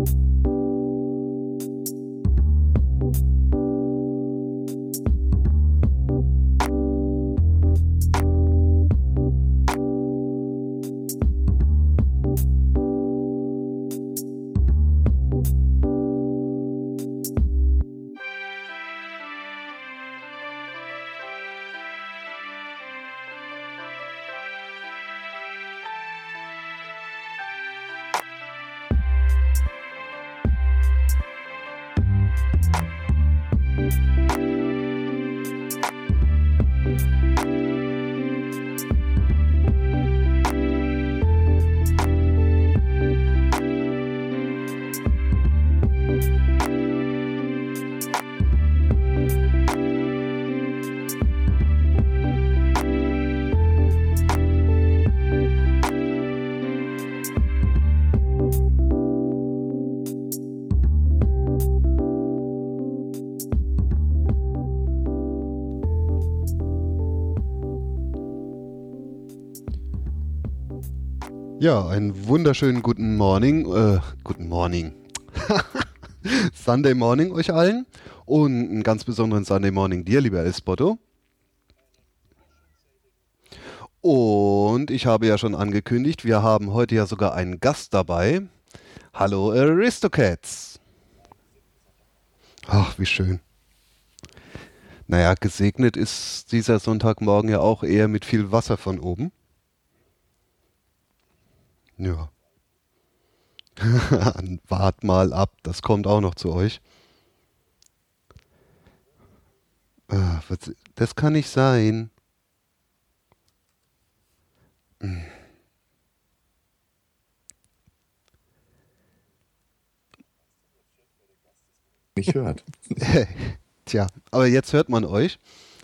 Música Ja, einen wunderschönen guten Morning, äh, guten Morning. Sunday Morning euch allen und einen ganz besonderen Sunday Morning dir, lieber Elsbotto. Und ich habe ja schon angekündigt, wir haben heute ja sogar einen Gast dabei. Hallo Aristocats. Ach, wie schön. Naja, gesegnet ist dieser Sonntagmorgen ja auch eher mit viel Wasser von oben. Ja. Wart mal ab, das kommt auch noch zu euch. Ah, das kann nicht sein. Nicht hört. Tja, aber jetzt hört man euch.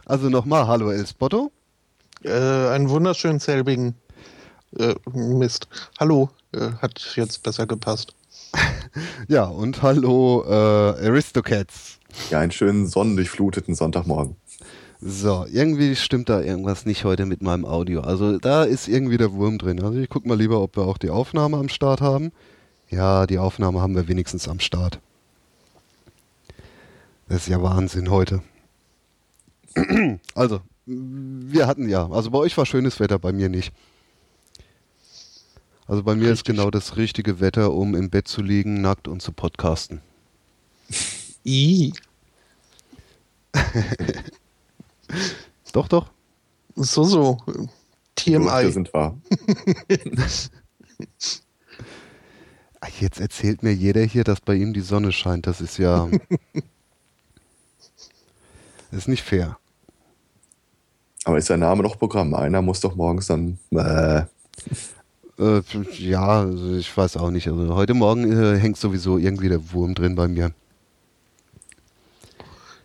Also nochmal, hallo Elsbotto. Äh, einen wunderschönen selbigen. Äh, Mist. Hallo, äh, hat jetzt besser gepasst. ja, und hallo äh, Aristocats. Ja, einen schönen sonnendurchfluteten Sonntagmorgen. So, irgendwie stimmt da irgendwas nicht heute mit meinem Audio. Also da ist irgendwie der Wurm drin. Also ich gucke mal lieber, ob wir auch die Aufnahme am Start haben. Ja, die Aufnahme haben wir wenigstens am Start. Das ist ja Wahnsinn heute. Also, wir hatten ja, also bei euch war schönes Wetter, bei mir nicht. Also bei mir Richtig. ist genau das richtige Wetter, um im Bett zu liegen, nackt und zu podcasten. I. doch, doch. So, so. TMI. sind wahr. Jetzt erzählt mir jeder hier, dass bei ihm die Sonne scheint. Das ist ja. das ist nicht fair. Aber ist der Name noch Programm? Einer muss doch morgens dann. Äh. Äh, ja, also ich weiß auch nicht. Also heute Morgen äh, hängt sowieso irgendwie der Wurm drin bei mir.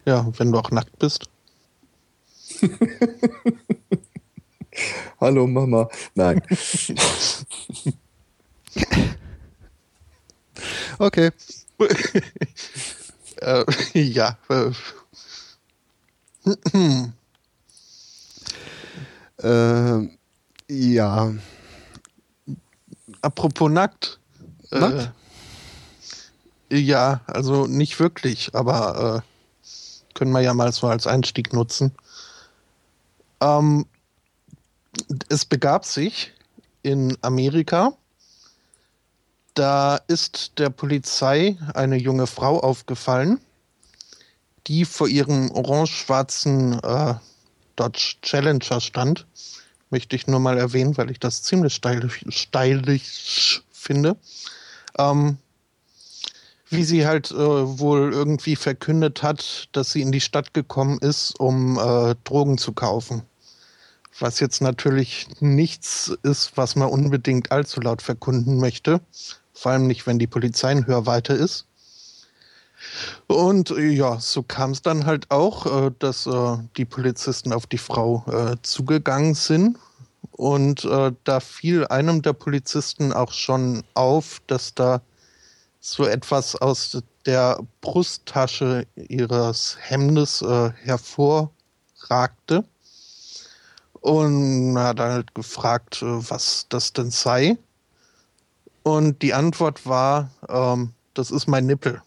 Ja, wenn du auch nackt bist. Hallo Mama. Nein. okay. äh, ja. Äh. ja apropos nackt. Nackt? Äh, ja, also nicht wirklich, aber äh, können wir ja mal so als Einstieg nutzen. Ähm, es begab sich in Amerika. Da ist der Polizei eine junge Frau aufgefallen, die vor ihrem orange-schwarzen äh, Dodge Challenger stand möchte ich nur mal erwähnen, weil ich das ziemlich stylisch, stylisch finde. Ähm, wie sie halt äh, wohl irgendwie verkündet hat, dass sie in die Stadt gekommen ist, um äh, Drogen zu kaufen. Was jetzt natürlich nichts ist, was man unbedingt allzu laut verkunden möchte. Vor allem nicht, wenn die Polizei in Hörweite ist. Und äh, ja, so kam es dann halt auch, äh, dass äh, die Polizisten auf die Frau zugegangen sind. Und da fiel einem der Polizisten auch schon auf, dass da so etwas aus der Brusttasche ihres Hemdes hervorragte. Und er hat halt gefragt, was das denn sei. Und die Antwort war, ähm, das ist mein Nippel.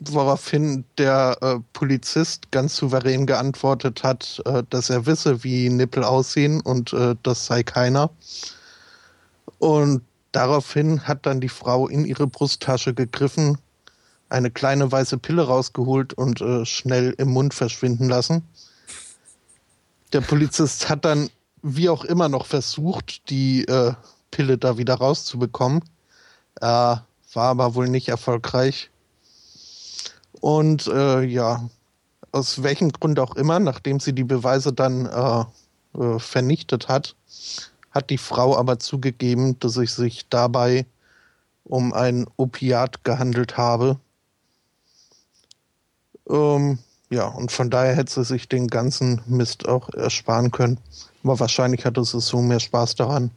Woraufhin der äh, Polizist ganz souverän geantwortet hat, äh, dass er wisse, wie Nippel aussehen und äh, das sei keiner. Und daraufhin hat dann die Frau in ihre Brusttasche gegriffen, eine kleine weiße Pille rausgeholt und äh, schnell im Mund verschwinden lassen. Der Polizist hat dann wie auch immer noch versucht, die äh, Pille da wieder rauszubekommen. Äh, war aber wohl nicht erfolgreich. Und äh, ja, aus welchem Grund auch immer, nachdem sie die Beweise dann äh, äh, vernichtet hat, hat die Frau aber zugegeben, dass es sich dabei um ein Opiat gehandelt habe. Ähm, ja, und von daher hätte sie sich den ganzen Mist auch ersparen können. Aber wahrscheinlich hatte sie so mehr Spaß daran.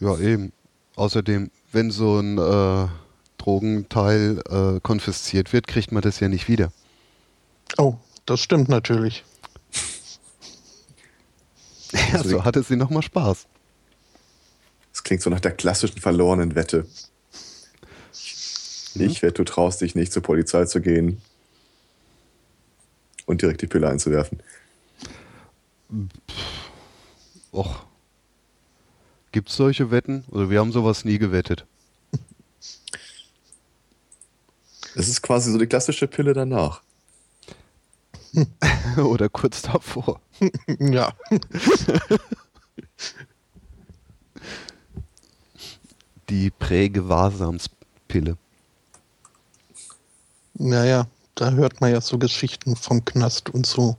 Ja, eben. Außerdem, wenn so ein äh, Drogenteil äh, konfisziert wird, kriegt man das ja nicht wieder. Oh, das stimmt natürlich. ja, so hatte sie nochmal Spaß. Das klingt so nach der klassischen verlorenen Wette. Mhm. Ich wette, du traust dich nicht zur Polizei zu gehen und direkt die Pille einzuwerfen. Och. Gibt's solche Wetten? Also wir haben sowas nie gewettet. Das ist quasi so die klassische Pille danach. Oder kurz davor. ja. Die Prägewahrsamspille. Naja, da hört man ja so Geschichten vom Knast und so.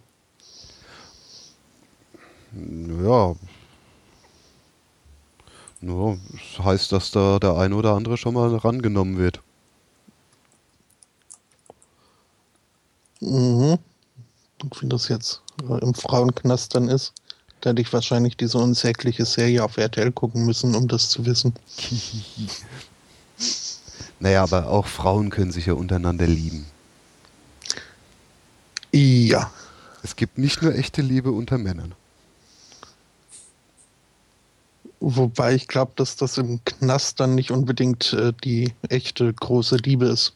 Ja. Ja, das heißt, dass da der eine oder andere schon mal rangenommen wird. Mhm. Und wie das jetzt äh, im Frauenknast dann ist, da hätte ich wahrscheinlich diese unsägliche Serie auf RTL gucken müssen, um das zu wissen. Naja, aber auch Frauen können sich ja untereinander lieben. Ja. Es gibt nicht nur echte Liebe unter Männern. Wobei ich glaube, dass das im Knast dann nicht unbedingt äh, die echte große Liebe ist.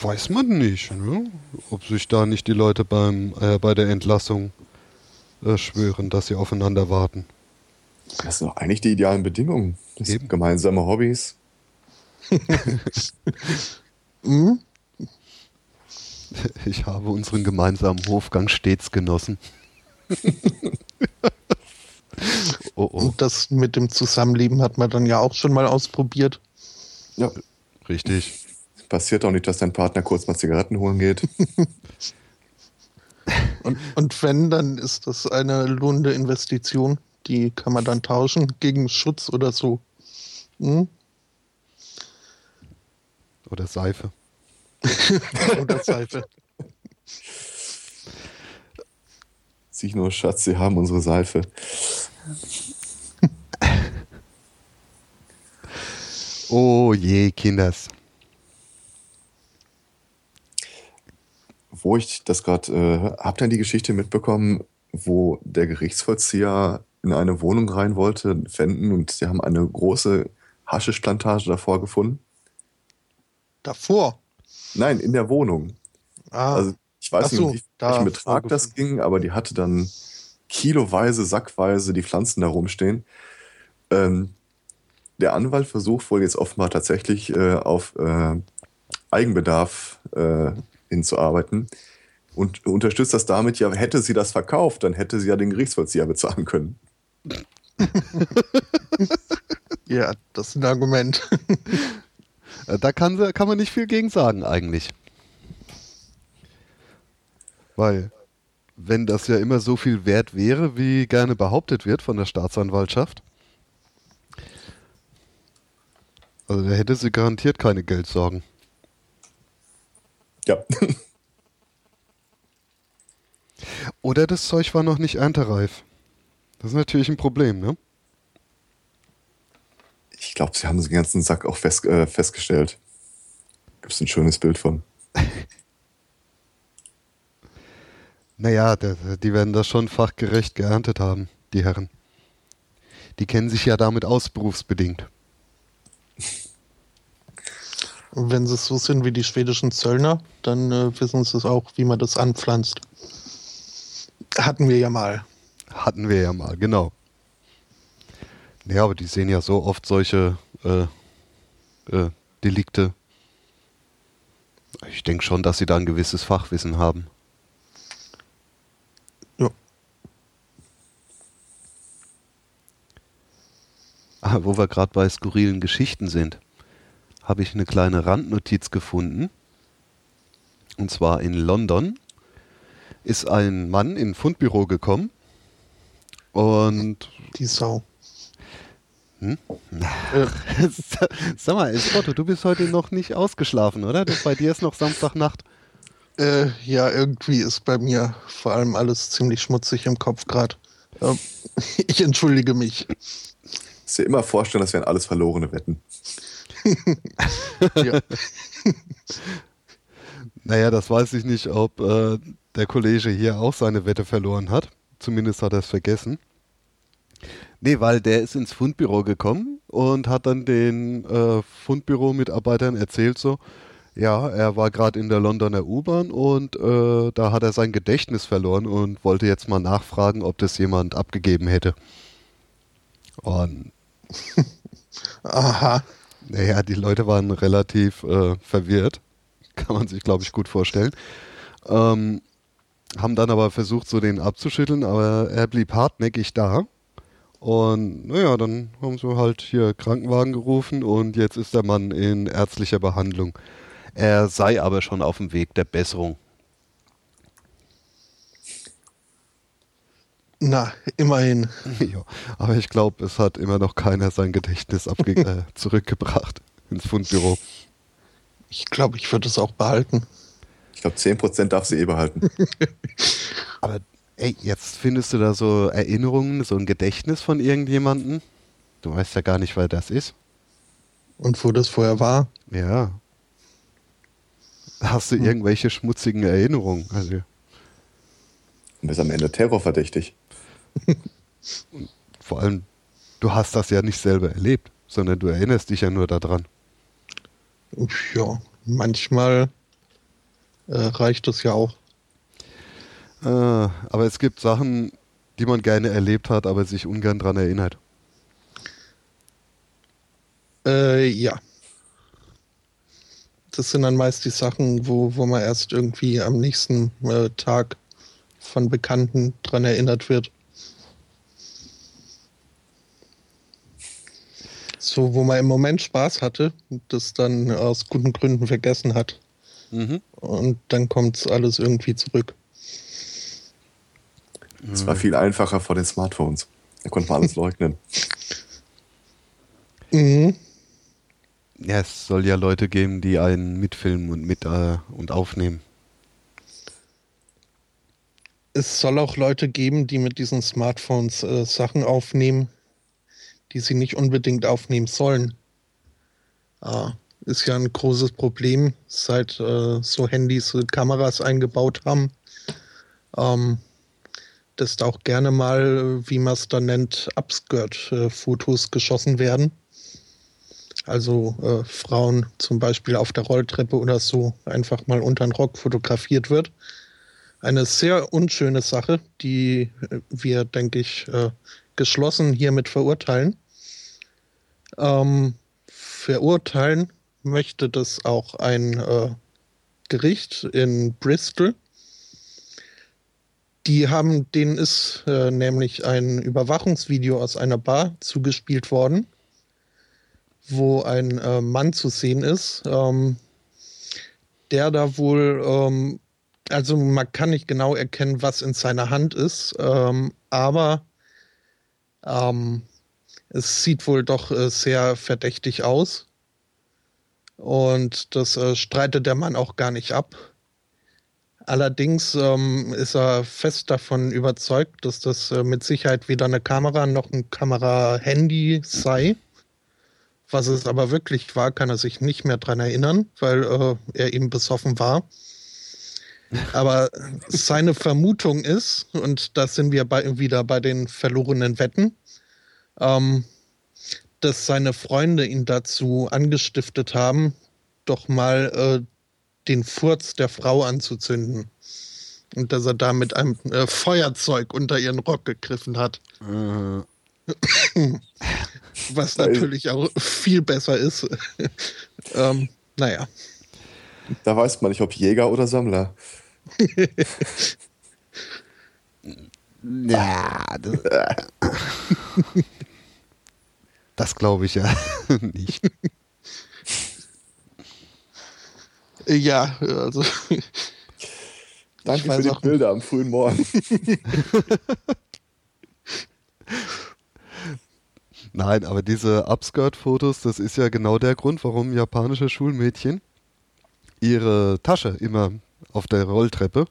Weiß man nicht, ne? Ob sich da nicht die Leute beim, äh, bei der Entlassung äh, schwören, dass sie aufeinander warten. Das sind doch eigentlich die idealen Bedingungen. Das Eben. sind gemeinsame Hobbys. Mhm. Ich habe unseren gemeinsamen Hofgang stets genossen. oh oh, Und das mit dem Zusammenleben hat man dann ja auch schon mal ausprobiert. Ja, richtig. passiert auch nicht, dass dein Partner kurz mal Zigaretten holen geht. Und, und wenn, dann ist das eine lohnende Investition. Die kann man dann tauschen gegen Schutz oder so. Hm? Oder Seife. Oder Seife. Sieh nur, Schatz, sie haben unsere Seife. Oh je, Kinders. Wo ich das gerade, äh, habt ihr die Geschichte mitbekommen, wo der Gerichtsvollzieher in eine Wohnung rein wollte, fänden und sie haben eine große Haschischplantage davor gefunden? Davor. Nein, in der Wohnung. Ah, Also ich weiß nicht, so, um wie- da welchen Betrag das ging, aber die hatte dann kiloweise, sackweise die Pflanzen da rumstehen. Ähm, der Anwalt versucht wohl jetzt offenbar tatsächlich äh, auf äh, Eigenbedarf äh, hinzuarbeiten und unterstützt das damit, ja, hätte sie das verkauft, dann hätte sie ja den Gerichtsvollzieher bezahlen können. ja, das ist ein Argument. Äh, Da kann, sie- kann man nicht viel gegen sagen eigentlich. Weil, wenn das ja immer so viel wert wäre, wie gerne behauptet wird von der Staatsanwaltschaft, also da hätte sie garantiert keine Geldsorgen. Ja, Oder das Zeug war noch nicht erntereif. Das ist natürlich ein Problem, ne? ich glaube, sie haben den ganzen Sack auch fest, äh, festgestellt. Gibt es ein schönes Bild von. Naja, der, die werden das schon fachgerecht geerntet haben, die Herren. Die kennen sich ja damit aus, berufsbedingt. Wenn sie so sind wie die schwedischen Zöllner, dann äh, wissen sie es auch, wie man das anpflanzt. Hatten wir ja mal. Hatten wir ja mal, genau. Ja, aber die sehen ja so oft solche äh, äh, Delikte. Ich denke schon, dass sie da ein gewisses Fachwissen haben. Ja. Ah, wo wir gerade bei skurrilen Geschichten sind, habe ich eine kleine Randnotiz gefunden. Und zwar in London ist ein Mann in ein Fundbüro gekommen und Die Sau. Hm? Sag mal, Spotto, du bist heute noch nicht ausgeschlafen, oder? Das, bei dir ist noch Samstagnacht. Äh, ja, irgendwie ist bei mir vor allem alles ziemlich schmutzig im Kopf gerade. Ähm, ich entschuldige mich. Ist dir immer vorstellen, das wären alles verlorene Wetten. Ja. Naja, das weiß ich nicht, ob äh, der Kollege hier auch seine Wette verloren hat. Zumindest hat er es vergessen. Nee, weil der ist ins Fundbüro gekommen und hat dann den äh, Fundbüro-Mitarbeitern erzählt so, ja, er war gerade in der Londoner U-Bahn und äh, da hat er sein Gedächtnis verloren und wollte jetzt mal nachfragen, ob das jemand abgegeben hätte. Und Aha. Naja, die Leute waren relativ äh, verwirrt. Kann man sich, glaube ich, gut vorstellen. Ähm, haben dann aber versucht, so den abzuschütteln, aber er blieb hartnäckig da. Und naja, dann haben sie halt hier Krankenwagen gerufen und jetzt ist der Mann in ärztlicher Behandlung. Er sei aber schon auf dem Weg der Besserung. Na, immerhin. ja, aber ich glaube, es hat immer noch keiner sein Gedächtnis abge äh, zurückgebracht ins Fundbüro. Ich glaube, ich würde es auch behalten. Ich glaube, 10% darf sie eh behalten. Aber ey, jetzt findest du da so Erinnerungen, so ein Gedächtnis von irgendjemandem? Du weißt ja gar nicht, wer das ist. Und wo das vorher war. Ja. Hast du irgendwelche schmutzigen Erinnerungen? Also, Und ist am Ende terrorverdächtig. vor allem, du hast das ja nicht selber erlebt, sondern du erinnerst dich ja nur daran. Ja, manchmal äh, reicht es ja auch. Äh, aber es gibt Sachen, die man gerne erlebt hat, aber sich ungern dran erinnert. Äh, ja. Das sind dann meist die Sachen, wo, wo man erst irgendwie am nächsten äh, Tag von Bekannten dran erinnert wird. So, wo man im Moment Spaß hatte, das dann aus guten Gründen vergessen hat. Mhm. Und dann kommt alles irgendwie zurück. Es war viel einfacher vor den Smartphones. Da konnte man alles leugnen. Mhm. Ja, es soll ja Leute geben, die einen mitfilmen und mit äh, und aufnehmen. Es soll auch Leute geben, die mit diesen Smartphones äh, Sachen aufnehmen, die sie nicht unbedingt aufnehmen sollen. Ah, ist ja ein großes Problem, seit äh, so Handys äh, Kameras eingebaut haben. Ähm, dass da auch gerne mal, äh, wie man es dann nennt, Upskirt-Fotos geschossen werden. Also äh, Frauen zum Beispiel auf der Rolltreppe oder so einfach mal unter den Rock fotografiert wird. Eine sehr unschöne Sache, die äh, wir, denke ich, äh, geschlossen hiermit verurteilen. Ähm, verurteilen möchte das auch ein äh, Gericht in Bristol. Die haben, denen ist äh, nämlich ein Überwachungsvideo aus einer Bar zugespielt worden, wo ein äh, Mann zu sehen ist, ähm, der da wohl, ähm, also man kann nicht genau erkennen, was in seiner Hand ist, ähm, aber ähm, es sieht wohl doch äh, sehr verdächtig aus. Und das äh, streitet der Mann auch gar nicht ab. Allerdings ähm, ist er fest davon überzeugt, dass das äh, mit Sicherheit weder eine Kamera noch ein Kamera-Handy sei. Was es aber wirklich war, kann er sich nicht mehr dran erinnern, weil äh, er eben besoffen war. Aber seine Vermutung ist, und da sind wir bei, wieder bei den verlorenen Wetten, ähm, dass seine Freunde ihn dazu angestiftet haben, doch mal äh, den Furz der Frau anzuzünden. Und dass er da mit einem äh, Feuerzeug unter ihren Rock gegriffen hat. Äh, Was natürlich auch viel besser ist. ähm, naja. Da weiß man nicht, ob Jäger oder Sammler. ja, das, das glaube ich ja nicht. Ja, also. Danke für die Bilder am frühen Morgen. Nein, aber diese Upskirt-Fotos, das ist ja genau der Grund, warum japanische Schulmädchen ihre Tasche immer auf der Rolltreppe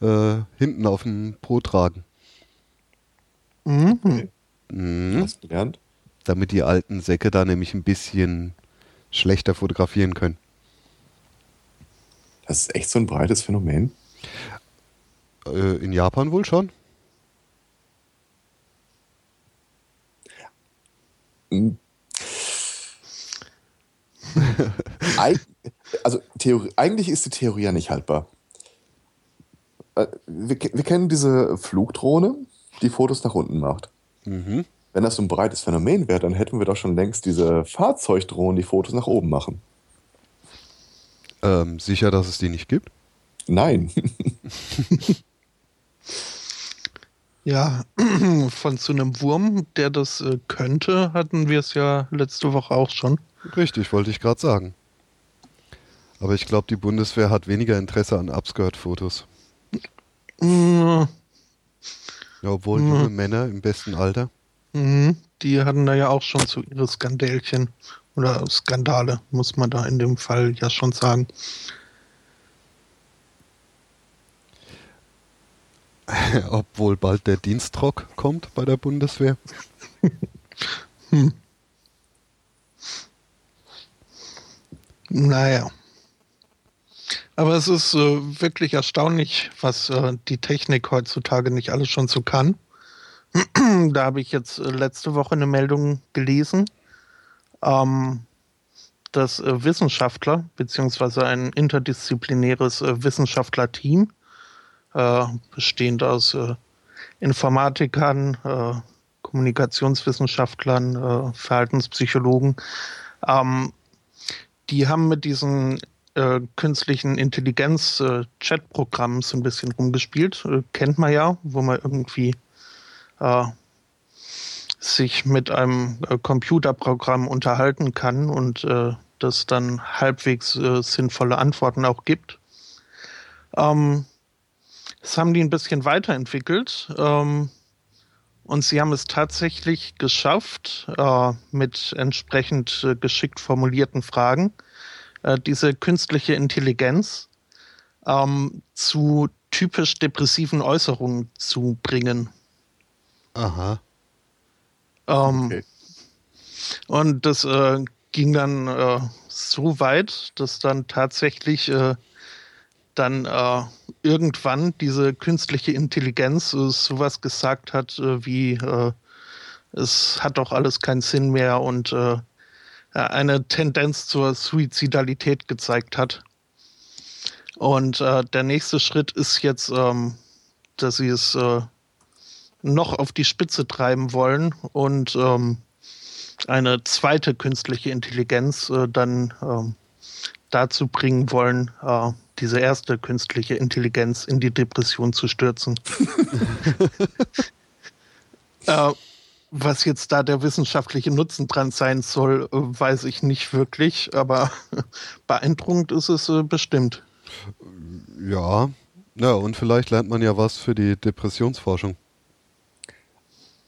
äh, hinten auf dem Po tragen. Mhm. Mhm. Hast du gelernt? Damit die alten Säcke da nämlich ein bisschen schlechter fotografieren können. Das ist echt so ein breites Phänomen. Äh, in Japan wohl schon. Hm. Eig also Theorie, eigentlich ist die Theorie ja nicht haltbar. Äh, Wir, wir kennen diese Flugdrohne, die Fotos nach unten macht. Mhm. Wenn das so ein breites Phänomen wäre, dann hätten wir doch schon längst diese Fahrzeugdrohnen, die Fotos nach oben machen. Ähm, sicher, dass es die nicht gibt? Nein. Ja, von zu einem Wurm, der das äh, könnte, hatten wir es ja letzte Woche auch schon. Richtig, wollte ich gerade sagen. Aber ich glaube, die Bundeswehr hat weniger Interesse an Upskirt-Fotos. Mhm. Ja, obwohl Mhm. junge Männer im besten Alter. Mhm. Die hatten da ja auch schon so ihre Skandälchen oder Skandale, muss man da in dem Fall ja schon sagen. Obwohl bald der Dienstrock kommt bei der Bundeswehr. Naja. Aber es ist äh, wirklich erstaunlich, was äh, die Technik heutzutage nicht alles schon so kann. da habe ich jetzt äh, letzte Woche eine Meldung gelesen, ähm, dass äh, Wissenschaftler beziehungsweise ein interdisziplinäres äh, Wissenschaftlerteam, bestehend aus Informatikern, Kommunikationswissenschaftlern, Verhaltenspsychologen, ähm, die haben mit diesen äh, künstlichen Intelligenz-Chat-Programmen so ein bisschen rumgespielt. Äh, kennt man ja, wo man irgendwie äh, sich mit einem äh, Computerprogramm unterhalten kann und äh, das dann halbwegs äh, sinnvolle Antworten auch gibt. Ähm, das haben die ein bisschen weiterentwickelt. Ähm, und sie haben es tatsächlich geschafft, äh, mit entsprechend äh, geschickt formulierten Fragen, äh, diese künstliche Intelligenz ähm, zu typisch depressiven Äußerungen zu bringen. Aha. Ähm, Okay. Und das äh, ging dann äh, so weit, dass dann tatsächlich äh, dann äh, irgendwann diese künstliche Intelligenz äh, sowas gesagt hat, wie es hat doch alles keinen Sinn mehr und äh, eine Tendenz zur Suizidalität gezeigt hat. Und äh, der nächste Schritt ist jetzt, ähm, dass sie es äh, noch auf die Spitze treiben wollen und ähm, eine zweite künstliche Intelligenz äh, dann ähm, dazu bringen wollen, äh, diese erste künstliche Intelligenz in die Depression zu stürzen. was jetzt da der wissenschaftliche Nutzen dran sein soll, äh, weiß ich nicht wirklich, aber beeindruckend ist es äh, bestimmt. Ja. Ja, und vielleicht lernt man ja was für die Depressionsforschung.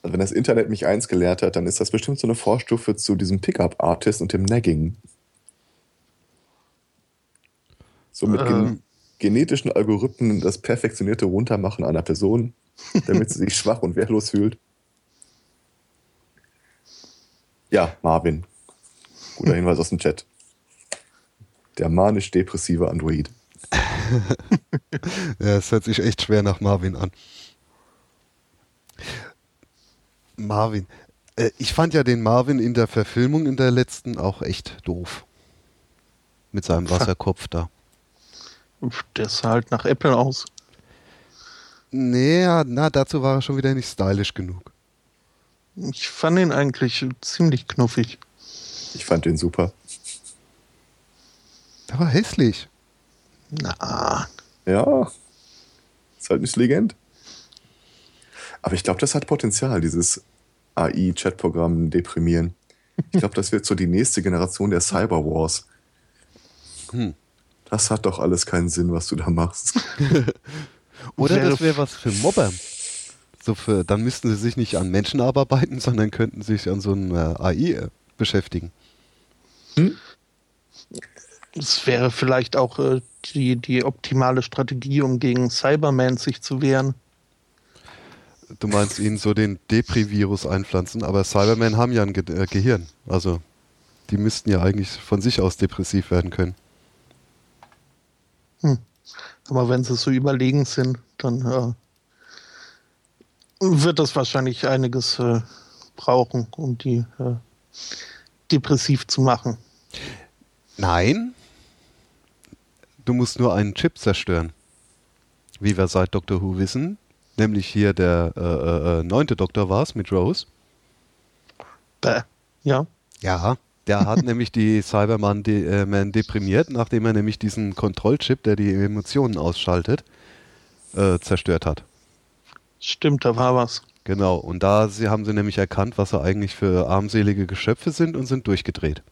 Also wenn das Internet mich eins gelehrt hat, dann ist das bestimmt so eine Vorstufe zu diesem Pickup-Artist und dem Nagging. So mit gen Ähm. genetischen Algorithmen das perfektionierte Runtermachen einer Person, damit sie sich schwach und wehrlos fühlt. Ja, Marvin. Guter Hinweis aus dem Chat. Der manisch-depressive Android. Ja, es hört sich echt schwer nach Marvin an. Marvin. Äh, ich fand ja den Marvin in der Verfilmung in der letzten auch echt doof. Mit seinem Wasserkopf da. Der sah halt nach Apple aus. Nee, ja, na, dazu war er schon wieder nicht stylisch genug. Ich fand ihn eigentlich ziemlich knuffig. Ich fand den super. Der war hässlich. Na, Ja, ist halt nicht Legend. Aber ich glaube, das hat Potenzial, dieses AI-Chat-Programm deprimieren. Ich glaube, das wird so die nächste Generation der Cyberwars. Hm. Das hat doch alles keinen Sinn, was du da machst. Oder das wäre was für Mobber. So für, dann müssten sie sich nicht an Menschen abarbeiten, sondern könnten sich an so einer AI äh, beschäftigen. es wäre vielleicht auch äh, die, die optimale Strategie, um gegen Cyberman sich zu wehren. Du meinst ihnen so den Depri-Virus einpflanzen, aber Cybermen haben ja ein Ge äh, Gehirn. Also die müssten ja eigentlich von sich aus depressiv werden können. Aber wenn sie so überlegen sind, dann äh, wird das wahrscheinlich einiges äh, brauchen, um die äh, depressiv zu machen. Nein. Du musst nur einen Chip zerstören. Wie wir seit Doctor Who wissen. Nämlich hier der äh, äh, äh, neunte Doktor war es mit Rose. Bäh. Ja. Ja. Der hat nämlich die Cyberman de äh, Man deprimiert, nachdem er nämlich diesen Kontrollchip, der die Emotionen ausschaltet, äh, zerstört hat. Stimmt, da war was. Genau. Und da sie, haben sie nämlich erkannt, was sie eigentlich für armselige Geschöpfe sind und sind durchgedreht.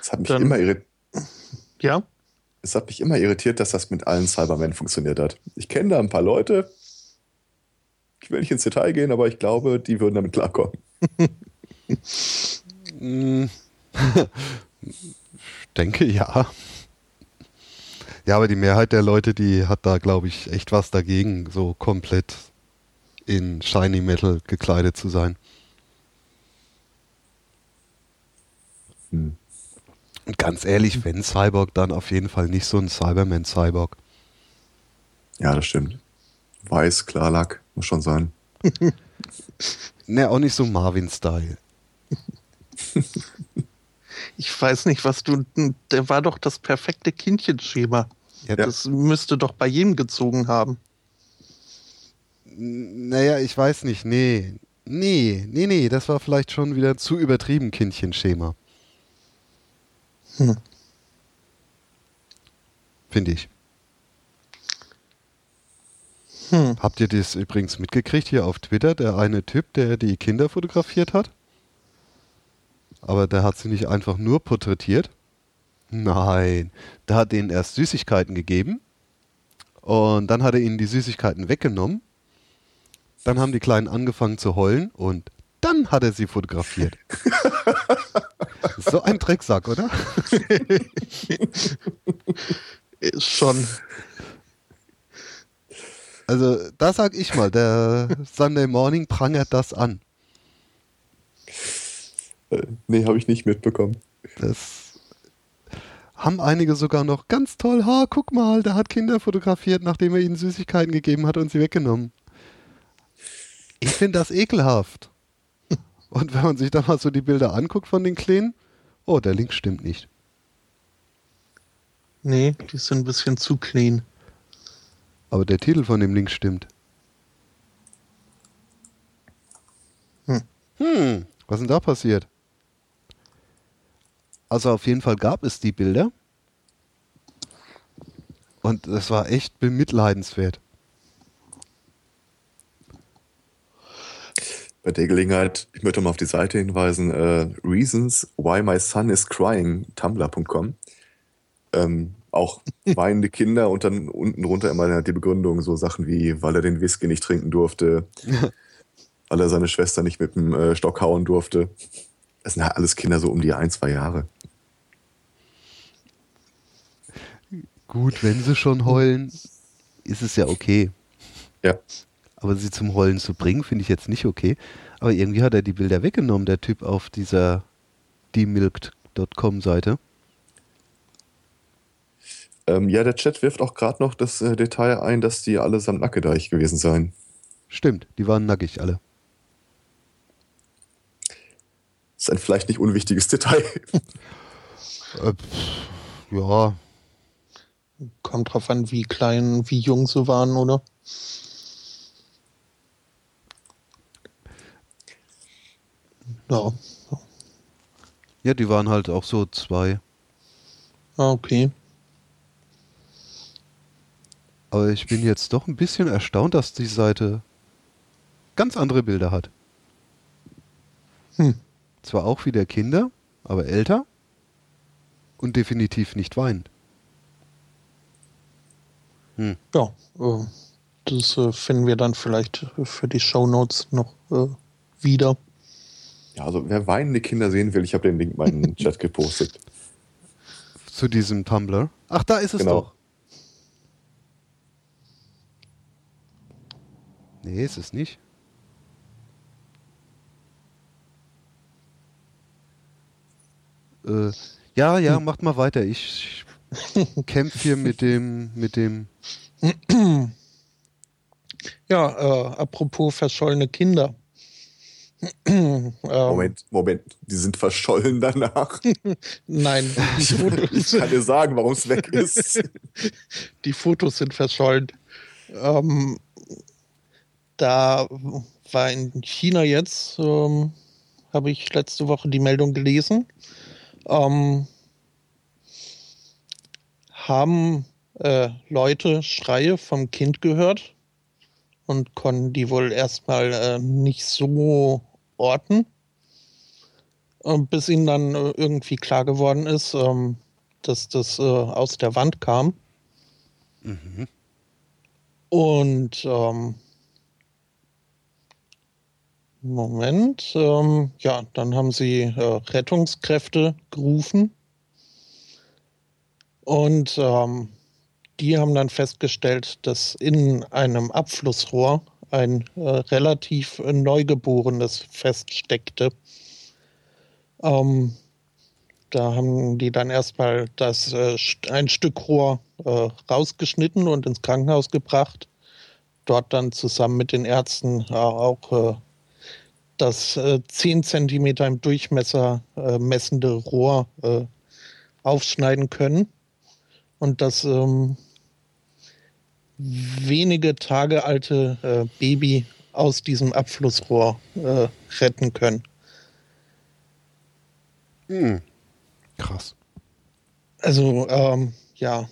Es hat mich, Dann- immer, irri Ja. es hat mich immer irritiert, dass das mit allen Cybermen funktioniert hat. Ich kenne da ein paar Leute. Ich will nicht ins Detail gehen, aber ich glaube, die würden damit klarkommen. Mm. Ich denke ja. Ja, aber die Mehrheit der Leute, die hat da, glaube ich, echt was dagegen, so komplett in Shiny Metal gekleidet zu sein. Hm. Und ganz ehrlich, wenn Cyborg, dann auf jeden Fall nicht so ein Cyberman-Cyborg. Ja, das stimmt. Weiß, Klarlack, muss schon sein. Ne, auch nicht so Marvin-Style. Ich weiß nicht, was du. Der war doch das perfekte Kindchenschema. Ja, Ja. Das müsste doch bei jedem gezogen haben. Naja, ich weiß nicht. Nee. Nee, nee, nee, das war vielleicht schon wieder zu übertrieben Kindchenschema. Hm. Finde ich. Hm. Habt ihr das übrigens mitgekriegt hier auf Twitter? Der eine Typ, der die Kinder fotografiert hat? Aber der hat sie nicht einfach nur porträtiert. Nein, der hat ihnen erst Süßigkeiten gegeben und dann hat er ihnen die Süßigkeiten weggenommen. Dann haben die Kleinen angefangen zu heulen und dann hat er sie fotografiert. so ein Drecksack, oder? Ist schon. Also, da sag ich mal, der Sunday Morning prangert das an. Äh, nee, habe ich nicht mitbekommen. Das haben einige sogar noch ganz toll. Ha, guck mal, der hat Kinder fotografiert, nachdem er ihnen Süßigkeiten gegeben hat und sie weggenommen. Ich finde das ekelhaft. Und wenn man sich da mal so die Bilder anguckt von den Kleinen, oh, der Link stimmt nicht. Nee, die sind ein bisschen zu clean. Aber der Titel von dem Link stimmt. Hm. Hm, was ist denn da passiert? Also auf jeden Fall gab es die Bilder. Und es war echt bemitleidenswert. Bei der Gelegenheit, ich möchte mal auf die Seite hinweisen, äh, Reasons Why My Son is Crying, tumblr.com. Ähm, auch weinende Kinder und dann unten drunter immer die Begründung, so Sachen wie, weil er den Whisky nicht trinken durfte, weil er seine Schwester nicht mit dem äh, Stock hauen durfte. Das sind halt alles Kinder so um die ein, zwei Jahre. Gut, wenn sie schon heulen, ist es ja okay. Ja. Aber sie zum Heulen zu bringen, finde ich jetzt nicht okay. Aber irgendwie hat er die Bilder weggenommen, der Typ auf dieser demilked.com-Seite. Ähm, ja, der Chat wirft auch gerade noch das äh, Detail ein, dass die allesamt nackedeich gewesen seien. Stimmt, die waren nackig alle. ist ein vielleicht nicht unwichtiges Detail. Äh, pff, ja, Kommt drauf an, wie klein, wie jung sie waren, oder? Ja, ja, die waren halt auch so zwei. ah, okay. Aber ich bin jetzt doch ein bisschen erstaunt, dass die Seite ganz andere Bilder hat. Hm. Zwar auch wieder Kinder, aber älter und definitiv nicht weinend. Hm. Ja, äh, das äh, finden wir dann vielleicht für die Shownotes noch äh, wieder. Ja, also wer weinende Kinder sehen will, ich habe den Link mal in den Chat gepostet. Zu diesem Tumblr. Ach, da ist es Genau. doch. Nee, ist es nicht. Äh, ja, ja, Hm. macht mal weiter. Ich kämpfe hier mit dem, mit dem. Ja, äh, apropos verschollene Kinder. ähm, Moment, Moment, die sind verschollen danach. Nein, die Ich Fotos, kann dir sagen, warum es weg ist. die Fotos sind verschollen. Ähm, da war in China jetzt, ähm, habe ich letzte Woche die Meldung gelesen, ähm, haben äh, Leute Schreie vom Kind gehört und konnten die wohl erstmal äh, nicht so orten, äh, bis ihnen dann äh, irgendwie klar geworden ist, ähm, dass das äh, aus der Wand kam. Mhm. Und ähm, Moment, ähm, ja, dann haben sie äh, Rettungskräfte gerufen und ähm, die haben dann festgestellt, dass in einem Abflussrohr ein äh, relativ äh, Neugeborenes feststeckte. Ähm, da haben die dann erstmal das, äh, ein Stück Rohr äh, rausgeschnitten und ins Krankenhaus gebracht. Dort dann zusammen mit den Ärzten äh, auch äh, das äh, 10 Zentimeter im Durchmesser messende Rohr aufschneiden können. Und das ähm, wenige Tage alte äh, Baby aus diesem Abflussrohr äh, retten können. Hm. Krass. Also, ähm, ja,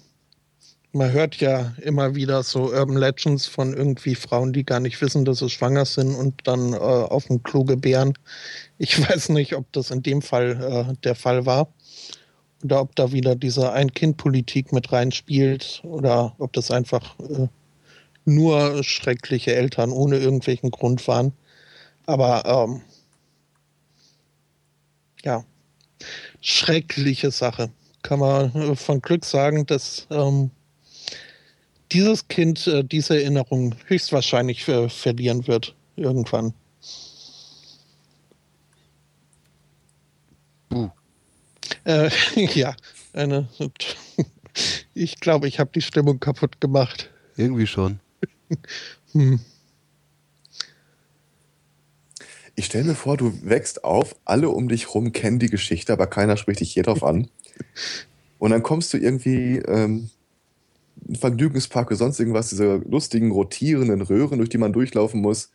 man hört ja immer wieder so Urban Legends von irgendwie Frauen, die gar nicht wissen, dass sie schwanger sind und dann äh, auf dem Klo gebären. Ich weiß nicht, ob das in dem Fall äh, der Fall war oder ob da wieder diese Ein-Kind-Politik mit reinspielt oder ob das einfach äh, nur schreckliche Eltern ohne irgendwelchen Grund waren. Aber ähm, ja, schreckliche Sache. Kann man äh, von Glück sagen, dass ähm, dieses Kind äh, diese Erinnerung höchstwahrscheinlich äh, verlieren wird irgendwann. Buh. Äh, ja, eine. Ich glaube, ich habe die Stimmung kaputt gemacht. Irgendwie schon. Hm. Ich stelle mir vor, du wächst auf, alle um dich rum kennen die Geschichte, aber keiner spricht dich je drauf an. Und dann kommst du irgendwie ähm, in Vergnügungspark oder sonst irgendwas, diese lustigen rotierenden Röhren, durch die man durchlaufen muss.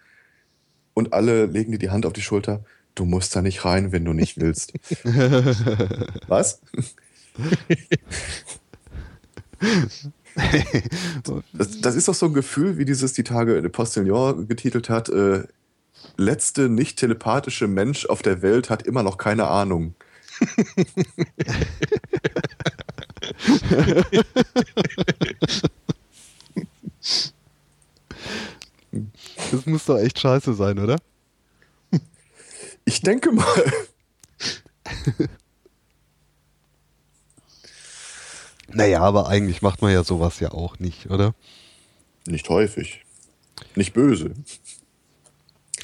Und alle legen dir die Hand auf die Schulter. Du musst da nicht rein, wenn du nicht willst. Was? Das, das ist doch so ein Gefühl, wie dieses die Tage Postillon getitelt hat. Äh, letzte nicht telepathische Mensch auf der Welt hat immer noch keine Ahnung. Das muss doch echt scheiße sein, oder? Ich denke mal. Naja, aber eigentlich macht man ja sowas ja auch nicht, oder? Nicht häufig. Nicht böse.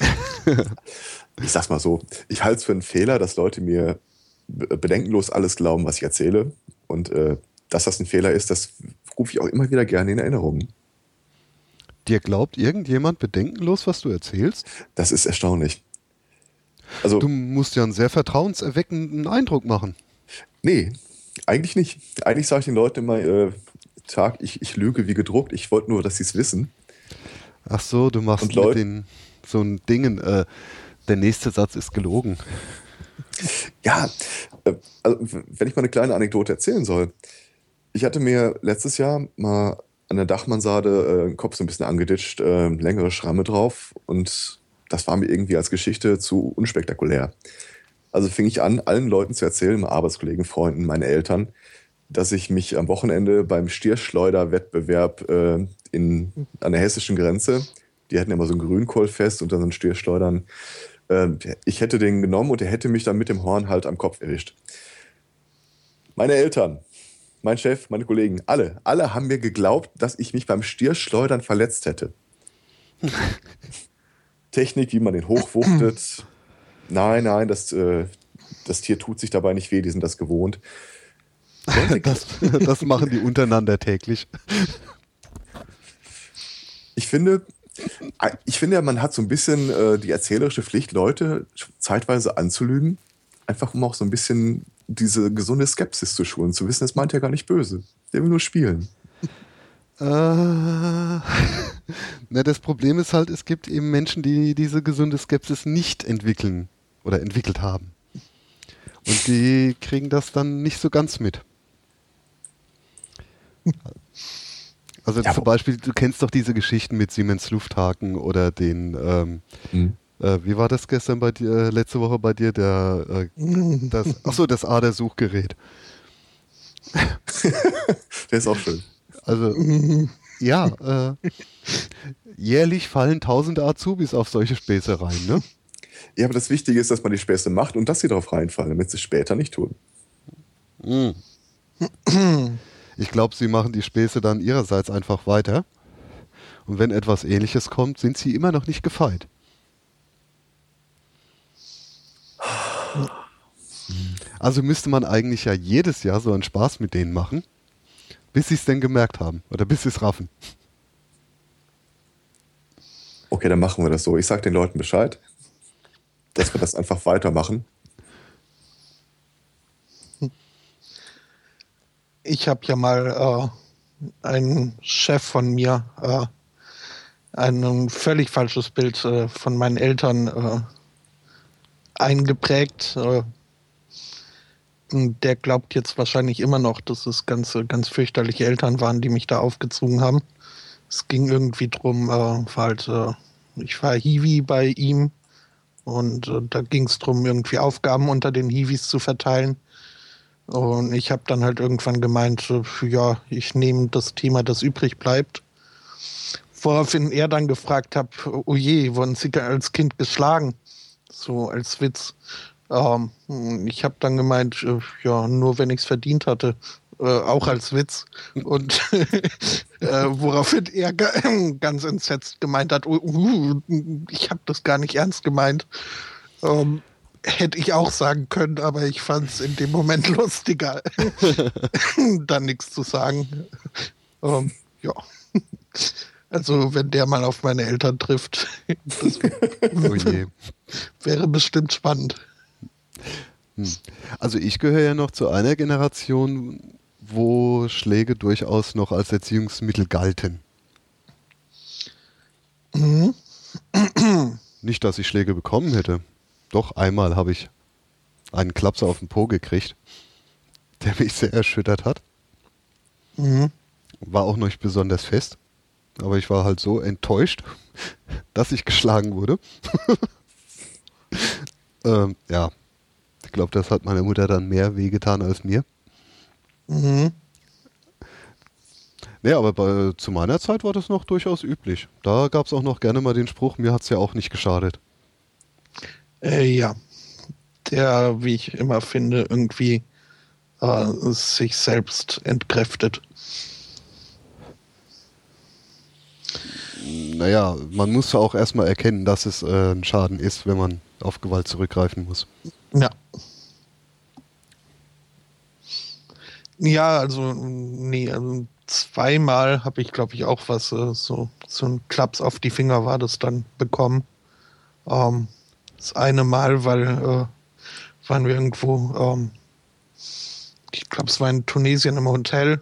ich sag's mal so. Ich halte es für einen Fehler, dass Leute mir be- bedenkenlos alles glauben, was ich erzähle. Und äh, dass das ein Fehler ist, das rufe ich auch immer wieder gerne in Erinnerung. Dir glaubt irgendjemand bedenkenlos, was du erzählst? Das ist erstaunlich. Also, du musst ja einen sehr vertrauenserweckenden Eindruck machen. Nee, eigentlich nicht. Eigentlich sage ich den Leuten immer, äh, Tag, ich, ich lüge wie gedruckt, ich wollte nur, dass sie es wissen. Ach so, du machst mit den so ein Dingen, äh, der nächste Satz ist gelogen. Ja, äh, also, wenn ich mal eine kleine Anekdote erzählen soll. Ich hatte mir letztes Jahr mal an der Dachmansarde äh, den Kopf so ein bisschen angeditscht, äh, längere Schramme drauf und das war mir irgendwie als Geschichte zu unspektakulär. Also fing ich an, allen Leuten zu erzählen, meinen Arbeitskollegen, Freunden, meinen Eltern, dass ich mich am Wochenende beim Stierschleuder-Wettbewerb äh, in, an der hessischen Grenze, die hatten immer so ein Grünkohlfest und dann so ein Stierschleudern, äh, ich hätte den genommen und er hätte mich dann mit dem Horn halt am Kopf erwischt. Meine Eltern, mein Chef, meine Kollegen, alle, alle haben mir geglaubt, dass ich mich beim Stierschleudern verletzt hätte. Technik, wie man den hochwuchtet. Nein, nein, das, äh, das Tier tut sich dabei nicht weh, die sind das gewohnt. Das, das machen die untereinander täglich. Ich finde, ich finde, man hat so ein bisschen äh, die erzählerische Pflicht, Leute zeitweise anzulügen, einfach um auch so ein bisschen diese gesunde Skepsis zu schulen, zu wissen, es meint ja gar nicht böse. Der will nur spielen. Äh, na, das Problem ist halt, es gibt eben Menschen, die diese gesunde Skepsis nicht entwickeln oder entwickelt haben. Und die kriegen das dann nicht so ganz mit. Also Ja, zum Beispiel, du kennst doch diese Geschichten mit Siemens Lufthaken oder den, ähm, äh, wie war das gestern bei dir, äh, letzte Woche bei dir, der, äh, das, achso, das Ader-Suchgerät. Der ist auch schön. Also, ja, äh, jährlich fallen tausende Azubis auf solche Späße rein, ne? Ja, aber das Wichtige ist, dass man die Späße macht und dass sie darauf reinfallen, damit sie es später nicht tun. Mm. Ich glaube, sie machen die Späße dann ihrerseits einfach weiter. Und wenn etwas Ähnliches kommt, sind sie immer noch nicht gefeit. Also müsste man eigentlich ja jedes Jahr so einen Spaß mit denen machen, bis sie es denn gemerkt haben oder bis sie es raffen. Okay, dann machen wir das so. Ich sage den Leuten Bescheid, dass wir das einfach weitermachen. Ich habe ja mal äh, einen Chef von mir äh, ein völlig falsches Bild äh, von meinen Eltern äh, eingeprägt. Äh, der glaubt jetzt wahrscheinlich immer noch, dass es ganz, ganz fürchterliche Eltern waren, die mich da aufgezogen haben. Es ging irgendwie drum, äh, war halt, äh, ich war Hiwi bei ihm und äh, da ging es drum, irgendwie Aufgaben unter den Hiwis zu verteilen. Und ich habe dann halt irgendwann gemeint, äh, ja, ich nehme das Thema, das übrig bleibt. Woraufhin er dann gefragt hat, oh je, wurden Sie als Kind geschlagen? So als Witz. Ähm, ich habe dann gemeint, äh, ja, nur wenn ich es verdient hatte. Äh, auch als Witz. Und äh, woraufhin er ga- ganz entsetzt gemeint hat, uh, uh, ich habe das gar nicht ernst gemeint. Ähm, hätte ich auch sagen können, aber ich fand es in dem Moment lustiger, dann nichts zu sagen. Ähm, ja. Also, wenn der mal auf meine Eltern trifft, das Oh wäre bestimmt spannend. Also ich gehöre ja noch zu einer Generation, wo Schläge durchaus noch als Erziehungsmittel galten. Mhm. Nicht, dass ich Schläge bekommen hätte. Doch einmal habe ich einen Klapser auf den Po gekriegt, der mich sehr erschüttert hat. Mhm. War auch noch nicht besonders fest. Aber ich war halt so enttäuscht, dass ich geschlagen wurde. ähm, ja, ich glaube, das hat meiner Mutter dann mehr wehgetan als mir. Mhm. Nee, aber bei, zu meiner Zeit war das noch durchaus üblich. Da gab es auch noch gerne mal den Spruch, mir hat es ja auch nicht geschadet. Äh, ja. Der, wie ich immer finde, irgendwie äh, sich selbst entkräftet. Naja, man muss ja auch erstmal erkennen, dass es äh, ein Schaden ist, wenn man auf Gewalt zurückgreifen muss. Ja. Ja, also, nee, also zweimal habe ich, glaube ich, auch was, äh, so, so ein Klaps auf die Finger war das dann bekommen. Ähm, Das eine Mal, weil äh, waren wir irgendwo, ähm, ich glaube, es war in Tunesien im Hotel,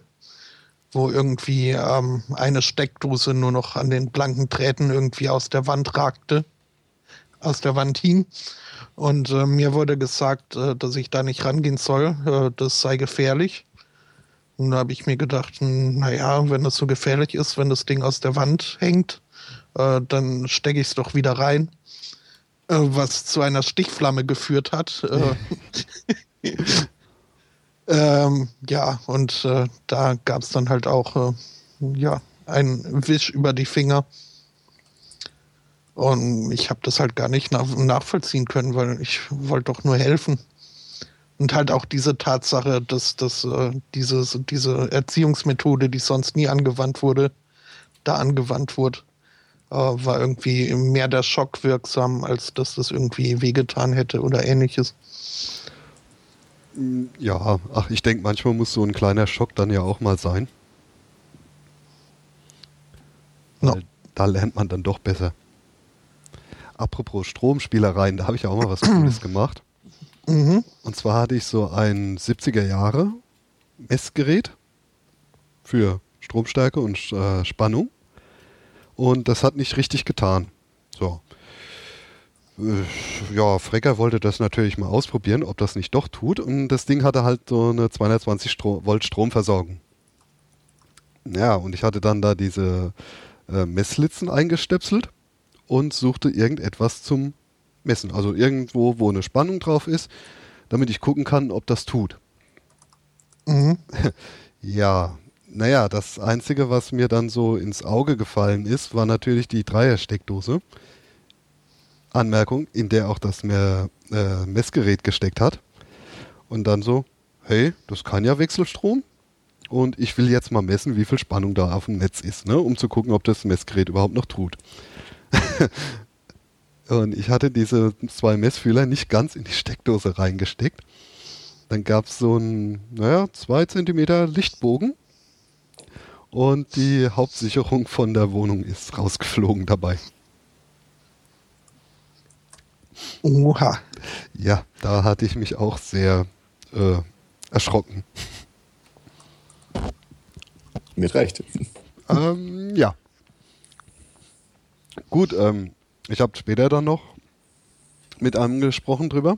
wo irgendwie ähm, eine Steckdose nur noch an den blanken Drähten irgendwie aus der Wand ragte, aus der Wand hing. Und äh, mir wurde gesagt, äh, dass ich da nicht rangehen soll, äh, das sei gefährlich. Und da habe ich mir gedacht, naja, wenn das so gefährlich ist, wenn das Ding aus der Wand hängt, äh, dann stecke ich es doch wieder rein. Äh, was zu einer Stichflamme geführt hat. Äh, ähm, ja, und äh, da gab es dann halt auch äh, ja, einen Wisch über die Finger. Und ich habe das halt gar nicht nach nachvollziehen können, weil ich wollte doch nur helfen. Und halt auch diese Tatsache, dass, dass äh, dieses, diese Erziehungsmethode, die sonst nie angewandt wurde, da angewandt wurde, äh, war irgendwie mehr der Schock wirksam, als dass das irgendwie wehgetan hätte oder ähnliches. Ja, ach, ich denke, manchmal muss so ein kleiner Schock dann ja auch mal sein. No. Da lernt man dann doch besser. Apropos Stromspielereien, da habe ich ja auch mal was Cooles gemacht. Mhm. Und zwar hatte ich so ein 70er Jahre Messgerät für Stromstärke und äh, Spannung. Und das hat nicht richtig getan. So. Äh, ja, Frecker wollte das natürlich mal ausprobieren, ob das nicht doch tut. Und das Ding hatte halt so eine 220 Stro Volt Stromversorgung. Ja, und ich hatte dann da diese äh, Messlitzen eingestöpselt und suchte irgendetwas zum Messen. Also irgendwo, wo eine Spannung drauf ist, damit ich gucken kann, ob das tut. Mhm. Ja, naja, das Einzige, was mir dann so ins Auge gefallen ist, war natürlich die Dreiersteckdose. Anmerkung, in der auch das mehr, äh, Messgerät gesteckt hat. Und dann so, hey, das kann ja Wechselstrom. Und ich will jetzt mal messen, wie viel Spannung da auf dem Netz ist, ne, um zu gucken, ob das Messgerät überhaupt noch tut. und ich hatte diese zwei Messfühler nicht ganz in die Steckdose reingesteckt. Dann gab es so einen, naja, zwei Zentimeter Lichtbogen. Und die Hauptsicherung von der Wohnung ist rausgeflogen dabei. Oha. Ja, da hatte ich mich auch sehr äh, erschrocken. Mit Recht. ähm, ja. Gut, ähm, ich habe später dann noch mit einem gesprochen drüber.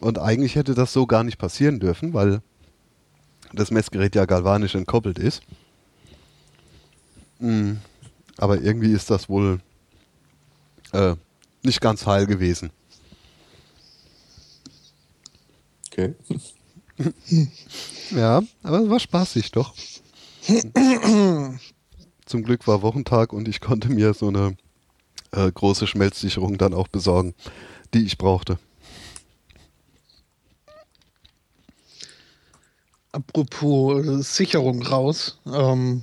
Und eigentlich hätte das so gar nicht passieren dürfen, weil das Messgerät ja galvanisch entkoppelt ist. Mm, aber irgendwie ist das wohl äh, nicht ganz heil gewesen. Okay. Ja, aber es war spaßig doch. Zum Glück war Wochentag und ich konnte mir so eine äh, große Schmelzsicherung dann auch besorgen, die ich brauchte. Apropos äh, Sicherung raus. Ähm,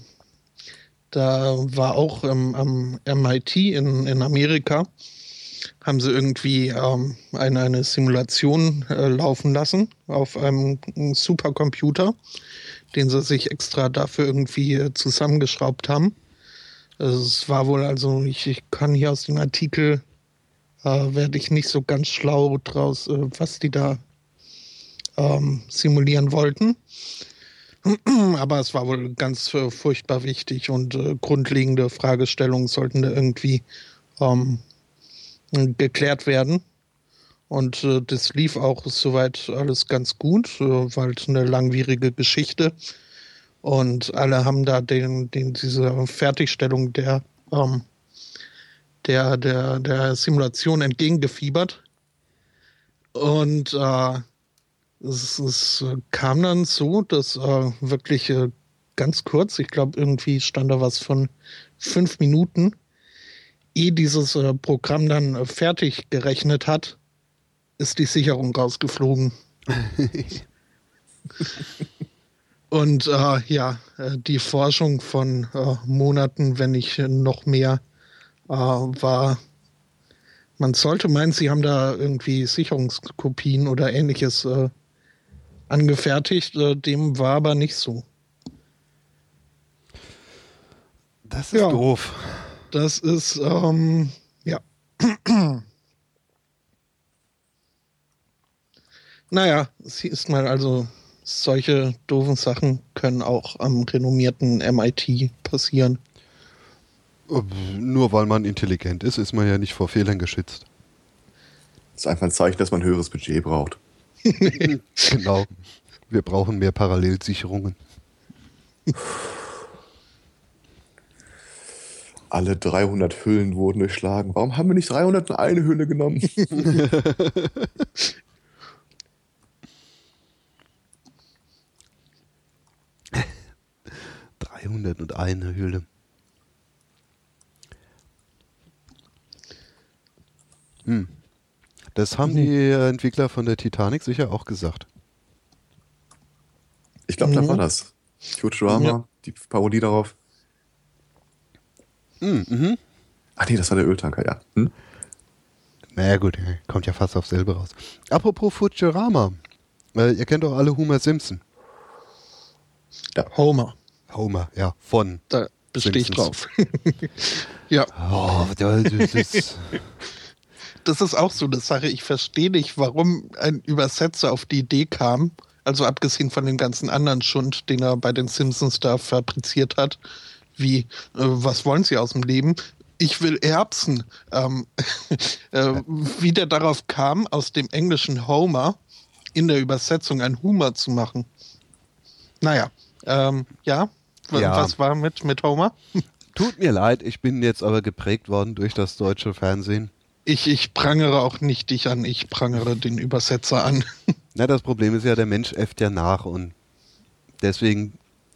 da war auch ähm, am MIT in, in Amerika, haben sie irgendwie ähm, eine, eine Simulation äh, laufen lassen auf einem Supercomputer, den sie sich extra dafür irgendwie äh, zusammengeschraubt haben. Es war wohl, also ich, ich kann hier aus dem Artikel, äh, werde ich nicht so ganz schlau draus, äh, was die da ähm, simulieren wollten. Aber es war wohl ganz äh, furchtbar wichtig und äh, grundlegende Fragestellungen sollten da irgendwie ähm, geklärt werden. Und äh, das lief auch soweit alles ganz gut, äh, war halt eine langwierige Geschichte. Und alle haben da den, den, diese Fertigstellung der, ähm, der, der, der Simulation entgegengefiebert. Und äh, es, es kam dann so, dass äh, wirklich äh, ganz kurz, ich glaube, irgendwie stand da was von fünf Minuten, ehe dieses äh, Programm dann äh, fertig gerechnet hat, ist die Sicherung rausgeflogen. Und äh, ja, äh, die Forschung von äh, Monaten, wenn nicht noch mehr, äh, war. Man sollte meinen, sie haben da irgendwie Sicherungskopien oder ähnliches äh, angefertigt. Äh, dem war aber nicht so. Das ist Ja. doof. Das ist, ähm, ja. Naja, siehst mal, also solche doofen Sachen können auch am renommierten MIT passieren. Äh, Nur weil man intelligent ist, ist man ja nicht vor Fehlern geschützt. Das ist einfach ein Zeichen, dass man ein höheres Budget braucht. Genau. Wir brauchen mehr Parallelsicherungen. Alle 300 Hüllen wurden durchschlagen. Warum haben wir nicht 301 Hülle genommen? 301 Höhle. Hm. Das haben die Entwickler von der Titanic sicher auch gesagt. Ich glaube, da Mhm. war das. Futurama, Ja. die Parodie darauf. Hm, mhm. Ach nee, das war der Öltanker, ja. Hm? Naja gut, kommt ja fast aufs selbe raus. Apropos Futurama. Äh, ihr kennt doch alle Homer Simpson. Homer, Homer, ja, von. da bestehe ich drauf. ja, Oh, das ist, das ist auch so eine Sache. Ich verstehe nicht, warum ein Übersetzer auf die Idee kam, also abgesehen von dem ganzen anderen Schund, den er bei den Simpsons da fabriziert hat, wie, äh, was wollen Sie aus dem Leben? Ich will Erbsen. Ähm, äh, wie der darauf kam, aus dem englischen Homer in der Übersetzung ein Humor zu machen. Naja, ähm, ja, Ja. was war mit, mit Homer? tut mir leid, ich bin jetzt aber geprägt worden durch das deutsche Fernsehen. Ich, ich prangere auch nicht dich an, ich prangere den Übersetzer an. Na, das Problem ist ja, der Mensch äfft ja nach und deswegen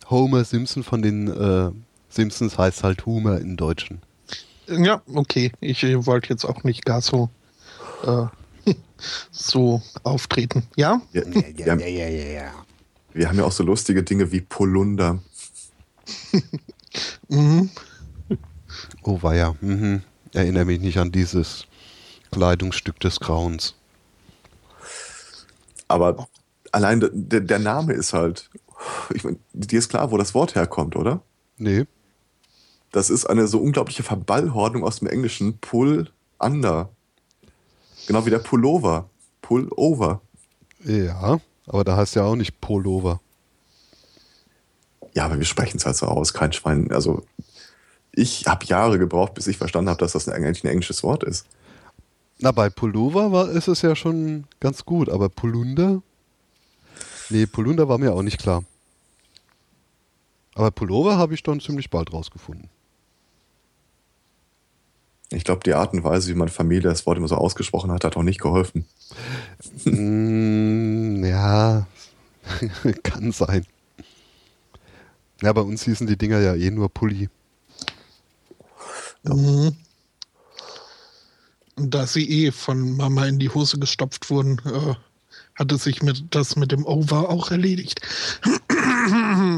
Homer Simpson von den äh, Simpsons heißt halt Homer im Deutschen. Ja, okay. Ich äh, wollte jetzt auch nicht gar so, äh, so auftreten. Ja? Ja, wir, haben, ja, ja. wir haben ja auch so lustige Dinge wie Polunder. Mhm. Oh weia, mhm. erinnere mich nicht an dieses Kleidungsstück des Grauens. Aber allein der- der, Name ist halt. Ich mein, dir ist klar, wo das Wort herkommt, oder? Nee, Das ist eine so unglaubliche Verballhornung aus dem Englischen. Pull under. Genau wie der Pullover. Pullover. ja, aber da heißt ja auch nicht Pullover. Ja, aber wir sprechen es halt so aus. Kein Schwein. Also, ich habe Jahre gebraucht, bis ich verstanden habe, dass das eigentlich ein englisches Wort ist. Na, bei Pullover war, ist es ja schon ganz gut, aber Polunder? Nee, Polunder war mir auch nicht klar. Aber Pullover habe ich dann ziemlich bald rausgefunden. Ich glaube, die Art und Weise, wie meine Familie das Wort immer so ausgesprochen hat, hat auch nicht geholfen. mm, ja, kann sein. Ja, bei uns hießen die Dinger ja eh nur Pulli. Mhm. Und Da sie eh von Mama in die Hose gestopft wurden, äh, hatte sich mit, das mit dem Over auch erledigt.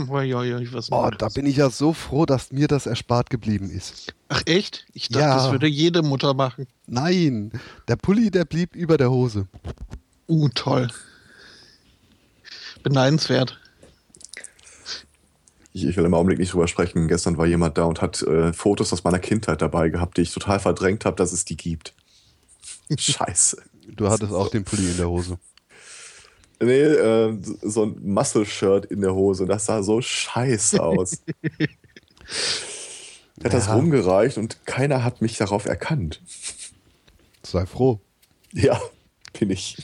Ui, ui, ui, was Oh, war da das? bin ich ja so froh, dass mir das erspart geblieben ist. Ach echt? Ich dachte, Ja. das würde jede Mutter machen. Nein, der Pulli, der blieb über der Hose. Uh, toll. Beneidenswert. Ich, ich will im Augenblick nicht drüber sprechen. Gestern war jemand da und hat äh, Fotos aus meiner Kindheit dabei gehabt, die ich total verdrängt habe, dass es die gibt. Scheiße. Du hattest auch den Pulli in der Hose. Nee, äh, so ein Muscle-Shirt in der Hose. Das sah so scheiße aus. Er hat das Ja. rumgereicht und keiner hat mich darauf erkannt. Sei froh. Ja, bin ich.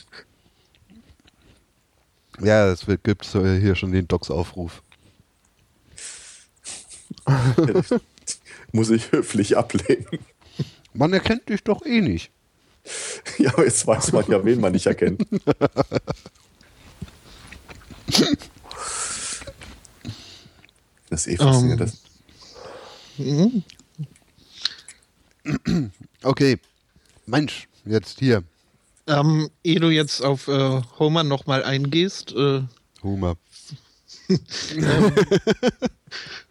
Ja, es gibt äh, hier schon den Docs-Aufruf. Muss ich höflich ablehnen. Man erkennt dich doch eh nicht. Ja, aber jetzt weiß man ja, wen man nicht erkennt. Das ist eh faszinierend. Ähm. Das- Mhm. Okay. Mensch, jetzt hier. Ähm, ehe du jetzt auf äh, Homer nochmal eingehst, äh, Humor.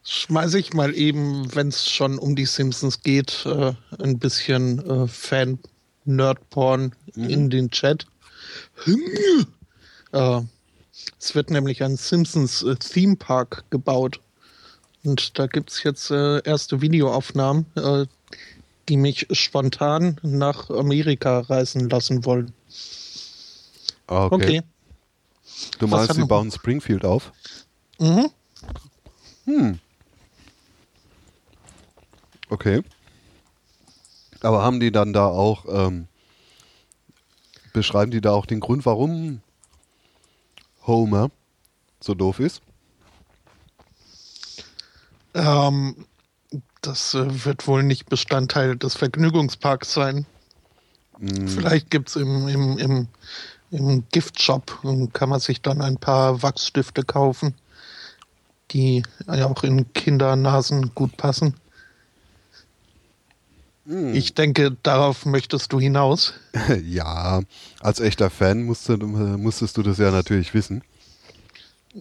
schmeiße ich mal eben, wenn es schon um die Simpsons geht, äh, ein bisschen äh, Fan-Nerd-Porn in den Chat. äh, es wird nämlich ein Simpsons äh, Theme Park gebaut. Und da gibt es jetzt äh, erste Videoaufnahmen, äh, die mich spontan nach Amerika reisen lassen wollen. Ah, Okay. Okay. Du meinst, sie bauen Springfield auf? Mhm. Hm. Okay. Aber haben die dann da auch, ähm, beschreiben die da auch den Grund, warum Homer so doof ist? Ähm, das äh, wird wohl nicht Bestandteil des Vergnügungsparks sein. Hm, Vielleicht gibt es im, im, im, im Giftshop, ähm, kann man sich dann ein paar Wachsstifte kaufen, die ja auch in Kindernasen gut passen. hm. Ich denke, darauf möchtest du hinaus. ja, als echter Fan musste, musstest du das ja natürlich wissen.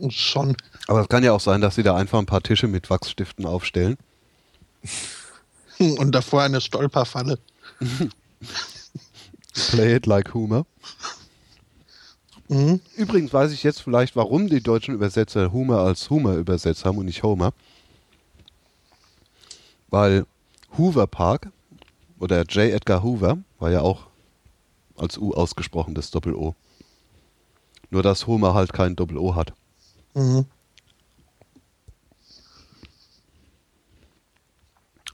Schon. Aber es kann ja auch sein, dass sie da einfach ein paar Tische mit Wachsstiften aufstellen. Und davor eine Stolperfalle. Play it like Homer. Mhm. Übrigens weiß ich jetzt vielleicht, warum die deutschen Übersetzer Homer als Homer übersetzt haben und nicht Homer. Weil Hoover Park oder J. Edgar Hoover war ja auch als U ausgesprochen, das Doppel-O. Nur dass Homer halt kein Doppel-O hat. Mhm.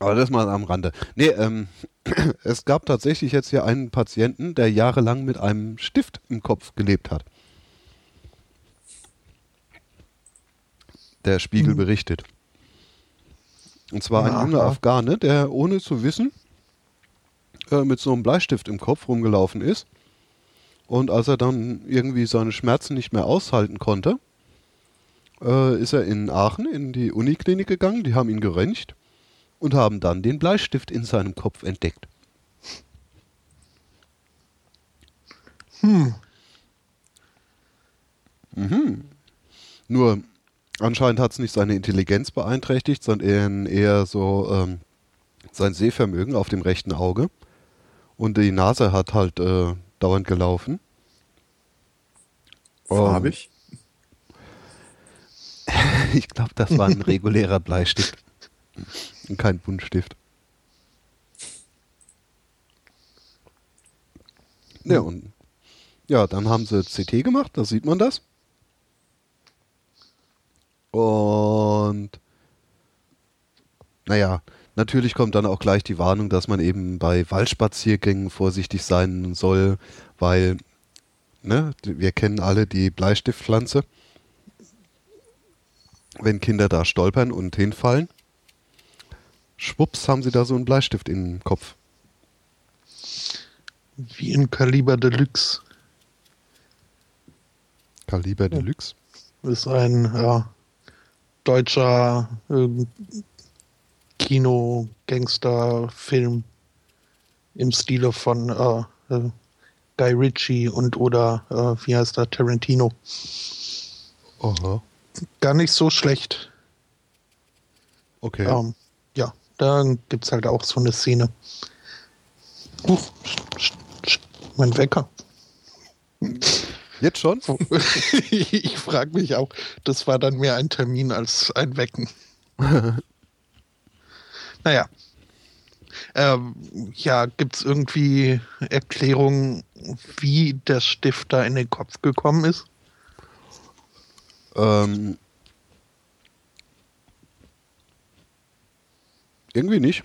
Aber das mal am Rande. Nee, ähm, es gab tatsächlich jetzt hier einen Patienten, der jahrelang mit einem Stift im Kopf gelebt hat. Der Spiegel Mhm. berichtet. Und zwar ein junger Afghane, der ohne zu wissen äh, mit so einem Bleistift im Kopf rumgelaufen ist. Und als er dann irgendwie seine Schmerzen nicht mehr aushalten konnte, äh, ist er in Aachen in die Uniklinik gegangen. Die haben ihn geröntgt und haben dann den Bleistift in seinem Kopf entdeckt. Hm. Mhm. Nur anscheinend hat es nicht seine Intelligenz beeinträchtigt, sondern eher so ähm, sein Sehvermögen auf dem rechten Auge. Und die Nase hat halt äh, dauernd gelaufen. Farbig? Ich glaube, das war ein regulärer Bleistift. Und kein Buntstift. Ja, und ja, dann haben sie CT gemacht, da sieht man das. Und naja, natürlich kommt dann auch gleich die Warnung, dass man eben bei Waldspaziergängen vorsichtig sein soll, weil ne, wir kennen alle die Bleistiftpflanze. Wenn Kinder da stolpern und hinfallen, schwupps haben sie da so einen Bleistift im Kopf. Wie in Kaliber Deluxe. Kaliber Deluxe. ist ein ja, deutscher ähm, Kino-Gangster-Film im Stile von äh, äh, Guy Ritchie und oder äh, wie heißt er, Tarantino. Aha. Gar nicht so schlecht. Okay. Ähm, da gibt es halt auch so eine Szene. Sch- mein Wecker. Jetzt schon? ich frage mich auch, das war dann mehr ein Termin als ein Wecken. naja. Ähm, ja, gibt es irgendwie Erklärungen, wie der Stift da in den Kopf gekommen ist? Ähm, irgendwie nicht.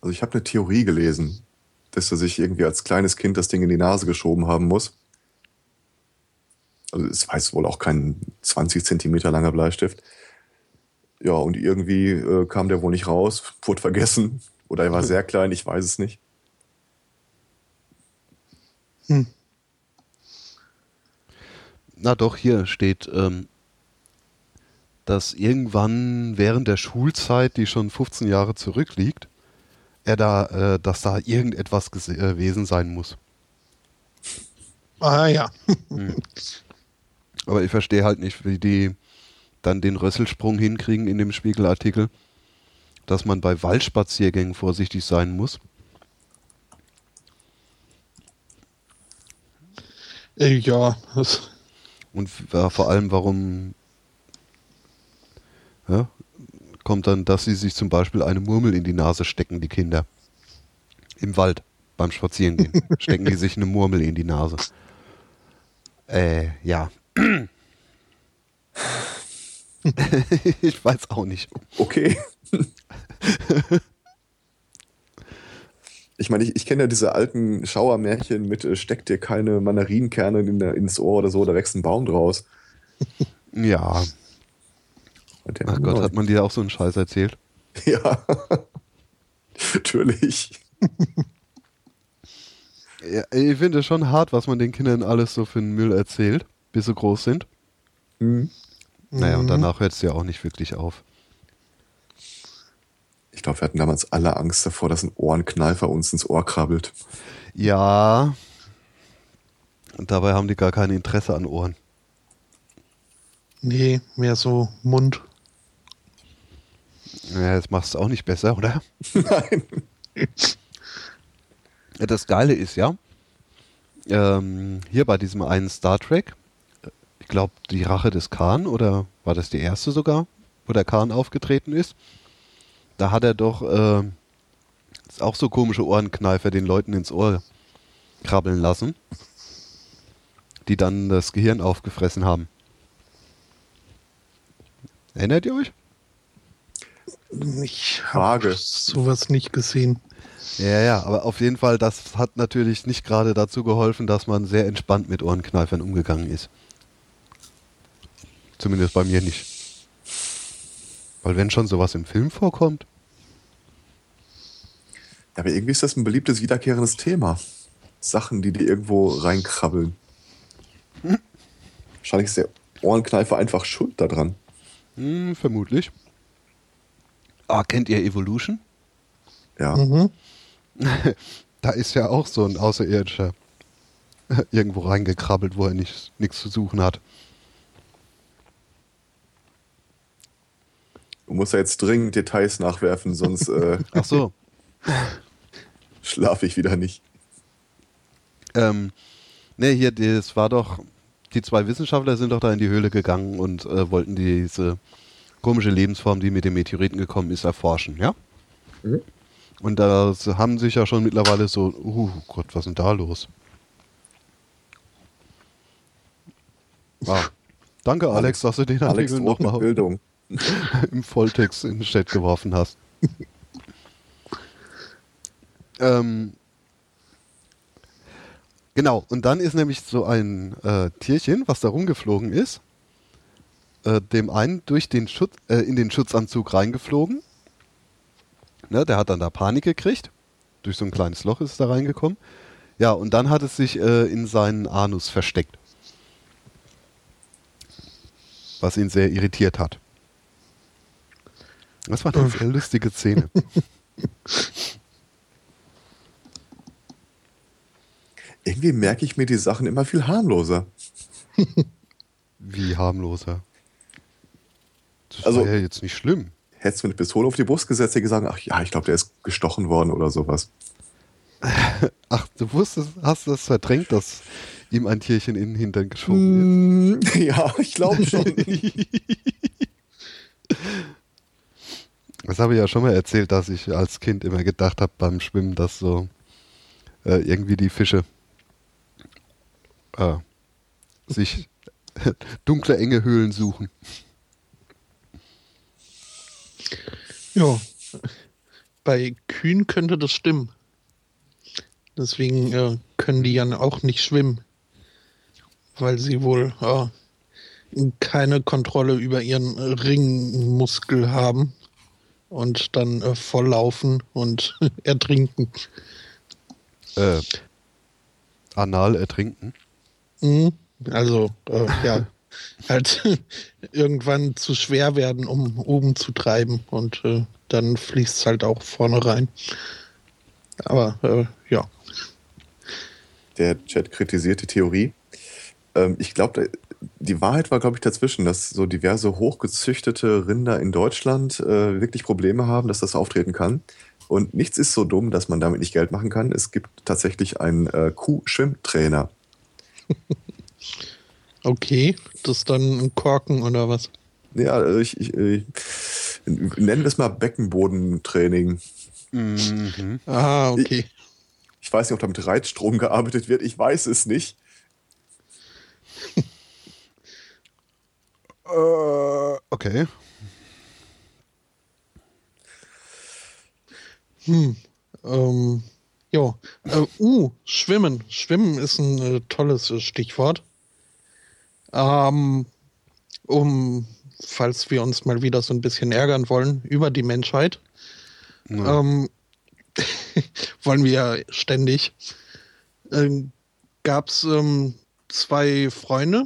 Also ich habe eine Theorie gelesen, dass er sich irgendwie als kleines Kind das Ding in die Nase geschoben haben muss. Also es weiß wohl auch kein 20 Zentimeter langer Bleistift. Ja, und irgendwie äh, kam der wohl nicht raus, wurde vergessen. Oder er war sehr klein, ich weiß es nicht. Hm. Na doch, hier steht, ähm, dass irgendwann während der Schulzeit, die schon 15 Jahre zurückliegt, er da, äh, dass da irgendetwas äh, gewesen sein muss. Ah ja. Aber ich verstehe halt nicht, wie die dann den Rösselsprung hinkriegen in dem Spiegelartikel, dass man bei Waldspaziergängen vorsichtig sein muss. Äh, ja, Und vor allem, warum ja, kommt dann, dass sie sich zum Beispiel eine Murmel in die Nase stecken, die Kinder. Im Wald beim Spazierengehen stecken die sich eine Murmel in die Nase. Äh, ja. ich weiß auch nicht. Okay. Ich meine, ich, ich kenne ja diese alten Schauermärchen mit äh, steck dir keine Mandarinenkerne in der, ins Ohr oder so, da wächst ein Baum draus. Ja. Und der- Ach Gott, hat man dir auch so einen Scheiß erzählt? Ja. Natürlich. Ja, ich finde es schon hart, was man den Kindern alles so für einen Müll erzählt, bis sie groß sind. Hm. Naja, und Mhm. danach hört es ja auch nicht wirklich auf. Ich glaube, wir hatten damals alle Angst davor, dass ein Ohrenkneifer uns ins Ohr krabbelt. Ja. Und dabei haben die gar kein Interesse an Ohren. Nee, mehr so Mund. Ja, das machst du auch nicht besser, oder? Nein. Das Geile ist ja, ähm, hier bei diesem einen Star Trek, ich glaube, die Rache des Khan, oder war das die erste sogar, wo der Khan aufgetreten ist? Da hat er doch äh, auch so komische Ohrenkneifer den Leuten ins Ohr krabbeln lassen, die dann das Gehirn aufgefressen haben. Erinnert ihr euch? Ich habe sowas nicht gesehen. Ja, ja, aber auf jeden Fall, das hat natürlich nicht gerade dazu geholfen, dass man sehr entspannt mit Ohrenkneifern umgegangen ist. Zumindest bei mir nicht. Weil wenn schon sowas im Film vorkommt, Aber irgendwie ist das ein beliebtes, wiederkehrendes Thema. Sachen, die dir irgendwo reinkrabbeln. Wahrscheinlich ist der Ohrenkneifer einfach schuld daran. hm, vermutlich. Ah, kennt ihr Evolution? Ja. Mhm. Da ist ja auch so ein Außerirdischer irgendwo reingekrabbelt, wo er nicht- nichts zu suchen hat. Du musst ja jetzt dringend Details nachwerfen, sonst äh, Ach so. schlafe ich wieder nicht. Ähm, ne, hier, das war doch, die zwei Wissenschaftler sind doch da in die Höhle gegangen und äh, wollten diese komische Lebensform, die mit dem Meteoriten gekommen ist, erforschen, ja? Mhm. Und da haben sich ja schon mittlerweile so, uh Gott, was ist denn da los? Wow. Danke, Alex, dass du den Alex Artikel nochmal Bildung. im Volltext in den Chat geworfen hast. ähm, genau, und dann ist nämlich so ein äh, Tierchen, was da rumgeflogen ist, äh, dem einen durch den Schutz, äh, in den Schutzanzug reingeflogen. Ne, der hat dann da Panik gekriegt. Durch so ein kleines Loch ist es da reingekommen. Ja, und dann hat es sich äh, in seinen Anus versteckt. Was ihn sehr irritiert hat. Das war eine sehr lustige Szene. Irgendwie merke ich mir die Sachen immer viel harmloser. Wie harmloser. Das Also- war ja jetzt nicht schlimm. Hättest du mit Pistole auf die Brust gesetzt, hätte ich gesagt, ach ja, ich glaube, der ist gestochen worden oder sowas. Ach, du wusstest, hast das verdrängt, dass ihm ein Tierchen in den Hintern geschoben wird. Mm, ja, ich glaube schon. Das habe ich ja schon mal erzählt, dass ich als Kind immer gedacht habe beim Schwimmen, dass so äh, irgendwie die Fische äh, sich dunkle, enge Höhlen suchen. Ja. Bei Kühen könnte das stimmen. Deswegen äh, können die ja auch nicht schwimmen. Weil sie wohl äh, keine Kontrolle über ihren Ringmuskel haben und dann äh, volllaufen und ertrinken. Äh, anal ertrinken. Mhm. Also, äh, ja, halt irgendwann zu schwer werden, um oben zu treiben und äh, dann fließt es halt auch vorne rein. Aber äh, ja. Der Chat kritisiert die Theorie. Ähm, ich glaube, die Wahrheit war, glaube ich, dazwischen, dass so diverse hochgezüchtete Rinder in Deutschland äh, wirklich Probleme haben, dass das auftreten kann. Und nichts ist so dumm, dass man damit nicht Geld machen kann. Es gibt tatsächlich einen äh, Kuh-Schwimmtrainer. Okay, das ist dann ein Korken oder was? Ja, also ich, ich, ich nennen wir es mal Beckenbodentraining. Mhm. Ah, okay. Ich weiß nicht, ob da mit Reizstrom gearbeitet wird. Ich weiß es nicht. Äh, okay. Hm. Ähm, jo. Äh, uh, Schwimmen. Schwimmen ist ein äh, tolles äh, Stichwort. Ähm, um, falls wir uns mal wieder so ein bisschen ärgern wollen über die Menschheit, Ja. ähm, wollen wir ja ständig, ähm, gab es ähm, zwei Freunde,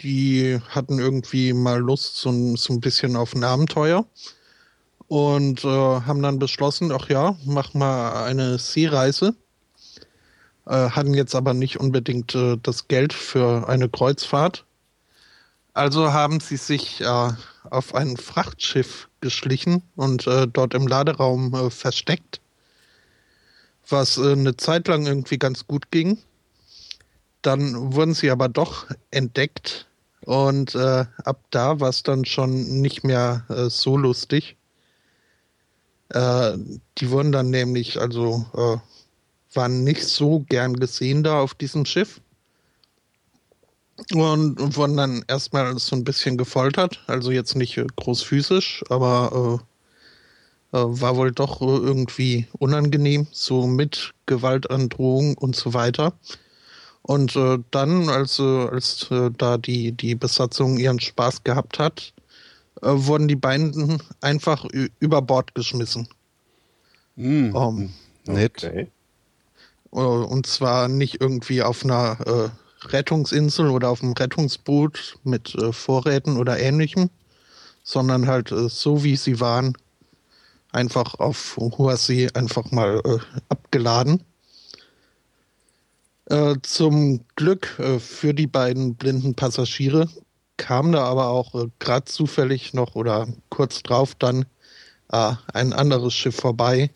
die hatten irgendwie mal Lust so, ein- so ein bisschen auf ein Abenteuer und äh, haben dann beschlossen, ach ja, mach mal eine Seereise. Äh, hatten jetzt aber nicht unbedingt äh, das Geld für eine Kreuzfahrt. Also haben sie sich äh, auf ein Frachtschiff geschlichen und dort im Laderaum versteckt, was eine Zeit lang irgendwie ganz gut ging. Dann wurden sie aber doch entdeckt und äh, ab da war es dann schon nicht mehr äh, so lustig. Äh, die wurden dann nämlich, also waren nicht so gern gesehen da auf diesem Schiff. Und wurden dann erstmal so ein bisschen gefoltert, also jetzt nicht äh, groß physisch, aber äh, äh, war wohl doch äh, irgendwie unangenehm, so mit Gewaltandrohung und so weiter. Und äh, dann, als, äh, als äh, da die, die Besatzung ihren Spaß gehabt hat, äh, wurden die beiden einfach über Bord geschmissen. Hm, Ähm, nett. Okay. Äh, Und zwar nicht irgendwie auf einer äh, Rettungsinsel oder auf einem Rettungsboot mit äh, Vorräten oder ähnlichem, sondern halt äh, so wie sie waren, einfach auf hoher See einfach mal äh, abgeladen. Äh, zum Glück für die beiden blinden Passagiere kam da aber auch gerade zufällig noch oder kurz drauf dann ein anderes Schiff vorbei,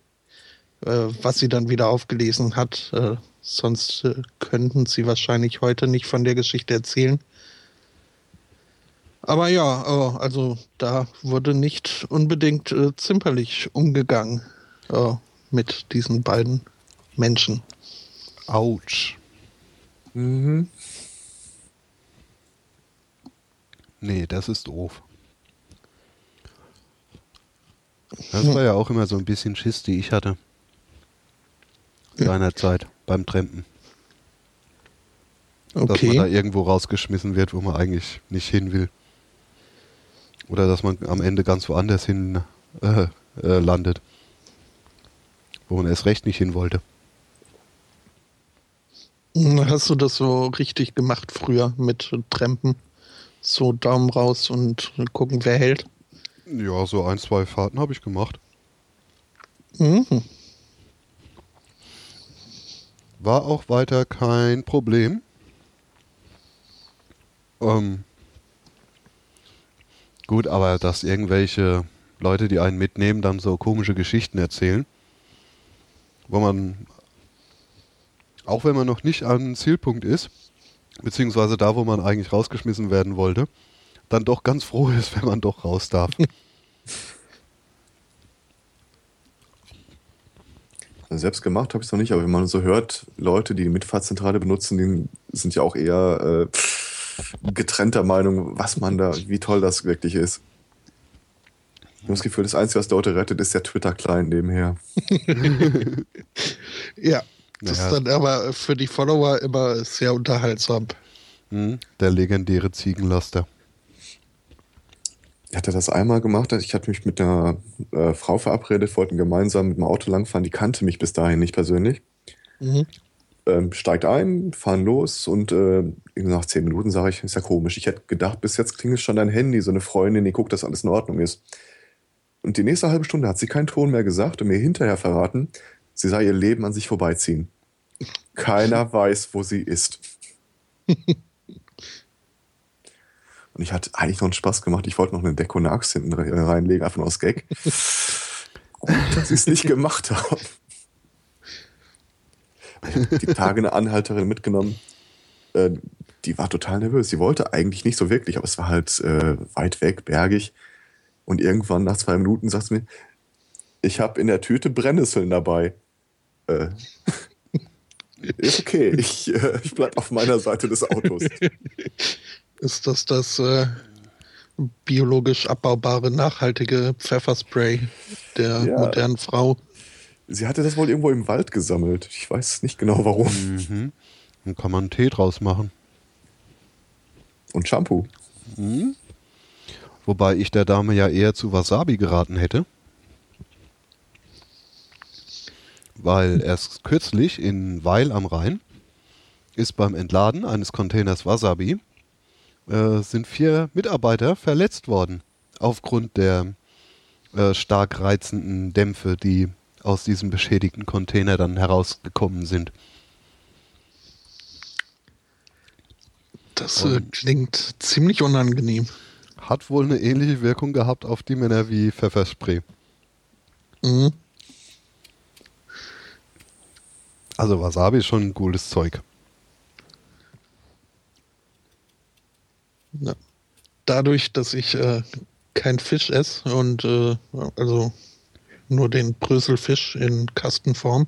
äh, was sie dann wieder aufgelesen hat. Äh, sonst äh, könnten sie wahrscheinlich heute nicht von der Geschichte erzählen. Aber ja, äh, also da wurde nicht unbedingt äh, zimperlich umgegangen äh, mit diesen beiden Menschen. Autsch. Mhm. Nee, das ist doof. Das war ja auch immer so ein bisschen Schiss, die ich hatte. Seinerzeit beim Trampen. Dass man da Okay. irgendwo rausgeschmissen wird, wo man eigentlich nicht hin will. Oder dass man am Ende ganz woanders hin äh, äh, landet. Wo man erst recht nicht hin wollte. Hast du das so richtig gemacht früher mit Trampen? So Daumen raus und gucken, wer hält? Ja, so ein, zwei Fahrten habe ich gemacht. Mhm. War auch weiter kein Problem. Ähm, gut, aber dass irgendwelche Leute, die einen mitnehmen, dann so komische Geschichten erzählen, wo man, auch wenn man noch nicht am Zielpunkt ist, beziehungsweise da, wo man eigentlich rausgeschmissen werden wollte, dann doch ganz froh ist, wenn man doch raus darf. Selbst gemacht habe ich es noch nicht, aber wenn man so hört, Leute, die die Mitfahrzentrale benutzen, die sind ja auch eher äh, getrennter Meinung, was man da, wie toll das wirklich ist. Ich habe das Gefühl, das Einzige, was Leute rettet, ist der Twitter-Client nebenher. Ja, das Naja. ist dann aber für die Follower immer sehr unterhaltsam. Hm, Der legendäre Ziegenlaster. Ich hatte das einmal gemacht, ich hatte mich mit einer äh, Frau verabredet, wollten gemeinsam mit dem Auto langfahren, die kannte mich bis dahin nicht persönlich. Mhm. Ähm, steigt ein, fahren los und äh, nach zehn Minuten sage ich, ist ja komisch. Ich hätte gedacht, bis jetzt klingelt schon dein Handy, so eine Freundin, die guckt, dass alles in Ordnung ist. Und die nächste halbe Stunde hat sie keinen Ton mehr gesagt und mir hinterher verraten, sie sei ihr Leben an sich vorbeiziehen. Keiner weiß, wo sie ist. Und ich hatte eigentlich noch einen Spaß gemacht. Ich wollte noch eine Deko, eine Axt hinten re- reinlegen, einfach nur aus Gag. Gut, dass sie es nicht gemacht haben. Ich hab die Tage eine Anhalterin mitgenommen. Äh, die war total nervös. Sie wollte eigentlich nicht so wirklich, aber es war halt äh, weit weg, bergig. Und irgendwann nach zwei Minuten sagt sie mir, ich habe in der Tüte Brennnesseln dabei. Äh, ist okay, ich, äh, ich bleib auf meiner Seite des Autos. Ist das das äh, biologisch abbaubare, nachhaltige Pfefferspray der Ja. modernen Frau. Sie hatte das wohl irgendwo im Wald gesammelt. Ich weiß nicht genau warum. Mhm. Dann kann man einen Tee draus machen. Und Shampoo. Wobei ich der Dame ja eher zu Wasabi geraten hätte. Weil erst kürzlich in Weil am Rhein ist beim Entladen eines Containers Wasabi äh, sind vier Mitarbeiter verletzt worden aufgrund der äh, stark reizenden Dämpfe, die aus diesem beschädigten Container dann herausgekommen sind. Das äh, klingt ziemlich unangenehm. Hat wohl eine ähnliche Wirkung gehabt auf die Männer wie Pfefferspray. Mhm. Also Wasabi ist schon ein gutes Zeug. Ja. Dadurch, dass ich äh, kein Fisch esse und äh, also nur den Bröselfisch in Kastenform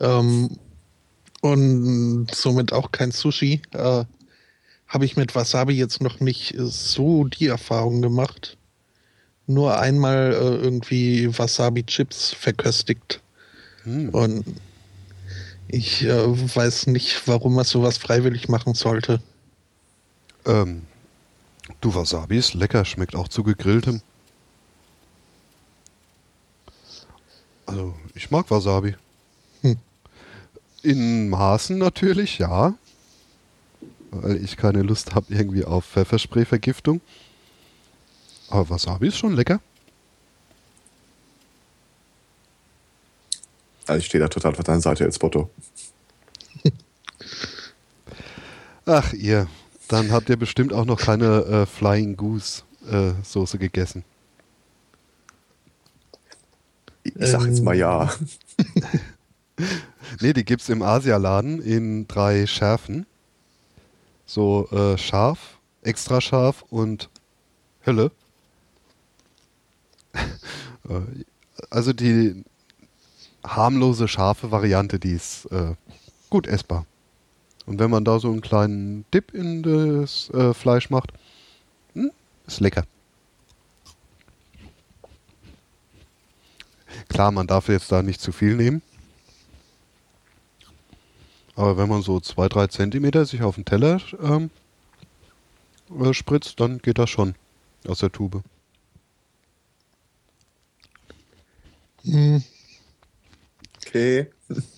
ähm, und somit auch kein Sushi, äh, habe ich mit Wasabi jetzt noch nicht so die Erfahrung gemacht. Nur einmal äh, irgendwie Wasabi-Chips verköstigt. Hm. Und ich äh, weiß nicht, warum man sowas freiwillig machen sollte. Ähm, du, Wasabi ist lecker, schmeckt auch zu gegrilltem. Also, ich mag Wasabi. Hm. In Maßen natürlich, ja. Weil ich keine Lust habe irgendwie auf Pfefferspray-Vergiftung. Aber Wasabi ist schon lecker. Also ich stehe da total auf deiner Seite, El Spotto. Ach, ihr. Dann habt ihr bestimmt auch noch keine äh, Flying Goose äh, Soße gegessen. Ich, ich sag jetzt mal ja. Nee, die gibt's im Asialaden in drei Schärfen. So äh, scharf, extra scharf und Hölle. Äh, also die harmlose, scharfe Variante, die ist äh, gut essbar. Und wenn man da so einen kleinen Dip in das äh, Fleisch macht, hm, ist lecker. Klar, man darf jetzt da nicht zu viel nehmen. Aber wenn man so zwei, drei Zentimeter sich auf den Teller ähm, äh, spritzt, dann geht das schon aus der Tube. Hm, Okay.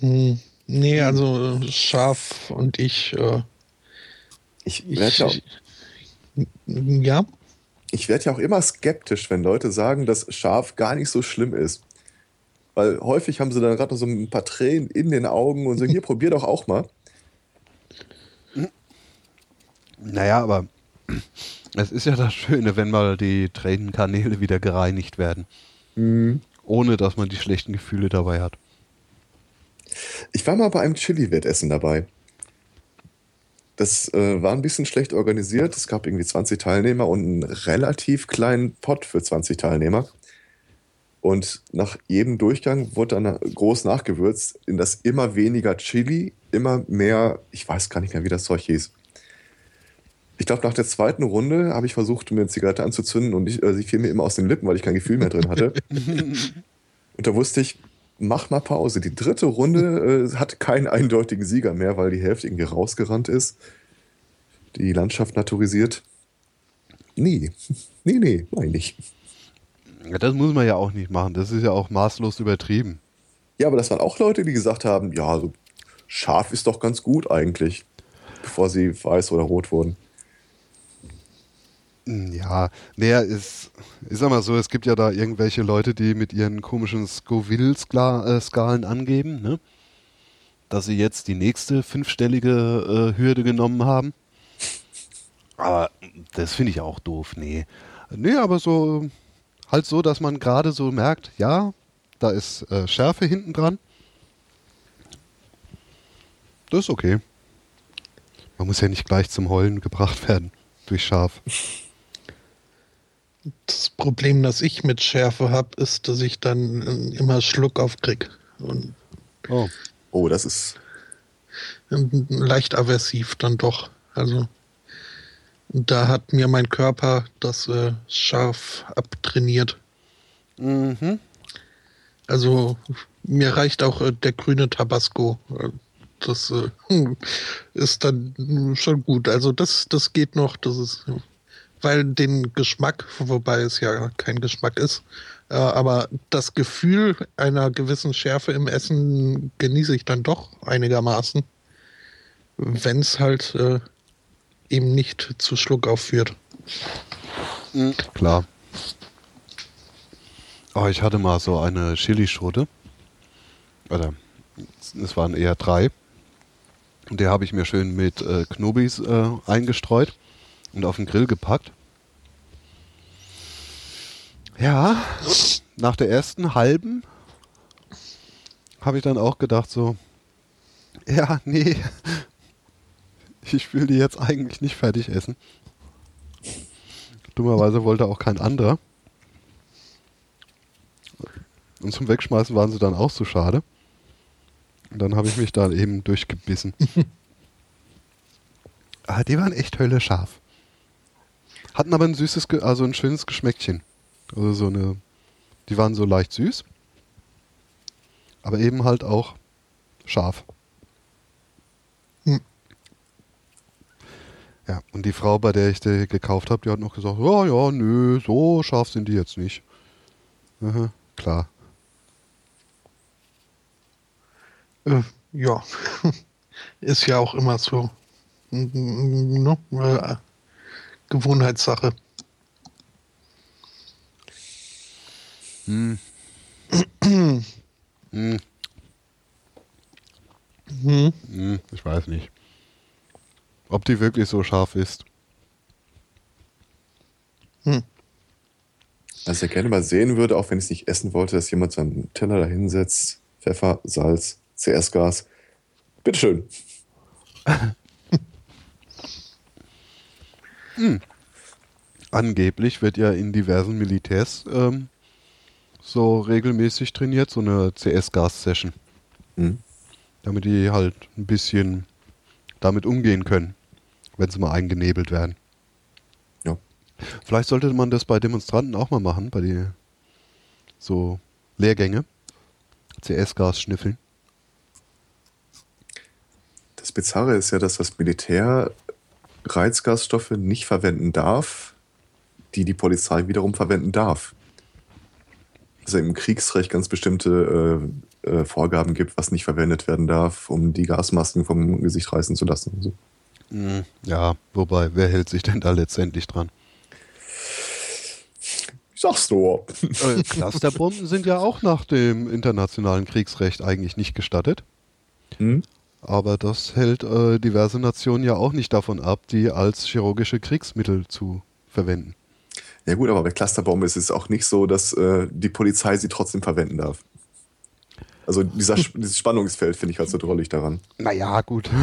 hm, nee, also äh, Schaf und ich, äh, Ich ich werde ja, auch- ja, ich werd ja auch immer skeptisch, wenn Leute sagen, dass scharf gar nicht so schlimm ist. Weil häufig haben sie dann gerade noch so ein paar Tränen in den Augen und so, hier, probier doch auch mal. Naja, aber es ist ja das Schöne, wenn mal die Tränenkanäle wieder gereinigt werden. Ohne dass man die schlechten Gefühle dabei hat. Ich war mal bei einem Chili-Wettessen dabei. Das äh, war ein bisschen schlecht organisiert. Es gab irgendwie 20 Teilnehmer und einen relativ kleinen Pot für 20 Teilnehmer. Und nach jedem Durchgang wurde dann groß nachgewürzt in das immer weniger Chili, immer mehr, ich weiß gar nicht mehr, wie das Zeug hieß. Ich glaube, nach der zweiten Runde habe ich versucht, mir eine Zigarette anzuzünden und ich, äh, sie fiel mir immer aus den Lippen, weil ich kein Gefühl mehr drin hatte. und da wusste ich, mach mal Pause. Die dritte Runde äh, hat keinen eindeutigen Sieger mehr, weil die Hälfte irgendwie rausgerannt ist. Die Landschaft naturisiert. Nee, nee, nee, meine ich. Das muss man ja auch nicht machen. Das ist ja auch maßlos übertrieben. Ja, aber das waren auch Leute, die gesagt haben, ja, so scharf ist doch ganz gut eigentlich, bevor sie weiß oder rot wurden. Hm, Ja, naja, ist, ich sag mal so, es gibt ja da irgendwelche Leute, die mit ihren komischen Scoville-Skalen angeben, ne? Dass sie jetzt die nächste fünfstellige äh, Hürde genommen haben. Aber das finde ich auch doof, nee. Nee, aber so, halt so, dass man gerade so merkt, ja, da ist äh, Schärfe hinten dran. Das ist okay. Man muss ja nicht gleich zum Heulen gebracht werden durch Schaf. Das Problem, das ich mit Schärfe habe, ist, dass ich dann äh, immer Schluck aufkrieg. Und Oh. Oh, das ist. äh, leicht aversiv dann doch. Also Da hat mir mein Körper das äh, scharf abtrainiert. Mhm. Also mir reicht auch äh, der grüne Tabasco. Äh, Das äh, ist dann schon gut. Also das, das geht noch. Das ist, weil den Geschmack, wobei es ja kein Geschmack ist, äh, aber das Gefühl einer gewissen Schärfe im Essen genieße ich dann doch einigermaßen, wenn es halt äh, eben nicht zu Schluckauf führt. Mhm, Klar. Oh, ich hatte mal so eine Chilischote. Oder es waren eher drei. Und die habe ich mir schön mit äh, Knobis äh, eingestreut und auf den Grill gepackt. Ja, nach der ersten halben habe ich dann auch gedacht so, ja, nee, ich will die jetzt eigentlich nicht fertig essen. Dummerweise wollte auch kein anderer. Und zum Wegschmeißen waren sie dann auch so schade. Und dann habe ich mich da eben durchgebissen. ah, die waren echt Hölle scharf. Hatten aber ein süßes, also ein schönes Geschmäckchen. Also so eine, die waren so leicht süß. Aber eben halt auch scharf. Hm. Ja, und die Frau, bei der ich die gekauft habe, die hat noch gesagt, ja, ja, nö, so scharf sind die jetzt nicht. Aha, klar. Äh, ja, ist ja auch immer so. Ne? Äh, Gewohnheitssache. Hm. hm, Hm. hm, ich weiß nicht. Ob die wirklich so scharf ist. Was ich ja gerne mal sehen würde, auch wenn ich es nicht essen wollte, dass jemand seinen Teller da hinsetzt, Pfeffer, Salz, CS-Gas. Bitteschön. Angeblich wird ja in diversen Militärs ähm, so regelmäßig trainiert, so eine CS-Gas-Session. Hm. Damit die halt ein bisschen damit umgehen können, wenn sie mal eingenebelt werden. Ja. Vielleicht sollte man das bei Demonstranten auch mal machen, bei die so Lehrgänge. CS-Gas schnüffeln. Das Bizarre ist ja, dass das Militär Reizgasstoffe nicht verwenden darf, die die Polizei wiederum verwenden darf. Dass es im Kriegsrecht ganz bestimmte äh, äh, Vorgaben gibt, was nicht verwendet werden darf, um die Gasmasken vom Gesicht reißen zu lassen. So. Hm, Ja, wobei, wer hält sich denn da letztendlich dran? Ich sag's nur. Äh, Clusterbomben sind ja auch nach dem internationalen Kriegsrecht eigentlich nicht gestattet. Hm? Aber das hält äh, diverse Nationen ja auch nicht davon ab, die als chirurgische Kriegsmittel zu verwenden. Ja gut, aber bei Clusterbombe ist es auch nicht so, dass äh, die Polizei sie trotzdem verwenden darf. Also dieser, dieses Spannungsfeld finde ich halt so drollig daran. Naja, gut.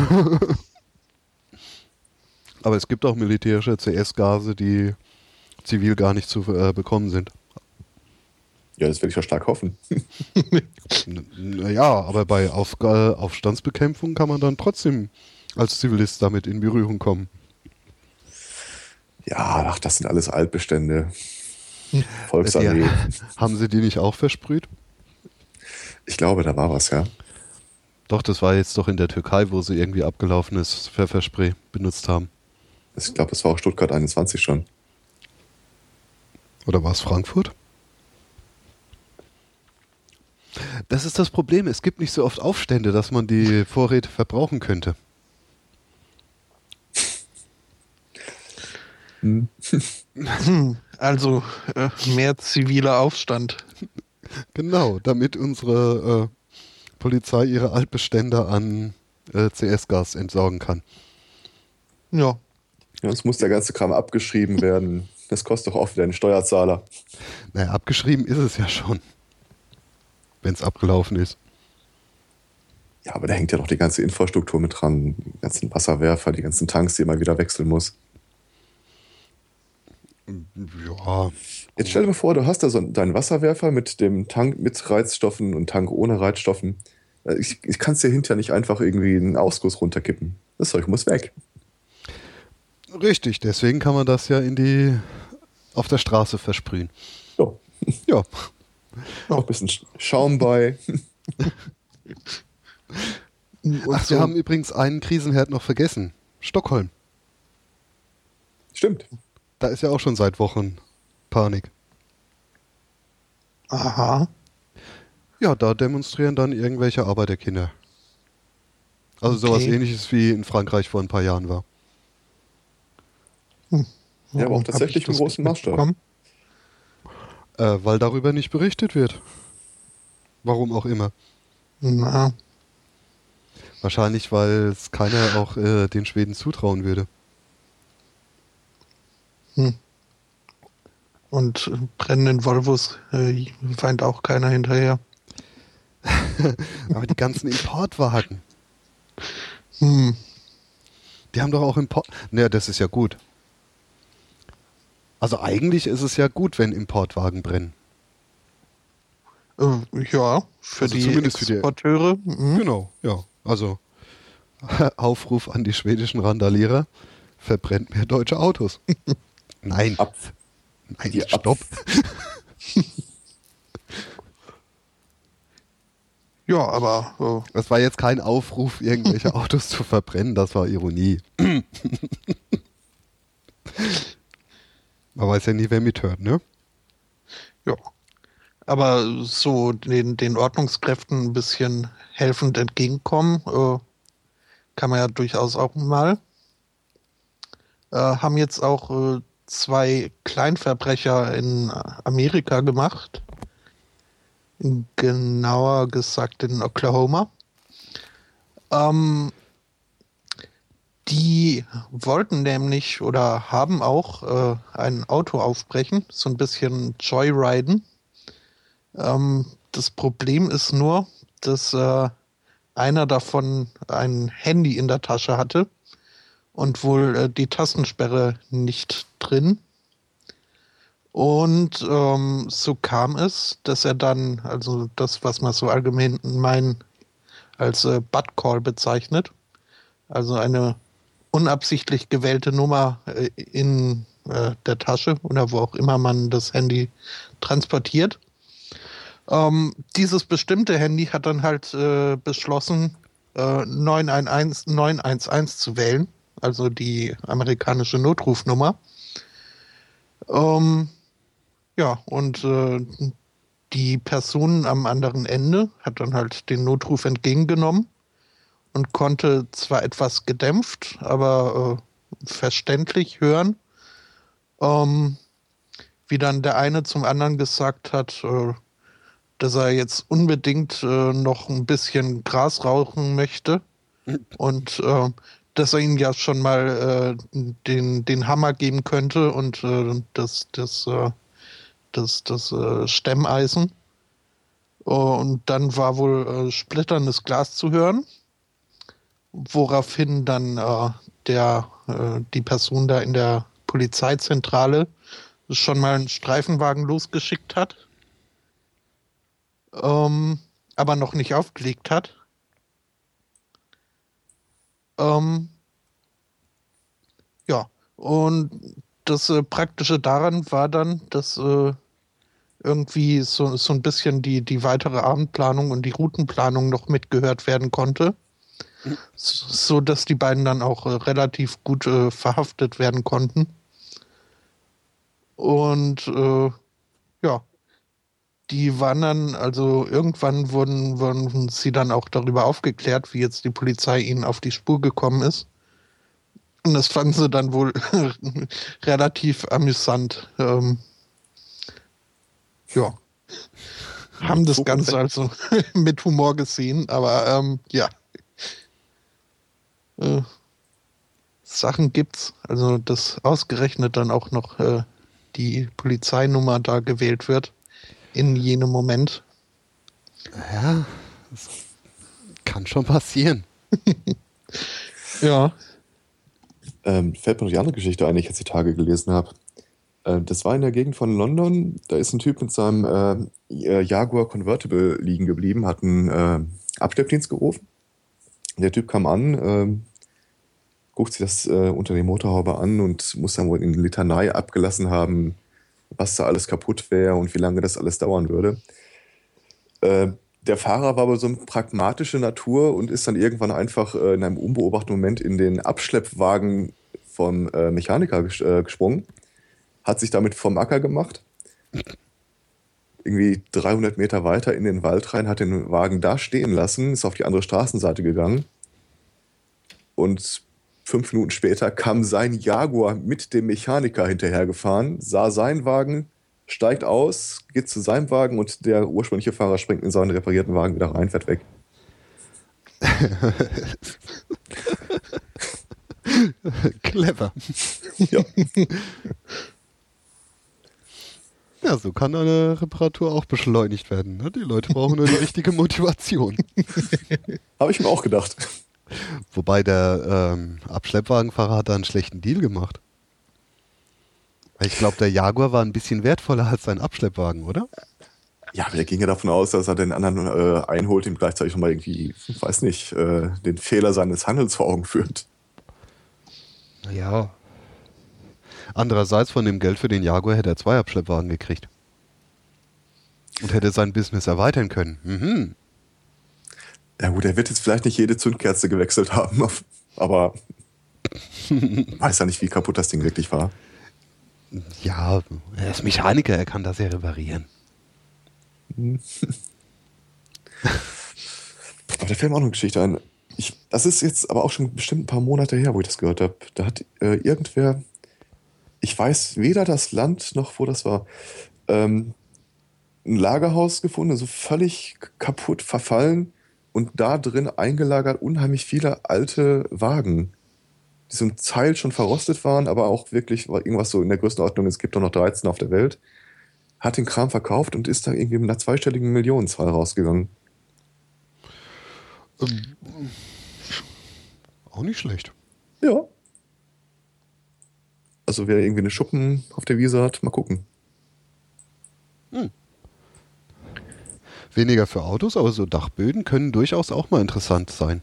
Aber es gibt auch militärische CS-Gase, die zivil gar nicht zu äh, bekommen sind. Ja, das werde ich ja stark hoffen. Naja, aber bei Auf Aufstandsbekämpfung kann man dann trotzdem als Zivilist damit in Berührung kommen. Ja, ach, das sind alles Altbestände. Ja, Volksarmee. haben sie die nicht auch versprüht? Ich glaube, da war was, ja. Doch, das war jetzt doch in der Türkei, wo sie irgendwie abgelaufenes Pfefferspray benutzt haben. Ich glaube, das war auch Stuttgart 21 schon. Oder war es Frankfurt? Das ist das Problem. Es gibt nicht so oft Aufstände, dass man die Vorräte verbrauchen könnte. Hm. Hm, Also äh, mehr ziviler Aufstand. Genau, damit unsere äh, Polizei ihre Altbestände an äh, CS-Gas entsorgen kann. Ja, Ja, es muss der ganze Kram abgeschrieben werden. Das kostet doch auch wieder den Steuerzahler. Naja, abgeschrieben ist es ja schon. Wenn es abgelaufen ist. Ja, aber da hängt ja doch die ganze Infrastruktur mit dran. Die ganzen Wasserwerfer, die ganzen Tanks, die immer wieder wechseln muss. Ja, Jetzt stell dir mal vor, du hast da so deinen Wasserwerfer mit dem Tank mit Reizstoffen und Tank ohne Reizstoffen. Äh, Ich, ich kann es dir hinterher nicht einfach irgendwie einen Ausguss runterkippen. Das Zeug muss weg. Richtig, deswegen kann man das ja in die auf der Straße versprühen. Ja. Ja. Noch ein bisschen Schaum bei. Und Ach, wir haben übrigens einen Krisenherd noch vergessen. Stockholm. Stimmt. Da ist ja auch schon seit Wochen Panik. Aha. Ja, da demonstrieren dann irgendwelche Arbeiterkinder. Also sowas Okay. ähnliches wie in Frankreich vor ein paar Jahren war. Ja, aber auch tatsächlich im großen Maßstab. Äh, weil darüber nicht berichtet wird. Warum auch immer. Na, Wahrscheinlich, weil es keiner auch äh, den Schweden zutrauen würde. Und äh, brennenden Volvos äh, weint auch keiner hinterher. Aber die ganzen Importwagen, Hm. die haben doch auch Import. Naja, das ist ja gut. Also eigentlich ist es ja gut, wenn Importwagen brennen. Äh, ja, für Also die zumindest für die- Exporteure. mhm. Genau, ja. Also Aufruf an die schwedischen Randalierer, verbrennt mehr deutsche Autos. Nein, Ab. nein, die stopp. Ja, aber Das war jetzt kein Aufruf, irgendwelche Autos zu verbrennen, das war Ironie. Man weiß ja nie, wer mithört, ne? äh, ja. Aber so den, den Ordnungskräften ein bisschen helfend entgegenkommen, äh, kann man ja durchaus auch mal. Äh, haben jetzt auch äh, zwei Kleinverbrecher in Amerika gemacht. Genauer gesagt in Oklahoma. Ähm, die wollten nämlich oder haben auch äh, ein Auto aufbrechen, so ein bisschen Joyriden. Ähm, das Problem ist nur, dass äh, einer davon ein Handy in der Tasche hatte und wohl äh, die Tastensperre nicht drin. Und ähm, so kam es, dass er dann, also das, was man so allgemein mein, als äh, Butt Call bezeichnet, also eine unabsichtlich gewählte Nummer äh, in äh, der Tasche oder wo auch immer man das Handy transportiert. Ähm, dieses bestimmte Handy hat dann halt äh, beschlossen, äh, 911, 911 zu wählen, also die amerikanische Notrufnummer. Ähm, ja, und äh, die Person am anderen Ende hat dann halt den Notruf entgegengenommen und konnte zwar etwas gedämpft, aber äh, verständlich hören, ähm, wie dann der eine zum anderen gesagt hat, äh, dass er jetzt unbedingt äh, noch ein bisschen Gras rauchen möchte und äh, dass er ihm ja schon mal äh, den, den Hammer geben könnte und äh, das, das, äh, das, das äh, Stemmeisen. Und dann war wohl äh, splitterndes Glas zu hören, woraufhin dann äh, der, äh, die Person da in der Polizeizentrale schon mal einen Streifenwagen losgeschickt hat, ähm, aber noch nicht aufgelegt hat. Ähm, ja, und das äh, Praktische daran war dann, dass äh, irgendwie so, so ein bisschen die, die weitere Abendplanung und die Routenplanung noch mitgehört werden konnte. So, so dass die beiden dann auch äh, relativ gut äh, verhaftet werden konnten. Und äh, ja, die waren dann, also irgendwann wurden, wurden sie dann auch darüber aufgeklärt, wie jetzt die Polizei ihnen auf die Spur gekommen ist. Und das fanden sie dann wohl relativ amüsant. Ähm, ja. Haben das Ganze also mit Humor gesehen, aber ähm, ja. Äh, Sachen gibt's. Also, dass ausgerechnet dann auch noch äh, die Polizeinummer da gewählt wird in jenem Moment. Ja, das kann schon passieren. Ja. Ähm, fällt mir noch die andere Geschichte ein, die ich jetzt die Tage gelesen habe. Äh, das war in der Gegend von London. Da ist ein Typ mit seinem äh, Jaguar Convertible liegen geblieben, hat einen äh, Abschleppdienst gerufen. Der Typ kam an, ähm, guckt sich das äh, unter der Motorhaube an und muss dann wohl in Litanei abgelassen haben, was da alles kaputt wäre und wie lange das alles dauern würde. Äh, der Fahrer war aber so eine pragmatische Natur und ist dann irgendwann einfach äh, in einem unbeobachteten Moment in den Abschleppwagen vom äh, Mechaniker äh, gesprungen, hat sich damit vom Acker gemacht, irgendwie 300 Meter weiter in den Wald rein, hat den Wagen da stehen lassen, ist auf die andere Straßenseite gegangen und fünf Minuten später kam sein Jaguar mit dem Mechaniker hinterhergefahren, sah seinen Wagen, steigt aus, geht zu seinem Wagen und der ursprüngliche Fahrer springt in seinen reparierten Wagen wieder rein, fährt weg. Clever. Ja. Ja, so kann eine Reparatur auch beschleunigt werden. Ne? Die Leute brauchen nur die richtige Motivation. Habe ich mir auch gedacht. Wobei der ähm, Abschleppwagenfahrer hat da einen schlechten Deal gemacht. Ich glaube, der Jaguar war ein bisschen wertvoller als sein Abschleppwagen, oder? Ja, aber der ging ja davon aus, dass er den anderen äh, einholt, ihm gleichzeitig nochmal irgendwie, weiß nicht, äh, den Fehler seines Handels vor Augen führt. Naja. Andererseits von dem Geld für den Jaguar hätte er zwei Abschleppwagen gekriegt. Und hätte sein Business erweitern können. Mhm. Ja gut, er wird jetzt vielleicht nicht jede Zündkerze gewechselt haben, aber weiß ja nicht, wie kaputt das Ding wirklich war. Ja, er ist Mechaniker, er kann das ja reparieren. Aber da fällt mir auch noch eine Geschichte ein. Ich, das ist jetzt aber auch schon bestimmt ein paar Monate her, wo ich das gehört habe. Da hat äh, irgendwer, ich weiß weder das Land noch wo das war, ähm, ein Lagerhaus gefunden, so völlig kaputt, verfallen und da drin eingelagert unheimlich viele alte Wagen, die zum Teil schon verrostet waren, aber auch wirklich irgendwas so in der Größenordnung, es gibt doch noch 13 auf der Welt, hat den Kram verkauft und ist da irgendwie mit einer zweistelligen Millionenzahl rausgegangen. Ähm, auch nicht schlecht. Ja. Also wer irgendwie eine Schuppen auf der Wiese hat, mal gucken. Weniger für Autos, aber so Dachböden können durchaus auch mal interessant sein.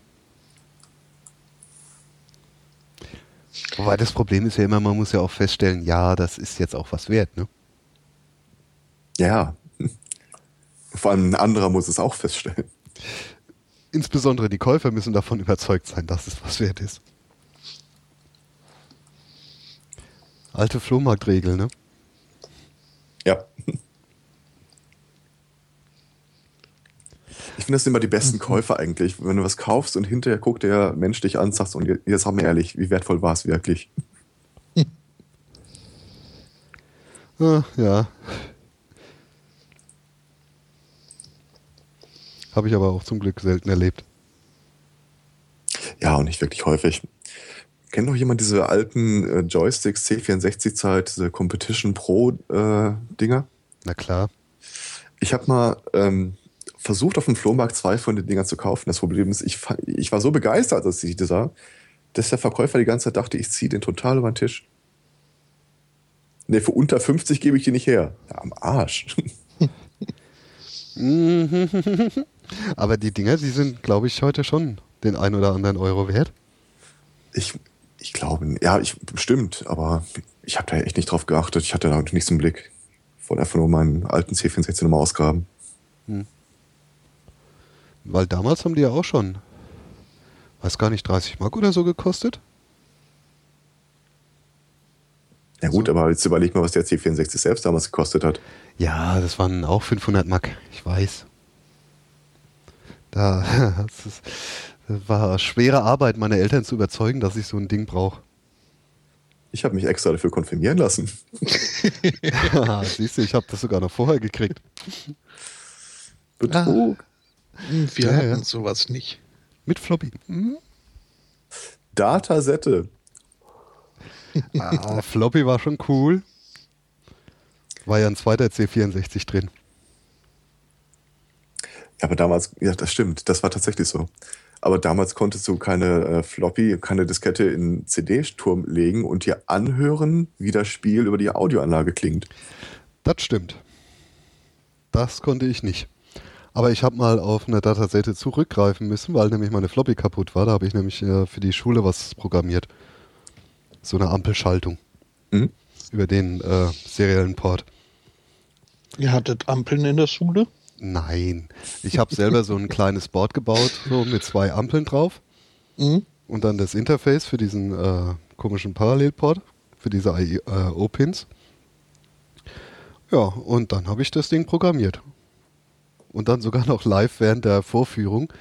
Wobei das Problem ist ja immer, man muss ja auch feststellen, ja, das ist jetzt auch was wert, ne? Ja. Vor allem ein anderer muss es auch feststellen. Insbesondere die Käufer müssen davon überzeugt sein, dass es was wert ist. Alte Flohmarktregel, ne? Ja. Ich finde, das sind immer die besten Käufer eigentlich. Wenn du was kaufst und hinterher guckt der Mensch dich an und sagst, und jetzt sag mir ehrlich, wie wertvoll war es wirklich? Ah, ja. Habe ich aber auch zum Glück selten erlebt. Ja, und nicht wirklich häufig. Kennt noch jemand diese alten äh, Joysticks C64-Zeit, diese Competition Pro-Dinger? Na klar. Ich habe mal ähm, versucht, auf dem Flohmarkt zwei von den Dingern zu kaufen. Das Problem ist, ich, ich war so begeistert, als ich das sah, dass der Verkäufer die ganze Zeit dachte, ich ziehe den total über den Tisch. Ne, für unter 50 gebe ich die nicht her. Ja, am Arsch. Aber die Dinger, die sind, glaube ich, heute schon den ein oder anderen Euro wert. Ich, ich glaube, ja, ich, bestimmt, aber ich habe da echt nicht drauf geachtet. Ich hatte da nichts im Blick. Ich wollte einfach nur meinen alten C64 nochmal ausgraben. Weil damals haben die ja auch schon, weiß gar nicht, 30 Mark oder so gekostet. Ja gut, aber jetzt überleg mal, was der C64 selbst damals gekostet hat. Ja, das waren auch 500 Mark, ich weiß. Da, das, ist, das war schwere Arbeit, meine Eltern zu überzeugen, dass ich so ein Ding brauche. Ich habe mich extra dafür konfirmieren lassen. Siehst du, ich habe das sogar noch vorher gekriegt. Betrug. Hm, Wir Ja, hatten ja. sowas nicht. Mit Floppy. Hm? Datasette. Ah, Floppy war schon cool. War ja ein zweiter C64 drin. Ja, aber damals, ja, das stimmt, das war tatsächlich so. Aber damals konntest du keine äh, Floppy, keine Diskette in CD-Turm legen und dir anhören, wie das Spiel über die Audioanlage klingt. Das stimmt. Das konnte ich nicht. Aber ich habe mal auf eine Datasette zurückgreifen müssen, weil nämlich meine Floppy kaputt war. Da habe ich nämlich äh, für die Schule was programmiert. So eine Ampelschaltung. Mhm. Über den äh, seriellen Port. Ihr hattet Ampeln in der Schule? Nein. Ich habe selber so ein kleines Board gebaut, so mit zwei Ampeln drauf. Mhm. Und dann das Interface für diesen äh, komischen Parallelport, für diese IO-Pins. Ja, und dann habe ich das Ding programmiert. Und dann sogar noch live während der Vorführung.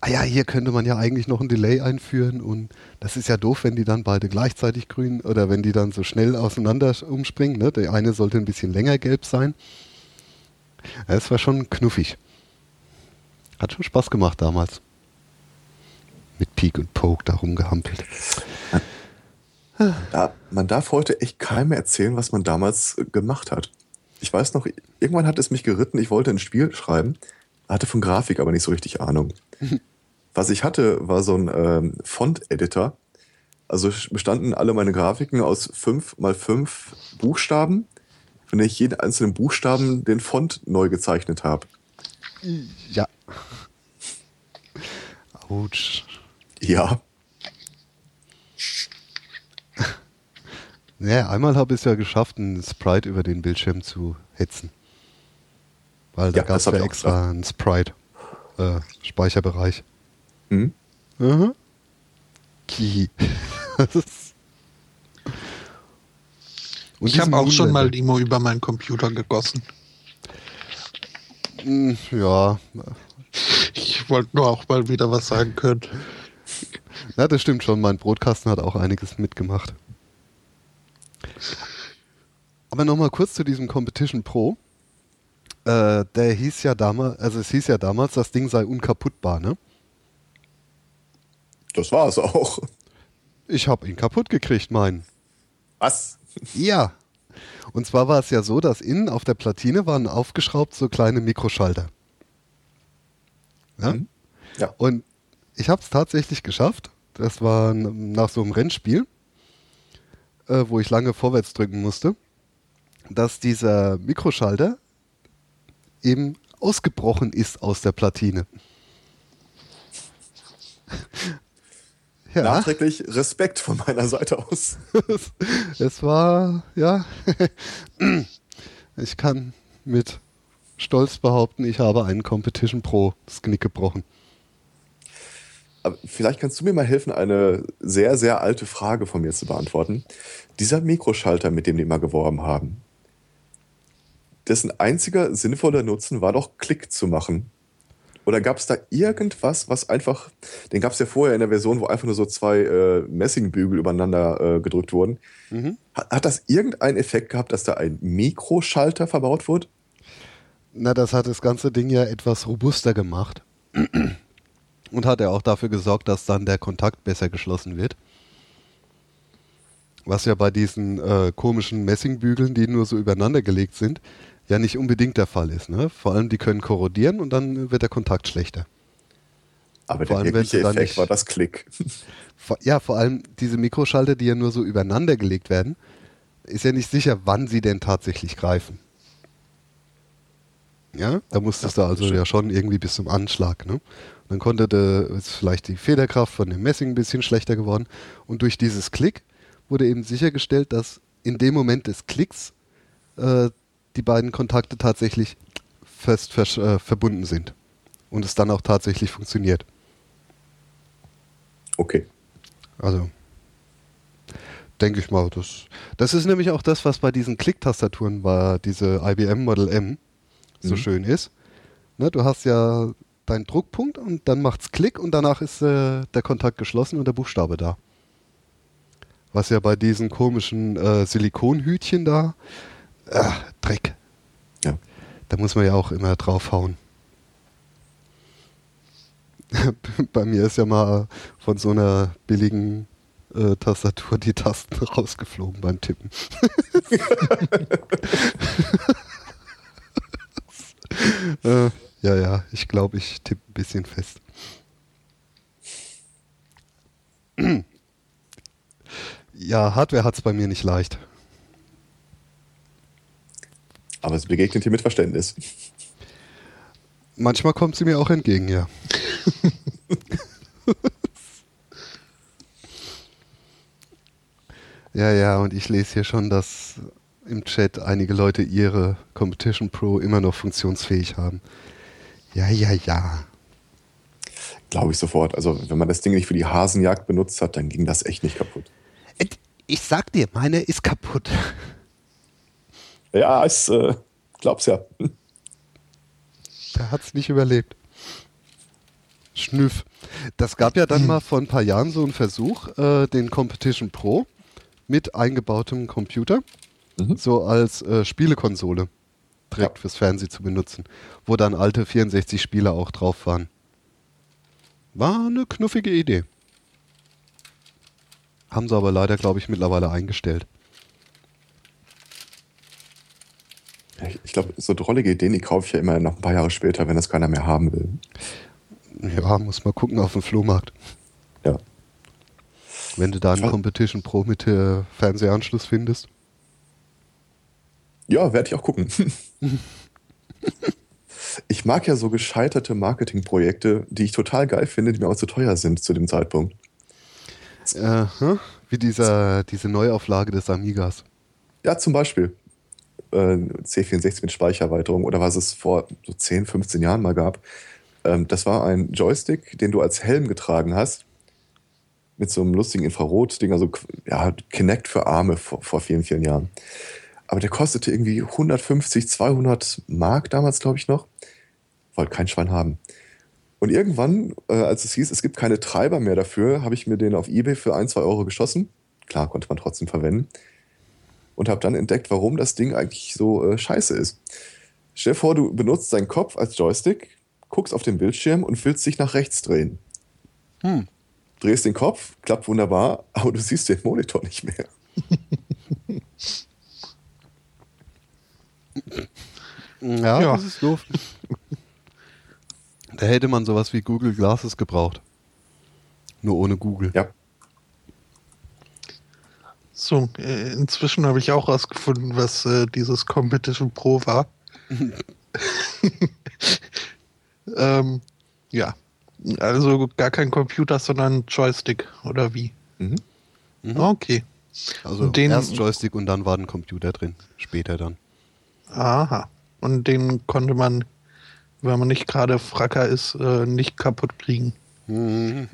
Ah ja, hier könnte man ja eigentlich noch ein Delay einführen und das ist ja doof, wenn die dann beide gleichzeitig grün oder wenn die dann so schnell auseinander umspringen. Ne? Der eine sollte ein bisschen länger gelb sein. Es war schon knuffig. Hat schon Spaß gemacht damals. Mit Peak und Poke da rumgehampelt. Ja, man darf heute echt keinem erzählen, was man damals äh, gemacht hat. Ich weiß noch, irgendwann hat es mich geritten, ich wollte ein Spiel schreiben, hatte von Grafik aber nicht so richtig Ahnung. Was ich hatte, war so ein ähm, Font-Editor. Also bestanden alle meine Grafiken aus fünf mal fünf Buchstaben, denen ich jeden einzelnen Buchstaben den Font neu gezeichnet habe. Ja. Autsch. Ja, Naja, einmal habe ich es ja geschafft, einen Sprite über den Bildschirm zu hetzen. Weil da Ja, gab es ja extra einen Sprite-Speicherbereich. hm? Mhm. Kihi. Ist- Und ich habe auch schon mal. Limo über meinen Computer gegossen. Hm, Ja, Ich wollte nur auch mal wieder was sagen können. na, das stimmt schon. Mein Brotkasten hat auch einiges mitgemacht. Aber nochmal kurz zu diesem Competition Pro. Äh, der hieß ja damals, also es hieß ja damals, das Ding sei unkaputtbar, ne? das war es auch. Ich habe ihn kaputt gekriegt, meinen. Was? Ja. Und zwar war es ja so, dass innen auf der Platine waren aufgeschraubt so kleine Mikroschalter. Ja? Mhm. Ja. Und ich habe es tatsächlich geschafft. Das war nach so einem Rennspiel, äh, wo ich lange vorwärts drücken musste, dass dieser Mikroschalter eben ausgebrochen ist aus der Platine. ja. Nachträglich Respekt von meiner Seite aus. es war, ja, ich kann mit Stolz behaupten, ich habe einen Competition Pro das Knick gebrochen. Aber vielleicht kannst du mir mal helfen, eine sehr, sehr alte Frage von mir zu beantworten. Dieser Mikroschalter, mit dem die immer geworben haben, dessen einziger sinnvoller Nutzen war doch Klick zu machen. Oder gab es da irgendwas, was einfach, den gab es ja vorher in der Version, wo einfach nur so zwei äh, Messingbügel übereinander äh, gedrückt wurden. Hat, hat das irgendeinen Effekt gehabt, dass da ein Mikroschalter verbaut wurde? Na, das hat das ganze Ding ja etwas robuster gemacht. Und hat ja auch dafür gesorgt, dass dann der Kontakt besser geschlossen wird. Was ja bei diesen äh, komischen Messingbügeln, die nur so übereinander gelegt sind, ja nicht unbedingt der Fall ist. Ne? Vor allem, die können korrodieren und dann wird der Kontakt schlechter. Aber Vor der allem, wirkliche Effekt nicht- war das Klick. Ja, vor allem diese Mikroschalter, die ja nur so übereinander gelegt werden, ist ja nicht sicher, wann sie denn tatsächlich greifen. Ja, da musstest du also ja schon irgendwie bis zum Anschlag. Ne? Dann konnte der, ist vielleicht die Federkraft von dem Messing ein bisschen schlechter geworden. Und durch dieses Klick wurde eben sichergestellt, dass in dem Moment des Klicks äh, die beiden Kontakte tatsächlich fest versch- äh, verbunden sind. Und es dann auch tatsächlich funktioniert. Okay. Also, denke ich mal, das, das ist nämlich auch das, was bei diesen Klicktastaturen war, diese IBM Model M so Mhm. schön ist. Ne, du hast ja deinen Druckpunkt und dann macht's Klick und danach ist äh, der Kontakt geschlossen und der Buchstabe da. Was ja bei diesen komischen äh, Silikonhütchen da, äh, Dreck. Ja. Da muss man ja auch immer draufhauen. Bei mir ist ja mal von so einer billigen äh, Tastatur die Tasten rausgeflogen beim Tippen. äh, ja, ja, ich glaube, ich tippe ein bisschen fest. Ja, Hardware hat es bei mir nicht leicht. Aber es begegnet dir mit Verständnis. Manchmal kommt sie mir auch entgegen, ja. ja, ja, und ich lese hier schon, dass im Chat einige Leute ihre Competition Pro immer noch funktionsfähig haben. Ja, ja, ja. Glaube ich sofort. Also, wenn man das Ding nicht für die Hasenjagd benutzt hat, dann ging das echt nicht kaputt. Ich sag dir, meine ist kaputt. Ja, ich äh, glaub's ja. Der hat's nicht überlebt. Schnüff. Das gab ja dann mal vor ein paar Jahren so einen Versuch, äh, den Competition Pro mit eingebautem Computer, Mhm. so als äh, Spielekonsole direkt Ja. fürs Fernsehen zu benutzen, wo dann alte 64 Spiele auch drauf waren. War eine knuffige Idee. Haben sie aber leider, glaube ich, mittlerweile eingestellt. Ich, glaube, so drollige Ideen, die kaufe ich ja immer noch ein paar Jahre später, wenn das keiner mehr haben will. Ja, muss mal gucken auf dem Flohmarkt. Ja. Wenn du da einen. Competition Pro mit äh, Fernsehanschluss findest. Ja, werde ich auch gucken. ich mag ja so gescheiterte Marketingprojekte, die ich total geil finde, die mir auch zu teuer sind zu dem Zeitpunkt. Äh, wie dieser, diese Neuauflage des Amigas. Ja, zum Beispiel äh, C64 mit Speichererweiterung oder was es vor so 10, 15 Jahren mal gab. Ähm, das war ein Joystick, den du als Helm getragen hast. Mit so einem lustigen Infrarot-Ding, also ja, Kinect für Arme vor, vor vielen, vielen Jahren. Aber der kostete irgendwie 150, 200 Mark damals, glaube ich noch. Wollte kein Schwein haben. Und irgendwann, äh, als es hieß, es gibt keine Treiber mehr dafür, habe ich mir den auf Ebay für 1, 2 Euro geschossen. Klar, konnte man trotzdem verwenden. Und habe dann entdeckt, warum das Ding eigentlich so äh, scheiße ist. Stell dir vor, du benutzt deinen Kopf als Joystick, guckst auf den Bildschirm und willst dich nach rechts drehen. Hm. Drehst den Kopf, klappt wunderbar, aber du siehst den Monitor nicht mehr. Ja, Ja. das ist doof. da hätte man sowas wie Google Glasses gebraucht. Nur ohne Google. Ja. So, äh, inzwischen habe ich auch rausgefunden, was äh, dieses Competition Pro war. ähm, ja. Also gar kein Computer, sondern Joystick, oder wie? Mhm. Mhm. Okay. Also Den- erst Joystick und dann war ein Computer drin. Später dann. Aha. Und den konnte man, wenn man nicht gerade Fracker ist, äh, nicht kaputt kriegen. Mhm.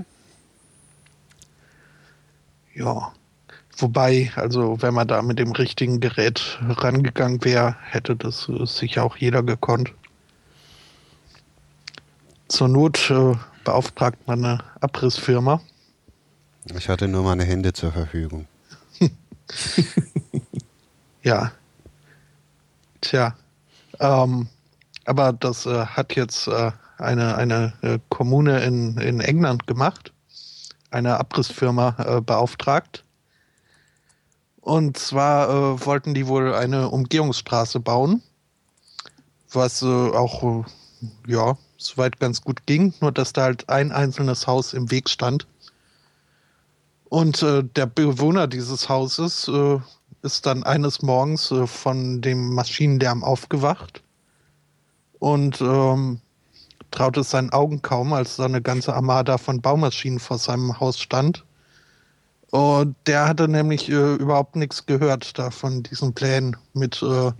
Ja. Wobei, also wenn man da mit dem richtigen Gerät rangegangen wäre, hätte das äh, sicher auch jeder gekonnt. Zur Not äh, beauftragt man eine Abrissfirma. Ich hatte nur meine Hände zur Verfügung. Ja. Tja. Ähm, aber das äh, hat jetzt äh, eine, eine äh, Kommune in, in England gemacht. Eine Abrissfirma äh, beauftragt. Und zwar äh, wollten die wohl eine Umgehungsstraße bauen. Was äh, auch, ja, soweit ganz gut ging. Nur, dass da halt ein einzelnes Haus im Weg stand. Und der Bewohner dieses Hauses ist dann eines Morgens äh, von dem Maschinenlärm aufgewacht und ähm, traut es seinen Augen kaum, als da eine ganze Armada von Baumaschinen vor seinem Haus stand. Und der hatte nämlich äh, überhaupt nichts gehört da von diesen Plänen mit äh,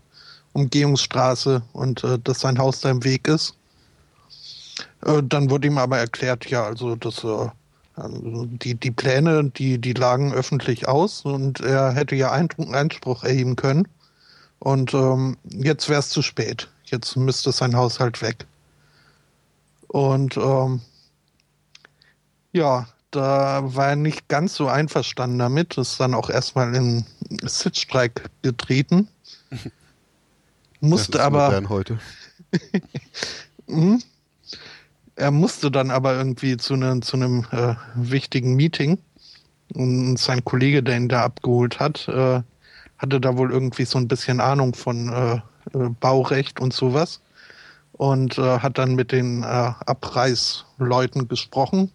Umgehungsstraße und äh, dass sein Haus da im Weg ist. Äh, dann wurde ihm aber erklärt, ja, also das äh, also die, die Pläne, die, die lagen öffentlich aus und er hätte ja Eindruck, Einspruch erheben können. Und ähm, jetzt wäre es zu spät. Jetzt müsste sein Haushalt weg. Und ähm, ja, da war er nicht ganz so einverstanden damit. Ist dann auch erstmal in Sitzstreik getreten. Musste aber. heute. Mhm. Er musste dann aber irgendwie zu, ne, zu einem äh, wichtigen Meeting. Und sein Kollege, der ihn da abgeholt hat, äh, hatte da wohl irgendwie so ein bisschen Ahnung von äh, äh, Baurecht und sowas. Und äh, hat dann mit den Abreißleuten gesprochen,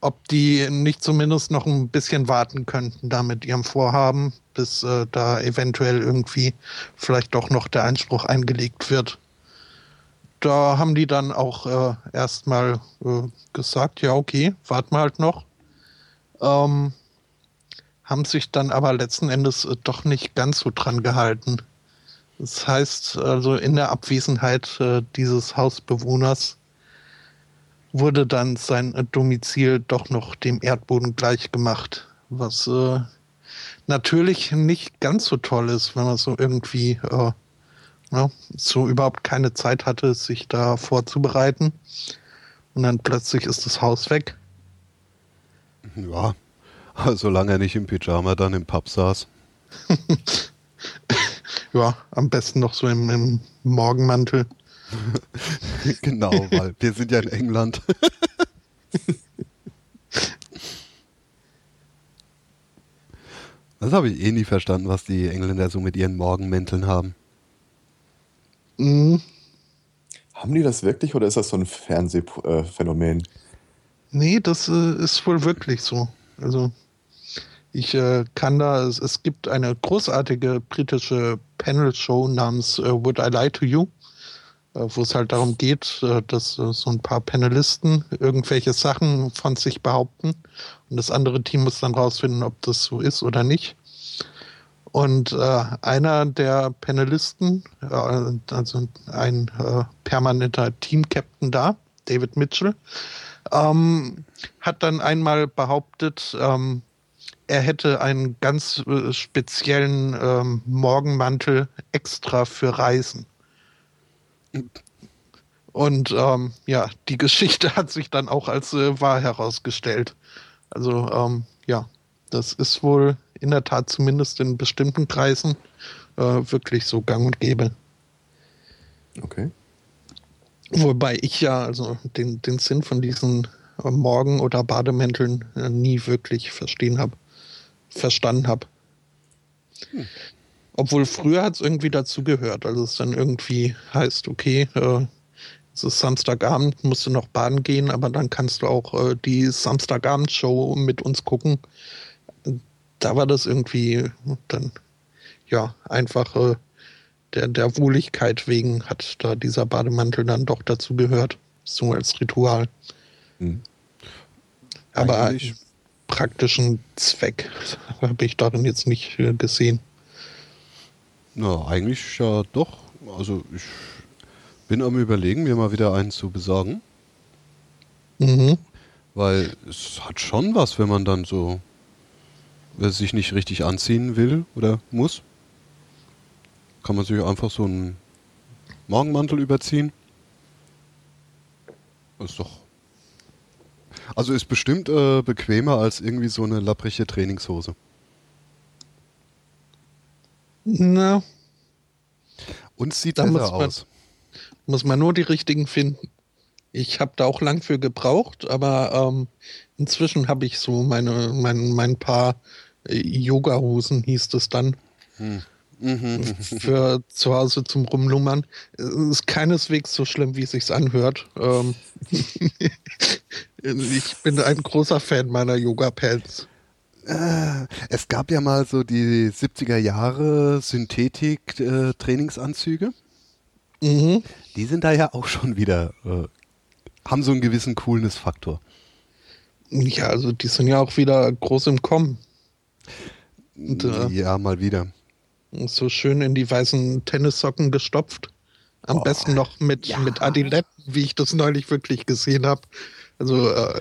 ob die nicht zumindest noch ein bisschen warten könnten da mit ihrem Vorhaben, bis äh, da eventuell irgendwie vielleicht doch noch der Einspruch eingelegt wird. Da haben die dann auch äh, erstmal äh, gesagt, ja, okay, warten wir halt noch. Ähm, haben sich dann aber letzten Endes äh, doch nicht ganz so dran gehalten. Das heißt, also in der Abwesenheit äh, dieses Hausbewohners wurde dann sein äh, Domizil doch noch dem Erdboden gleich gemacht, was äh, natürlich nicht ganz so toll ist, wenn man so irgendwie ja, so überhaupt keine Zeit hatte, sich da vorzubereiten. Und dann plötzlich ist das Haus weg. Ja, solange er nicht im Pyjama dann im Pub saß. ja, am besten noch so im, im Morgenmantel. genau, weil wir sind ja in England. das habe ich eh nie verstanden, was die Engländer so mit ihren Morgenmänteln haben. Mhm. Haben die das wirklich oder ist das so ein Fernsehphänomen? Nee, das äh, ist wohl wirklich so. Also ich äh, kann da, es, es, gibt eine großartige britische Panel-Show namens äh, Would I Lie to You, äh, wo es halt darum geht, äh, dass äh, so ein paar Panelisten irgendwelche Sachen von sich behaupten und das andere Team muss dann rausfinden, ob das so ist oder nicht. Und äh, einer der Panelisten, äh, also ein äh, permanenter Team-Captain da, David Mitchell, ähm, hat dann einmal behauptet, ähm, er hätte einen ganz äh, speziellen ähm, Morgenmantel extra für Reisen. Und ähm, ja, die Geschichte hat sich dann auch als äh, wahr herausgestellt. Also ähm, ja, das ist wohl in der Tat zumindest in bestimmten Kreisen äh, wirklich so gang und gäbe. Okay. Wobei ich ja also den, den Sinn von diesen äh, Morgen- oder Bademänteln äh, nie wirklich verstehen habe, verstanden habe. Hm. Obwohl früher hat es irgendwie dazu gehört, also es dann irgendwie heißt, okay, äh, es ist Samstagabend, musst du noch baden gehen, aber dann kannst du auch äh, die Samstagabend-Show mit uns gucken da war das irgendwie dann ja einfach äh, der, der Wohligkeit wegen hat da dieser Bademantel dann doch dazu gehört, so als Ritual. Mhm. Aber Eigentlich. praktischen Zweck habe ich darin jetzt nicht äh, gesehen. Na, eigentlich ja doch. Also ich bin am überlegen, mir mal wieder einen zu besorgen. Mhm. Weil es hat schon was, wenn man dann so sich nicht richtig anziehen will oder muss, kann man sich einfach so einen Morgenmantel überziehen. Ist doch. Also ist bestimmt äh, bequemer als irgendwie so eine lapprige Trainingshose. Na. Und sieht da besser muss aus. muss man nur die richtigen finden. Ich habe da auch lang für gebraucht, aber ähm, inzwischen habe ich so meine, mein, mein paar Yoga-Hosen hieß es dann. Hm. Mhm. Für zu Hause zum Rumlummern. Ist keineswegs so schlimm, wie es sich anhört. Ähm ich bin ein großer Fan meiner Yoga-Pants. Äh, es gab ja mal so die 70er Jahre Synthetik-Trainingsanzüge. Mhm. Die sind da ja auch schon wieder, äh, haben so einen gewissen Coolness-Faktor. Ja, also die sind ja auch wieder groß im Kommen. Und, äh, ja, mal wieder. So schön in die weißen Tennissocken gestopft. Am oh, besten noch mit, ja. mit Adiletten, wie ich das neulich wirklich gesehen habe. Also, äh,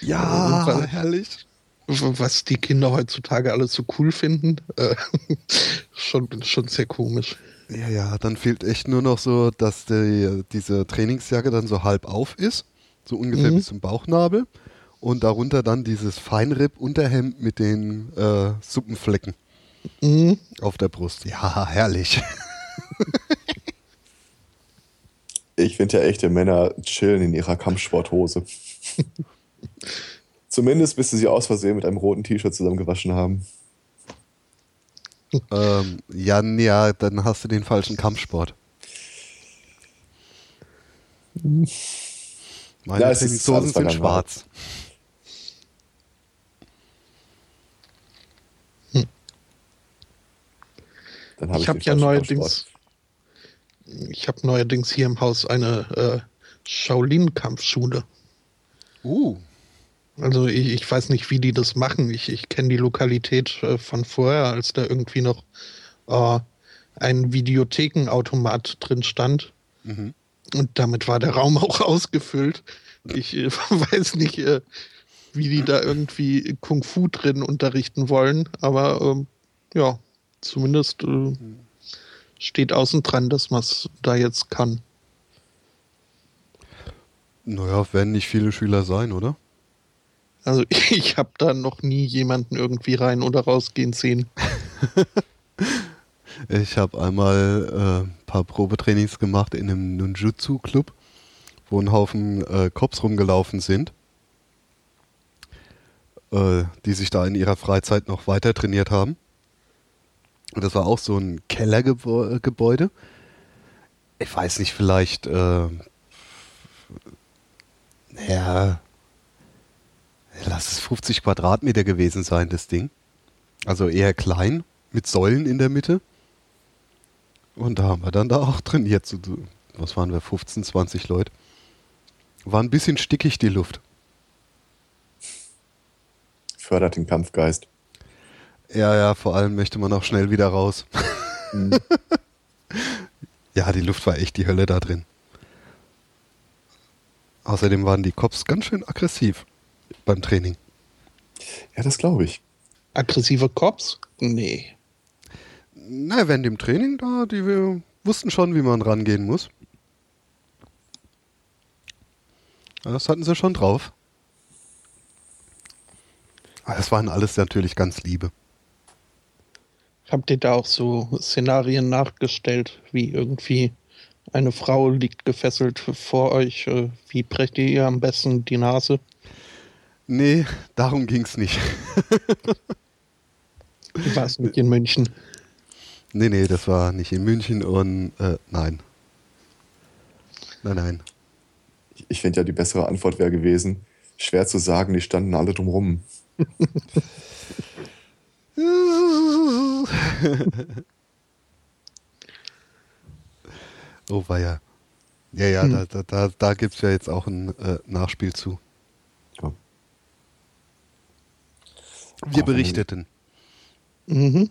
ja, was, herrlich. Was die Kinder heutzutage alles so cool finden, äh, schon, schon sehr komisch. Ja, ja, dann fehlt echt nur noch so, dass die, diese Trainingsjacke dann so halb auf ist, so ungefähr mhm. bis zum Bauchnabel und darunter dann dieses Feinripp-Unterhemd mit den äh, Suppenflecken mhm. auf der Brust. Ja, herrlich. ich finde ja echte Männer chillen in ihrer Kampfsporthose. Zumindest bis sie sie aus Versehen mit einem roten T-Shirt zusammengewaschen haben. ähm, ja, ja, dann hast du den falschen Kampfsport. Meine ja, Trainingshosen sind schwarz. Dann hab ich, ich habe ja neuerdings, ich habe neuerdings hier im Haus eine äh, Shaolin-Kampfschule. Uh. Also ich, ich, weiß nicht, wie die das machen. Ich, ich kenne die Lokalität äh, von vorher, als da irgendwie noch äh, ein Videothekenautomat drin stand. Mhm. Und damit war der Raum auch ausgefüllt. Ich äh, weiß nicht, äh, wie die da irgendwie Kung Fu drin unterrichten wollen, aber ähm, ja, zumindest äh, steht außen dran, dass man es da jetzt kann. Naja, werden nicht viele Schüler sein, oder? Also ich habe da noch nie jemanden irgendwie rein oder rausgehen sehen. ich habe einmal ein äh, paar Probetrainings gemacht in einem Ninjutsu-Club, wo ein Haufen äh, Cops rumgelaufen sind, äh, die sich da in ihrer Freizeit noch weiter trainiert haben. Und das war auch so ein Kellergebäude. Ich weiß nicht, vielleicht, äh, ja, lass es 50 Quadratmeter gewesen sein, das Ding. Also eher klein, mit Säulen in der Mitte. Und da haben wir dann da auch trainiert. Was waren wir, 15, 20 Leute. War ein bisschen stickig die Luft. Fördert den Kampfgeist. Ja, ja, vor allem möchte man auch schnell wieder raus. Mhm. ja, die Luft war echt die Hölle da drin. Außerdem waren die Cops ganz schön aggressiv beim Training. Ja, das glaube ich. Aggressive Cops? Nee. Na, während dem Training da, die wir wussten schon, wie man rangehen muss. Das hatten sie schon drauf. Aber das waren alles natürlich ganz Liebe. Habt ihr da auch so Szenarien nachgestellt, wie irgendwie eine Frau liegt gefesselt vor euch? Äh, wie brecht ihr ihr am besten die Nase? Nee, darum ging es nicht. du warst nicht in München. Nee, nee, das war nicht in München und äh, nein. Nein, nein. Ich finde ja, die bessere Antwort wäre gewesen, schwer zu sagen, die standen alle drumrum. oh, war ja. Ja, ja, hm. da, da, da, da gibt es ja jetzt auch ein äh, Nachspiel zu. Ja. Wir berichteten. Mhm.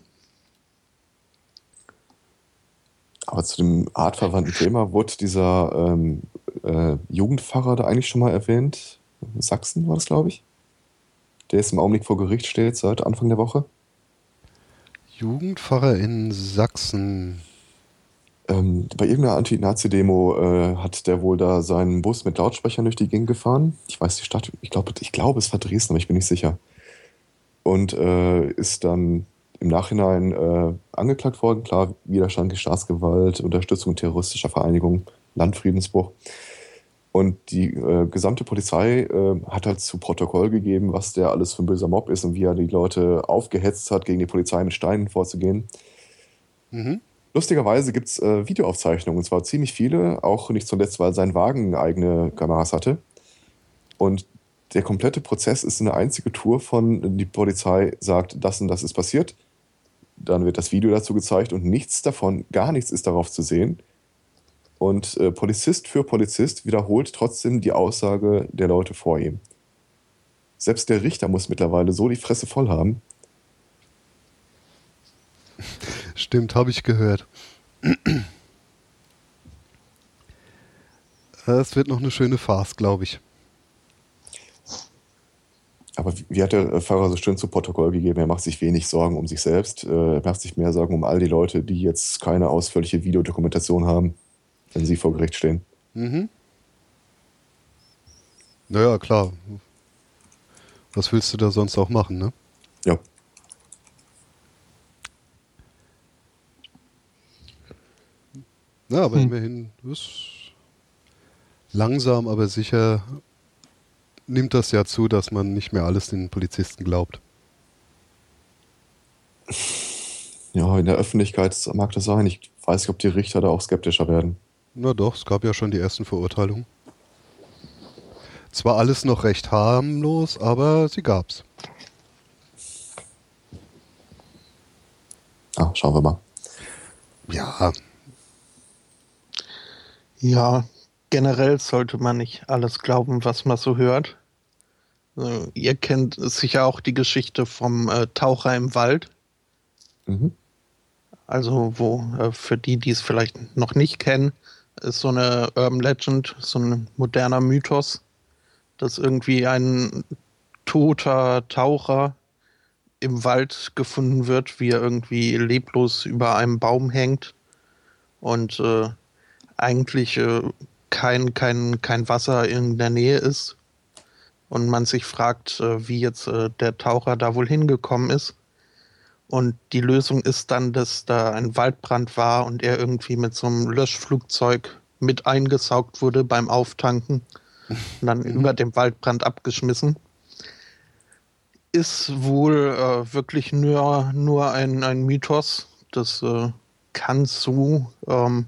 Aber zu dem artverwandten Thema wurde dieser ähm, äh, Jugendpfarrer da eigentlich schon mal erwähnt. Sachsen war das, glaube ich. Der ist im Augenblick vor Gericht steht seit Anfang der Woche. Jugendpfarrer in Sachsen. Ähm, bei irgendeiner Anti-Nazi-Demo äh, hat der wohl da seinen Bus mit Lautsprechern durch die Gegend gefahren. Ich weiß die Stadt, ich glaube, ich glaub, es war Dresden, aber ich bin nicht sicher. Und äh, ist dann im Nachhinein äh, angeklagt worden. Klar, Widerstand gegen Staatsgewalt, Unterstützung terroristischer Vereinigungen, Landfriedensbruch. Und die äh, gesamte Polizei äh, hat halt zu Protokoll gegeben, was der alles für ein böser Mob ist und wie er die Leute aufgehetzt hat, gegen die Polizei mit Steinen vorzugehen. Mhm. Lustigerweise gibt es äh, Videoaufzeichnungen, und zwar ziemlich viele, auch nicht zuletzt, weil sein Wagen eigene Kameras hatte. Und der komplette Prozess ist eine einzige Tour von, die Polizei sagt, das und das ist passiert. Dann wird das Video dazu gezeigt und nichts davon, gar nichts ist darauf zu sehen. Und äh, Polizist für Polizist wiederholt trotzdem die Aussage der Leute vor ihm. Selbst der Richter muss mittlerweile so die Fresse voll haben. Stimmt, habe ich gehört. Es wird noch eine schöne Farce, glaube ich. Aber wie hat der Pfarrer so schön zu Protokoll gegeben? Er macht sich wenig Sorgen um sich selbst. Äh, er macht sich mehr Sorgen um all die Leute, die jetzt keine ausführliche Videodokumentation haben wenn sie vor Gericht stehen. Mhm. Naja, klar. Was willst du da sonst auch machen, ne? Ja. Na, aber hm. immerhin ist langsam, aber sicher nimmt das ja zu, dass man nicht mehr alles den Polizisten glaubt. Ja, in der Öffentlichkeit mag das sein. Ich weiß nicht, ob die Richter da auch skeptischer werden. Na doch, es gab ja schon die ersten Verurteilungen. Zwar alles noch recht harmlos, aber sie gab's. Ah, schauen wir mal. Ja. Ja, generell sollte man nicht alles glauben, was man so hört. Also, ihr kennt sicher auch die Geschichte vom äh, Taucher im Wald. Mhm. Also, wo äh, für die, die es vielleicht noch nicht kennen, ist so eine Urban Legend, so ein moderner Mythos, dass irgendwie ein toter Taucher im Wald gefunden wird, wie er irgendwie leblos über einem Baum hängt und äh, eigentlich äh, kein, kein, kein Wasser in der Nähe ist und man sich fragt, äh, wie jetzt äh, der Taucher da wohl hingekommen ist. Und die Lösung ist dann, dass da ein Waldbrand war und er irgendwie mit so einem Löschflugzeug mit eingesaugt wurde beim Auftanken und dann mhm. über dem Waldbrand abgeschmissen. Ist wohl äh, wirklich nur, nur ein, ein Mythos. Das äh, kann so ähm,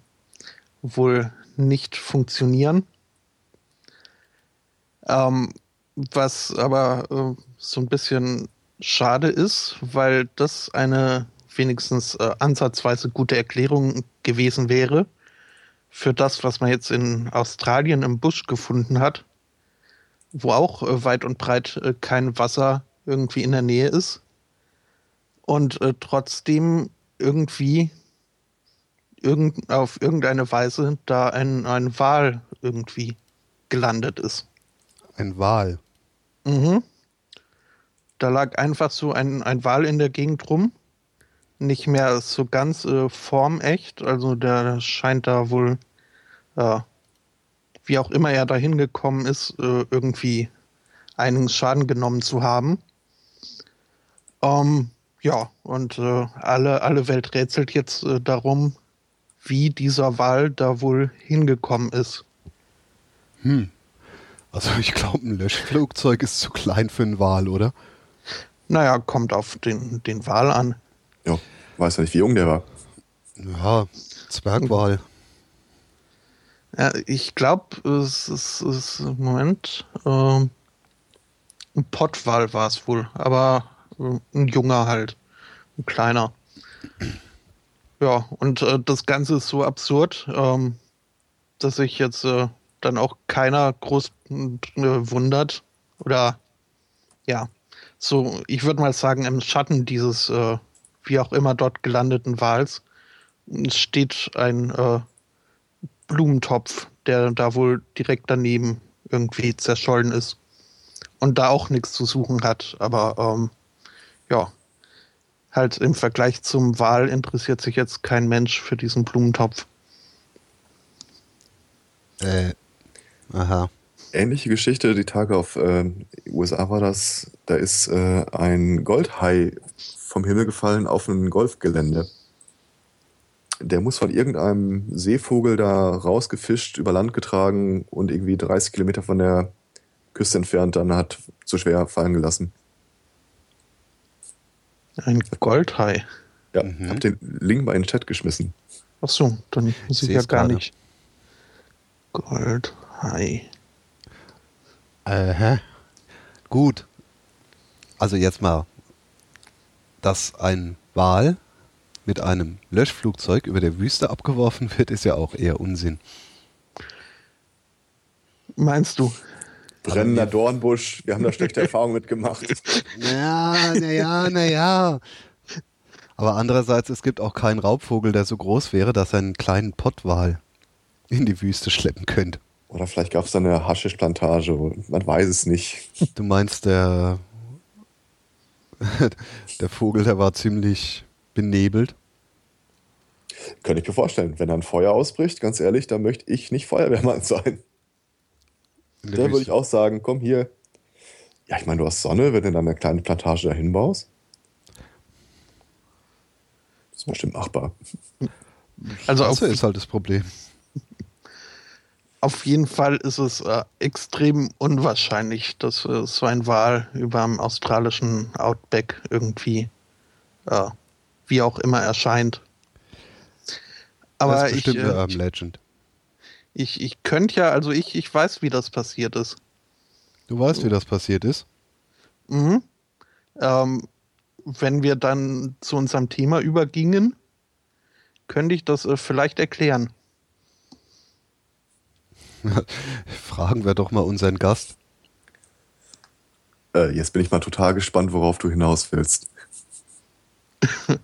wohl nicht funktionieren. Ähm, was aber äh, so ein bisschen schade ist, weil das eine wenigstens äh, ansatzweise gute Erklärung gewesen wäre für das, was man jetzt in Australien im Busch gefunden hat, wo auch äh, weit und breit äh, kein Wasser irgendwie in der Nähe ist und äh, trotzdem irgendwie irgend, auf irgendeine Weise da ein, ein Wal irgendwie gelandet ist. Ein Wal? Mhm. Da lag einfach so ein, ein Wal in der Gegend rum. Nicht mehr so ganz äh, formecht. Also der scheint da wohl, äh, wie auch immer er da hingekommen ist, äh, irgendwie einigen Schaden genommen zu haben. Ähm, ja, und äh, alle, alle Welt rätselt jetzt äh, darum, wie dieser Wal da wohl hingekommen ist. Hm. Also ich glaube, ein Löschflugzeug ist zu klein für einen Wal, oder? Naja, kommt auf den, den Wal an. Ja, weiß ja nicht, wie jung der war. Ja, Zwergwal. Ja, ich glaube, es ist, ist, Moment, äh, ein Pottwal war es wohl, aber äh, ein junger halt, ein kleiner. Ja, und äh, das Ganze ist so absurd, ähm, dass sich jetzt äh, dann auch keiner groß äh, wundert. Oder ja, so, ich würde mal sagen, im Schatten dieses, äh, wie auch immer dort gelandeten Wals, steht ein äh, Blumentopf, der da wohl direkt daneben irgendwie zerschollen ist. Und da auch nichts zu suchen hat. Aber ähm, ja, halt im Vergleich zum Wal interessiert sich jetzt kein Mensch für diesen Blumentopf. Äh, aha. Ähnliche Geschichte, die Tage auf äh, USA war das, da ist äh, ein Goldhai vom Himmel gefallen auf ein Golfgelände. Der muss von irgendeinem Seevogel da rausgefischt, über Land getragen und irgendwie 30 Kilometer von der Küste entfernt dann hat zu schwer fallen gelassen. Ein Goldhai. Ja, mhm. hab den Link mal in den Chat geschmissen. Ach so, dann muss ich ja gar gerade. nicht. Goldhai. Äh, gut. Also jetzt mal, dass ein Wal mit einem Löschflugzeug über der Wüste abgeworfen wird, ist ja auch eher Unsinn. Meinst du? Brennender Dornbusch, wir haben da schlechte Erfahrungen mitgemacht. Ja, naja, naja. Aber andererseits, es gibt auch keinen Raubvogel, der so groß wäre, dass er einen kleinen Pottwal in die Wüste schleppen könnte. Oder vielleicht gab es da eine Haschischplantage, man weiß es nicht. Du meinst, der, der Vogel, der war ziemlich benebelt? Könnte ich mir vorstellen. Wenn ein Feuer ausbricht, ganz ehrlich, da möchte ich nicht Feuerwehrmann sein. Da würde ich auch sagen, komm hier. Ja, ich meine, du hast Sonne, wenn du dann eine kleine Plantage dahin baust. Das ist bestimmt machbar. Also das ist halt das Problem. Auf jeden Fall ist es äh, extrem unwahrscheinlich, dass äh, so ein Wal über dem australischen Outback irgendwie äh, wie auch immer erscheint. Aber das ist bestimmt ich, eine Urban Legend. Ich, ich könnte ja, also ich, ich weiß, wie das passiert ist. Du weißt, wie das passiert ist? Mhm. Ähm, wenn wir dann zu unserem Thema übergingen, könnte ich das äh, vielleicht erklären. Fragen wir doch mal unseren Gast. Äh, jetzt bin ich mal total gespannt, worauf du hinaus willst.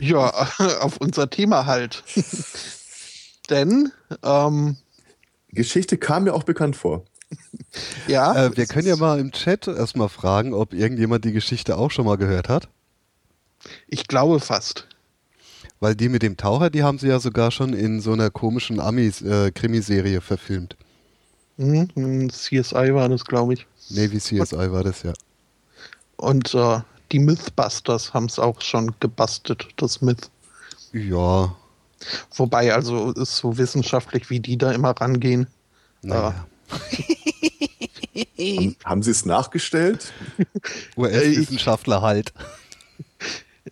ja, auf unser Thema halt. Denn ähm, Geschichte kam mir auch bekannt vor. ja, Äh, wir können ja mal im Chat erstmal fragen, ob irgendjemand die Geschichte auch schon mal gehört hat. ich glaube fast. Weil die mit dem Taucher, die haben sie ja sogar schon in so einer komischen Amis-Krimiserie verfilmt. Hm, hm, CSI war das, glaube ich. Navy CSI war das ja. Und äh, die Mythbusters haben es auch schon gebastelt, das Myth. Ja, Wobei, also ist so wissenschaftlich, wie die da immer rangehen. naja. Haben, haben sie es nachgestellt? US-Wissenschaftler halt.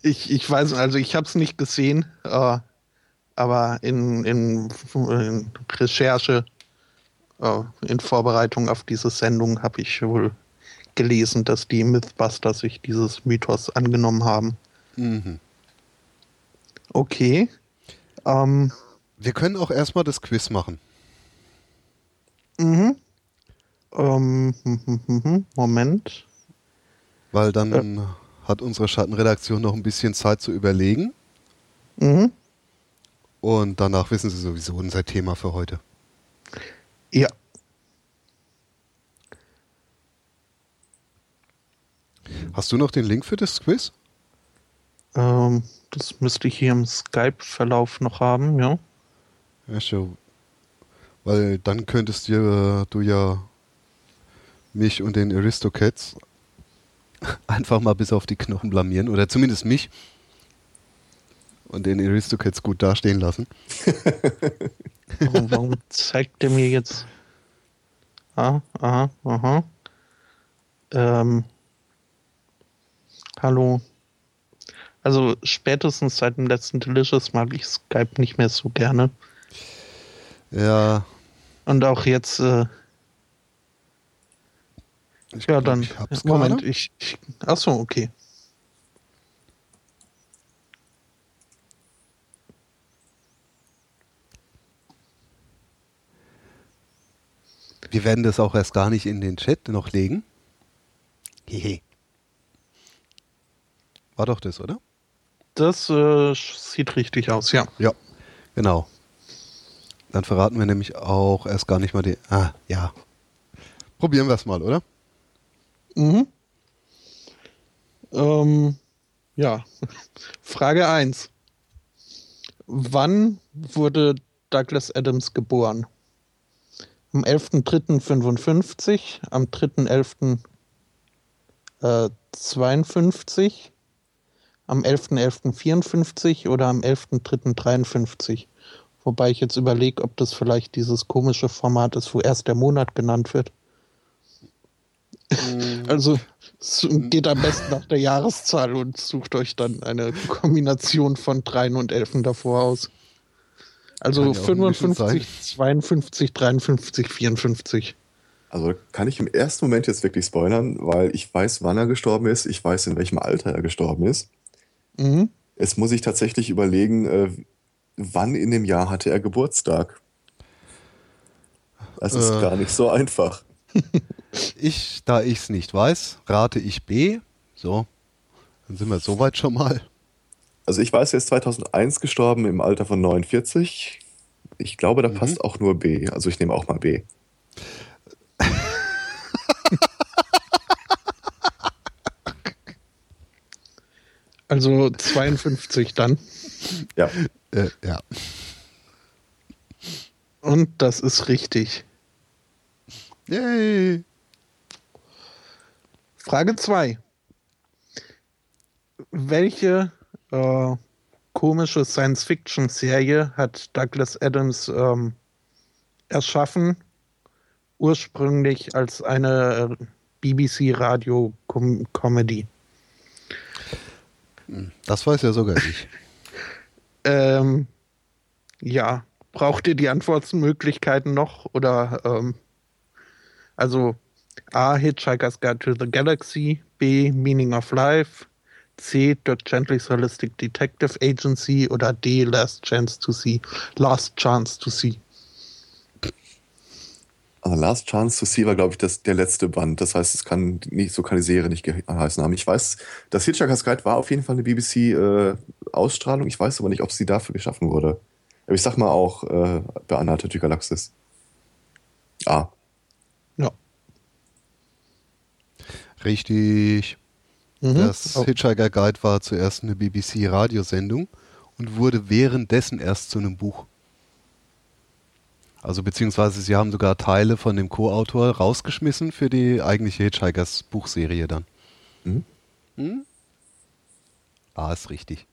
Ich, ich weiß, also ich habe es nicht gesehen, äh, aber in, in, in Recherche, äh, in Vorbereitung auf diese Sendung habe ich wohl gelesen, dass die Mythbusters sich dieses Mythos angenommen haben. Mhm. Okay. Ähm, Wir können auch erstmal das Quiz machen. mhm. ähm, hm, hm, hm, Moment. Weil dann hat unsere Schattenredaktion noch ein bisschen Zeit zu überlegen. Mhm. Und danach wissen sie sowieso unser Thema für heute. Ja. Hast du noch den Link für das Quiz? Ähm, das müsste ich hier im Skype-Verlauf noch haben, ja. Ja, schon. Weil dann könntest dir, du ja mich und den Aristocats einfach mal bis auf die Knochen blamieren. Oder zumindest mich. Und den Aristocats gut dastehen lassen. Warum, warum zeigt der mir jetzt? Ah, aha, aha. Ähm, hallo. Also spätestens seit dem letzten Delicious mag ich Skype nicht mehr so gerne. Ja, Und auch jetzt, äh, ich ja glaub, dann, Ich hab's Moment, gerade. ich, ich, ach so, okay. Wir werden das auch erst gar nicht in den Chat noch legen. Hehe. War doch das, oder? Das äh, sieht richtig aus, ja. Ja, genau. Dann verraten wir nämlich auch erst gar nicht mal die. Ah, ja. Probieren wir es mal, oder? Mhm. Ähm, ja. Frage 1. Wann wurde Douglas Adams geboren? Am 11.03.55, am 3.11.52, äh, am 11.11.54 oder am 11.03.53? Wobei ich jetzt überlege, ob das vielleicht dieses komische Format ist, wo erst der Monat genannt wird. Also es geht am besten nach der Jahreszahl und sucht euch dann eine Kombination von 3 und 11 davor aus. Also ja auch ein bisschen 55, 52, 53, 54. Also kann ich im ersten Moment jetzt wirklich spoilern, weil ich weiß, wann er gestorben ist, ich weiß, in welchem Alter er gestorben ist. Mhm. Jetzt muss ich tatsächlich überlegen, äh, wann in dem Jahr hatte er Geburtstag. Das ist Äh. gar nicht so einfach. Ich, da ich es nicht weiß, rate ich B. So, dann sind wir soweit schon mal. Also ich weiß, er ist 2001 gestorben im Alter von 49. Ich glaube, da Mhm. passt auch nur B. Also ich nehme auch mal B. Also 52 dann. Ja. Äh, ja. Und das ist richtig. Yay! Frage 2. Welche äh, komische Science-Fiction-Serie hat Douglas Adams ähm, erschaffen? Ursprünglich als eine äh, BBC-Radio-Comedy. Das weiß ja sogar ich. Ähm, ja, braucht ihr die Antwortmöglichkeiten noch? Oder ähm, also A. Hitchhiker's Guide to the Galaxy, B. Meaning of Life, C. Dirk Gently's Holistic Detective Agency oder D. Last Chance to See. Last Chance to See. Also Last Chance to See war, glaube ich, das, der letzte Band. Das heißt, es kann nicht, so kann die Serie nicht geheißen haben. Ich weiß, das Hitchhiker's Guide war auf jeden Fall eine BBC-Ausstrahlung. Äh, ich weiß aber nicht, ob sie dafür geschaffen wurde. Aber ich sag mal auch äh, bei Anhalter Galaxis. Ah. Ja. Richtig. Mhm. Das oh. Hitchhiker Guide war zuerst eine BBC-Radiosendung und wurde währenddessen erst zu einem Buch. Also beziehungsweise sie haben sogar Teile von dem Co-Autor rausgeschmissen für die eigentliche Hitchhikers Buchserie dann. Mhm. Hm? Ah, ist richtig.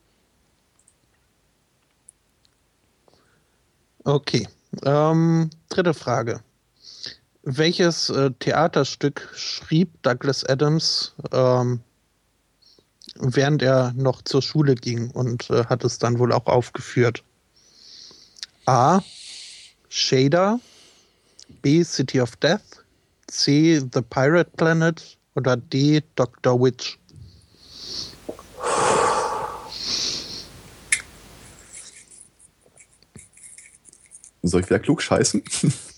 Okay. Ähm, dritte Frage. Welches äh, Theaterstück schrieb Douglas Adams, ähm, während er noch zur Schule ging und äh, hat es dann wohl auch aufgeführt? A. Shader, B. City of Death, C. The Pirate Planet oder D. Dr. Witch? Soll ich wieder klug scheißen?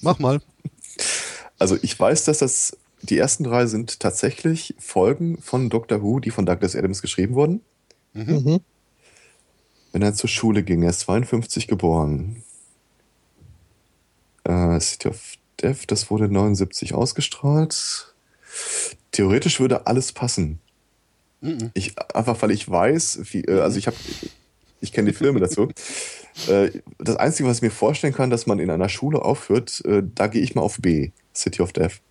Mach mal. Also ich weiß, dass das die ersten drei sind tatsächlich Folgen von Doctor Who, die von Douglas Adams geschrieben wurden. Mhm. mhm. Wenn er zur Schule ging, er ist 52 geboren. Äh, City of Death, das wurde 79 ausgestrahlt. Theoretisch würde alles passen. Mhm. Ich, einfach weil ich weiß, wie, äh, also ich habe, ich kenne die Filme dazu. Äh, das Einzige, was ich mir vorstellen kann, dass man in einer Schule aufhört, äh, da gehe ich mal auf B, City of Death.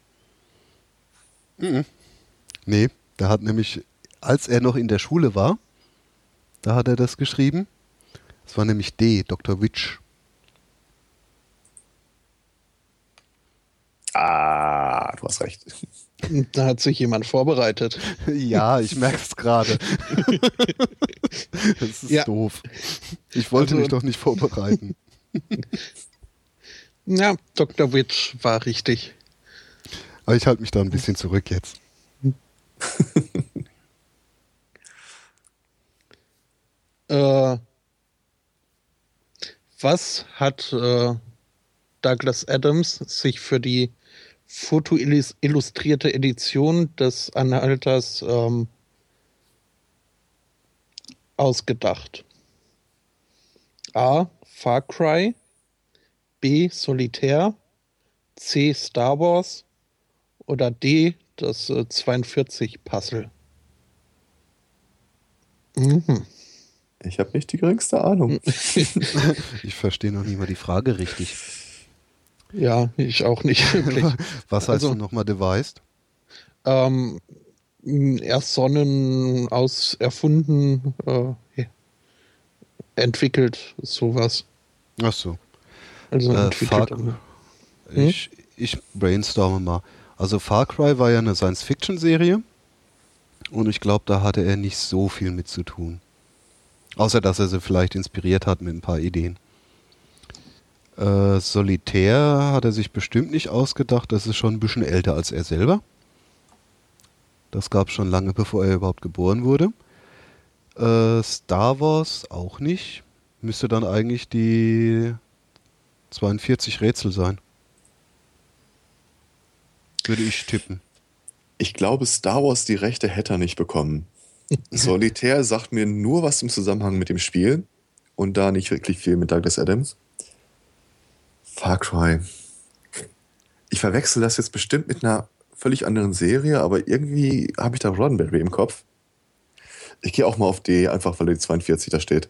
Mhm. Nee, da hat nämlich, als er noch in der Schule war, da hat er das geschrieben. Das war nämlich D, Dr. Witch. Ah, du hast recht. Da hat sich jemand vorbereitet. Ja, ich merke es gerade. das ist ja. doof. Ich wollte also, mich doch nicht vorbereiten. Ja, Dr. Witch war richtig. Aber ich halte mich da ein bisschen zurück jetzt. äh, was hat äh, Douglas Adams sich für die fotoillustrierte Edition des Anhalters ähm, ausgedacht. A. Far Cry, B. Solitär, C. Star Wars oder D. Das äh, 42 Puzzle. Mhm. Ich habe nicht die geringste Ahnung. ich verstehe noch nie mal die Frage richtig. Ja, ich auch nicht wirklich. Was heißt also, nochmal devised? Ähm, Sonnen aus erfunden, äh, entwickelt, sowas. Ach so. Also äh. Far, hm? ich, ich brainstorme mal. Also Far Cry war ja eine Science-Fiction-Serie und ich glaube, da hatte er nicht so viel mit zu tun. Außer, dass er sie vielleicht inspiriert hat mit ein paar Ideen. Äh, Solitär hat er sich bestimmt nicht ausgedacht. Das ist schon ein bisschen älter als er selber. Das gab es schon lange, bevor er überhaupt geboren wurde. Äh, Star Wars auch nicht. Müsste dann eigentlich die 42 Rätsel sein. Würde ich tippen. Ich glaube, Star Wars die Rechte hätte er nicht bekommen. Solitär sagt mir nur was im Zusammenhang mit dem Spiel und da nicht wirklich viel mit Douglas Adams. Far Cry. Ich verwechsel das jetzt bestimmt mit einer völlig anderen Serie, aber irgendwie habe ich da Roddenberry im Kopf. Ich gehe auch mal auf D, einfach weil die 42 da steht.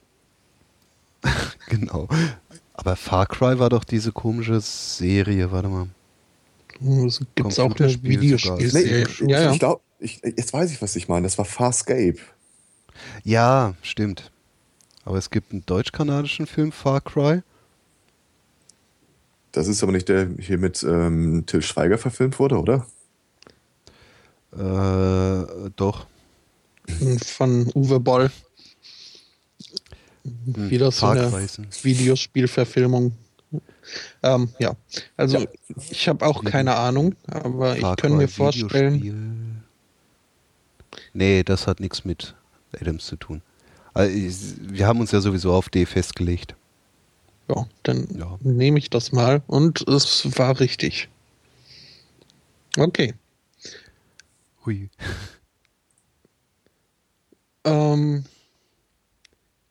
genau. Aber Far Cry war doch diese komische Serie, warte mal. Gibt es auch eine Videospielserie? Nee, ja, ja. Ich glaub, ich, jetzt weiß ich, was ich meine. Das war Farscape. Ja, stimmt. Aber es gibt einen deutsch-kanadischen Film, Far Cry. Das ist aber nicht der hier mit ähm, Till Schweiger verfilmt wurde, oder? Äh, doch. Von Uwe Boll. Hm, Wieder so eine Videospielverfilmung. Ähm, ja, also ja. ich habe auch keine Ahnung, aber Far ich kann mir vorstellen. Nee, das hat nichts mit Adams zu tun. Also, wir haben uns ja sowieso auf D festgelegt. Ja, dann ja. nehme ich das mal und es war richtig. Okay. Hui. Ähm,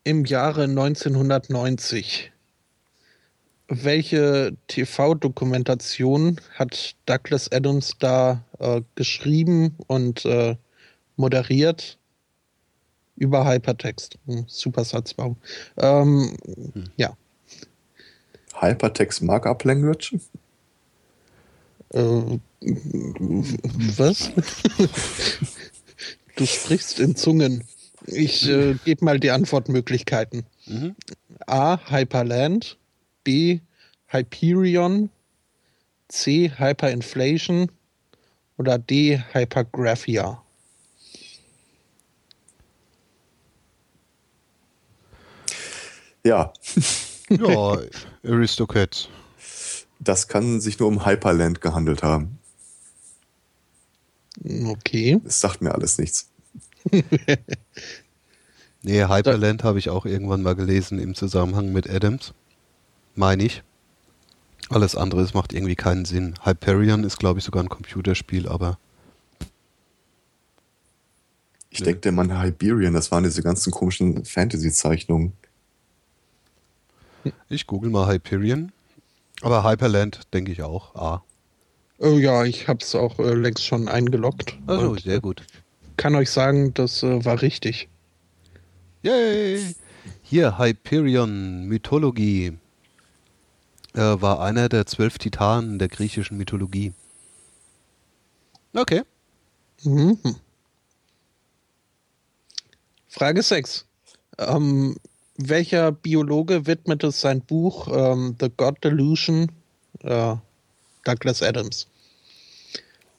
Im Jahre 1990. Welche TV-Dokumentation hat Douglas Adams da äh, geschrieben und äh, moderiert? Über Hypertext. Hm, super Satzbau. Ähm, Ja. Hypertext Markup Language? Äh, was? du sprichst in Zungen. Ich äh, gebe mal die Antwortmöglichkeiten. Mhm. A. Hyperland. B. Hyperion. C. Hyperinflation. Oder D. Hypergraphia. Ja, Ja, Aristocats. das kann sich nur um Hyperland gehandelt haben. Okay. Das sagt mir alles nichts. Nee, Hyperland habe ich auch irgendwann mal gelesen im Zusammenhang mit Adams. Meine ich. Alles andere das macht irgendwie keinen Sinn. Hyperion ist, glaube ich, sogar ein Computerspiel, aber Ich denke, der Mann Hyperion, das waren diese ganzen komischen Fantasy-Zeichnungen. ich google mal Hyperion. Aber Hyperland denke ich auch. Ah. Oh ja, ich habe es auch äh, längst schon eingeloggt. Also, Und sehr gut. Kann euch sagen, das äh, war richtig. Yay! Hier, Hyperion, Mythologie. Äh, war einer der zwölf Titanen der griechischen Mythologie. Okay. Mhm. Frage 6. Ähm, welcher Biologe widmete sein Buch ähm, The God Delusion äh, Douglas Adams?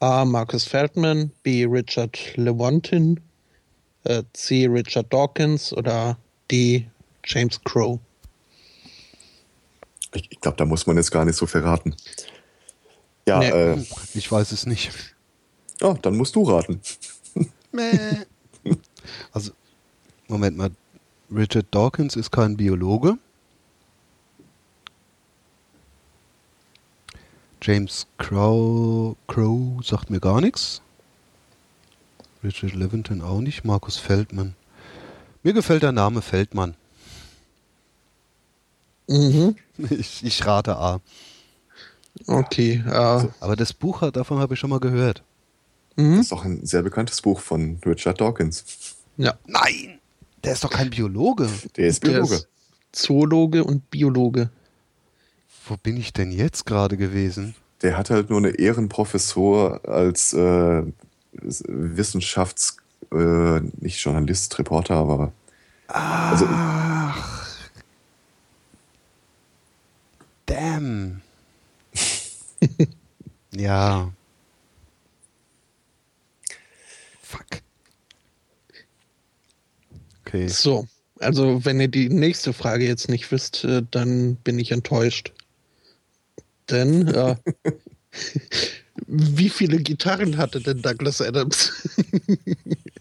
A. Marcus Feldman, B. Richard Lewontin, äh, C. Richard Dawkins oder D. James Crow. Ich, ich glaube, da muss man jetzt gar nicht so verraten. Ja, Nee. äh, Ich weiß es nicht. ja, dann musst du raten. Also, Moment mal. Richard Dawkins ist kein Biologe. James Crow, Crow sagt mir gar nichts. Richard Levinton auch nicht. Markus Feldman. Mir gefällt der Name Feldmann. Mhm. Ich, ich rate A. Okay. Äh, Aber das Buch, hat- davon habe ich schon mal gehört. mhm. Das ist doch ein sehr bekanntes Buch von Richard Dawkins. Ja. Nein! Der ist doch kein Biologe. Der ist Der Biologe. ist Zoologe und Biologe. Wo bin ich denn jetzt gerade gewesen? Der hat halt nur eine Ehrenprofessur als äh, Wissenschafts-, äh, nicht Journalist, Reporter, aber also Ach. Damn. ja. Fuck. Okay. So, also wenn ihr die nächste Frage jetzt nicht wisst, äh, dann bin ich enttäuscht. Denn äh, wie viele Gitarren hatte denn Douglas Adams?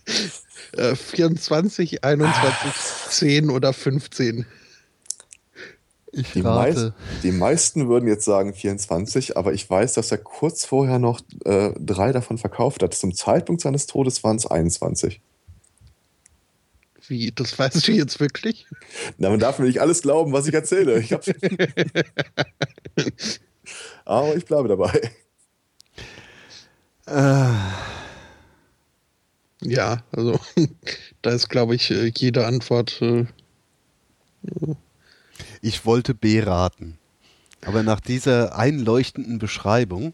äh, 24, 21, 10 oder 15? Ich die, rate. meist, die meisten würden jetzt sagen 24, aber ich weiß, dass er kurz vorher noch äh, drei davon verkauft hat. Zum Zeitpunkt seines Todes waren es 21. Wie, das weißt du jetzt wirklich? Na, man darf mir nicht alles glauben, was ich erzähle. Ich hab's aber ich bleibe dabei. Äh, Ja, also da ist, glaube ich, äh, jede Antwort. Äh, ich wollte B raten. Aber nach dieser einleuchtenden Beschreibung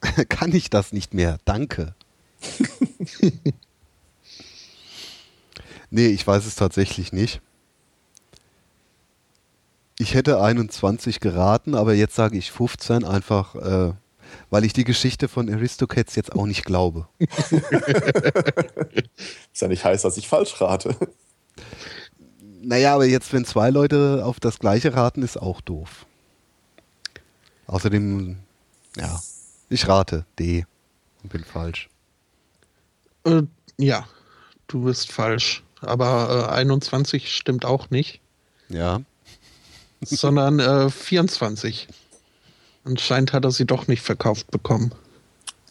kann ich das nicht mehr. Danke. nee, ich weiß es tatsächlich nicht. Ich hätte 21 geraten, aber jetzt sage ich 15 einfach, äh, weil ich die Geschichte von Aristocats jetzt auch nicht glaube. Ist ja nicht heiß, dass ich falsch rate. Naja, aber jetzt, wenn zwei Leute auf das gleiche raten, ist auch doof. Außerdem, ja, ich rate D und bin falsch. äh, ja, du bist falsch. Aber äh, 21 stimmt auch nicht. Ja, sondern äh, 24. Anscheinend hat er sie doch nicht verkauft bekommen.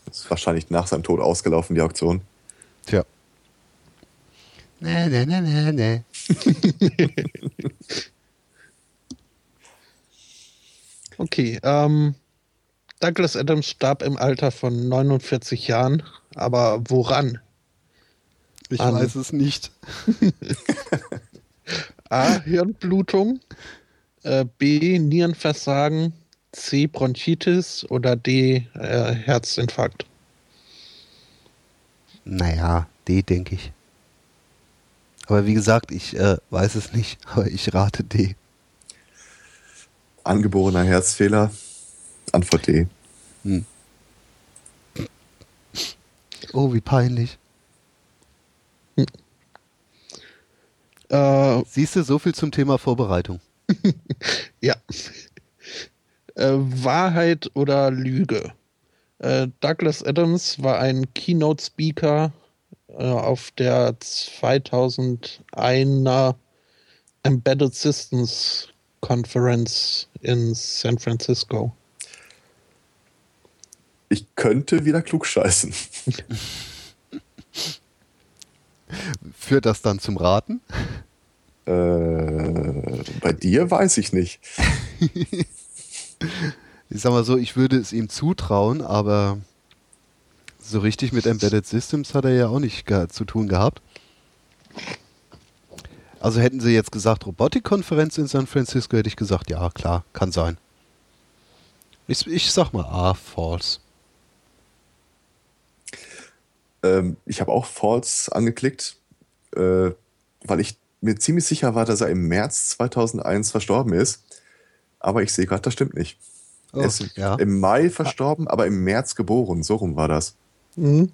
ist wahrscheinlich nach seinem Tod ausgelaufen, die Auktion. Tja. Nee, nee, nee, nee, nee. Okay, ähm, Douglas Adams starb im Alter von 49 Jahren, aber woran? Ich An- weiß es nicht. A. Hirnblutung, äh, B. Nierenversagen, C. Bronchitis oder D. Äh, Herzinfarkt. Naja, D, denke ich. Aber wie gesagt, ich äh, weiß es nicht, aber ich rate D. Angeborener Herzfehler. Antwort D. Oh, wie peinlich. Äh, Siehst du, so viel zum Thema Vorbereitung. ja. äh, Wahrheit oder Lüge? Äh, Douglas Adams war ein Keynote-Speaker äh, auf der 2001er Embedded Systems Conference in San Francisco. Ich könnte wieder klug scheißen. Führt das dann zum Raten? Äh, bei dir weiß ich nicht. Ich sag mal so, ich würde es ihm zutrauen, aber so richtig mit Embedded Systems hat er ja auch nicht zu tun gehabt. Also hätten sie jetzt gesagt Robotikkonferenz in San Francisco, hätte ich gesagt, ja klar, kann sein. Ich, ich sag mal A, false. Ähm, ich habe auch False angeklickt, äh, weil ich mir ziemlich sicher war, dass er im März 2001 verstorben ist. Aber ich sehe gerade, das stimmt nicht. Oh, er ist ja. im Mai verstorben, aber im März geboren. So rum war das. Mhm.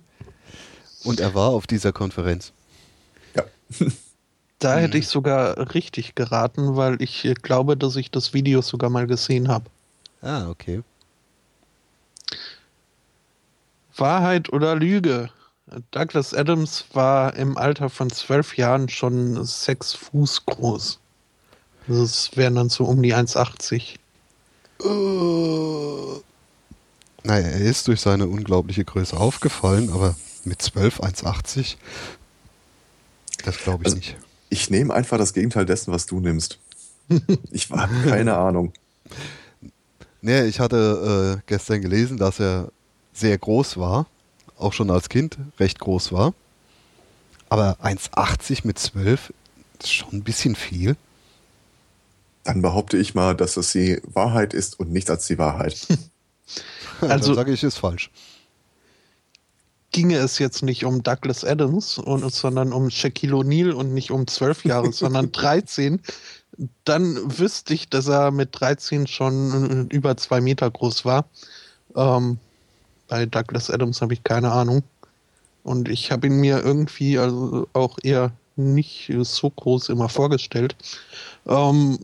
Und er war auf dieser Konferenz. Ja. Da hätte ich sogar richtig geraten, weil ich äh, glaube, dass ich das Video sogar mal gesehen habe. Ah, okay. Wahrheit oder Lüge? Douglas Adams war im Alter von zwölf Jahren schon sechs Fuß groß. Das wären dann so um die 1,80. Naja, er ist durch seine unglaubliche Größe aufgefallen, aber mit 12, 1,80, das glaube ich Also- nicht. Ich nehme einfach das Gegenteil dessen, was du nimmst. Ich habe keine Ahnung. Nee, ich hatte äh, gestern gelesen, dass er sehr groß war, auch schon als Kind recht groß war. Aber 1,80 mit 12 ist schon ein bisschen viel. Dann behaupte ich mal, dass es die Wahrheit ist und nichts als die Wahrheit. Also- sage ich, ist falsch. Ginge es jetzt nicht um Douglas Adams, und, sondern um Shaquille O'Neal und nicht um zwölf Jahre, sondern 13, dann wüsste ich, dass er mit 13 schon äh, über zwei Meter groß war. Ähm, bei Douglas Adams habe ich keine Ahnung. Und ich habe ihn mir irgendwie also auch eher nicht so groß immer vorgestellt. Ähm,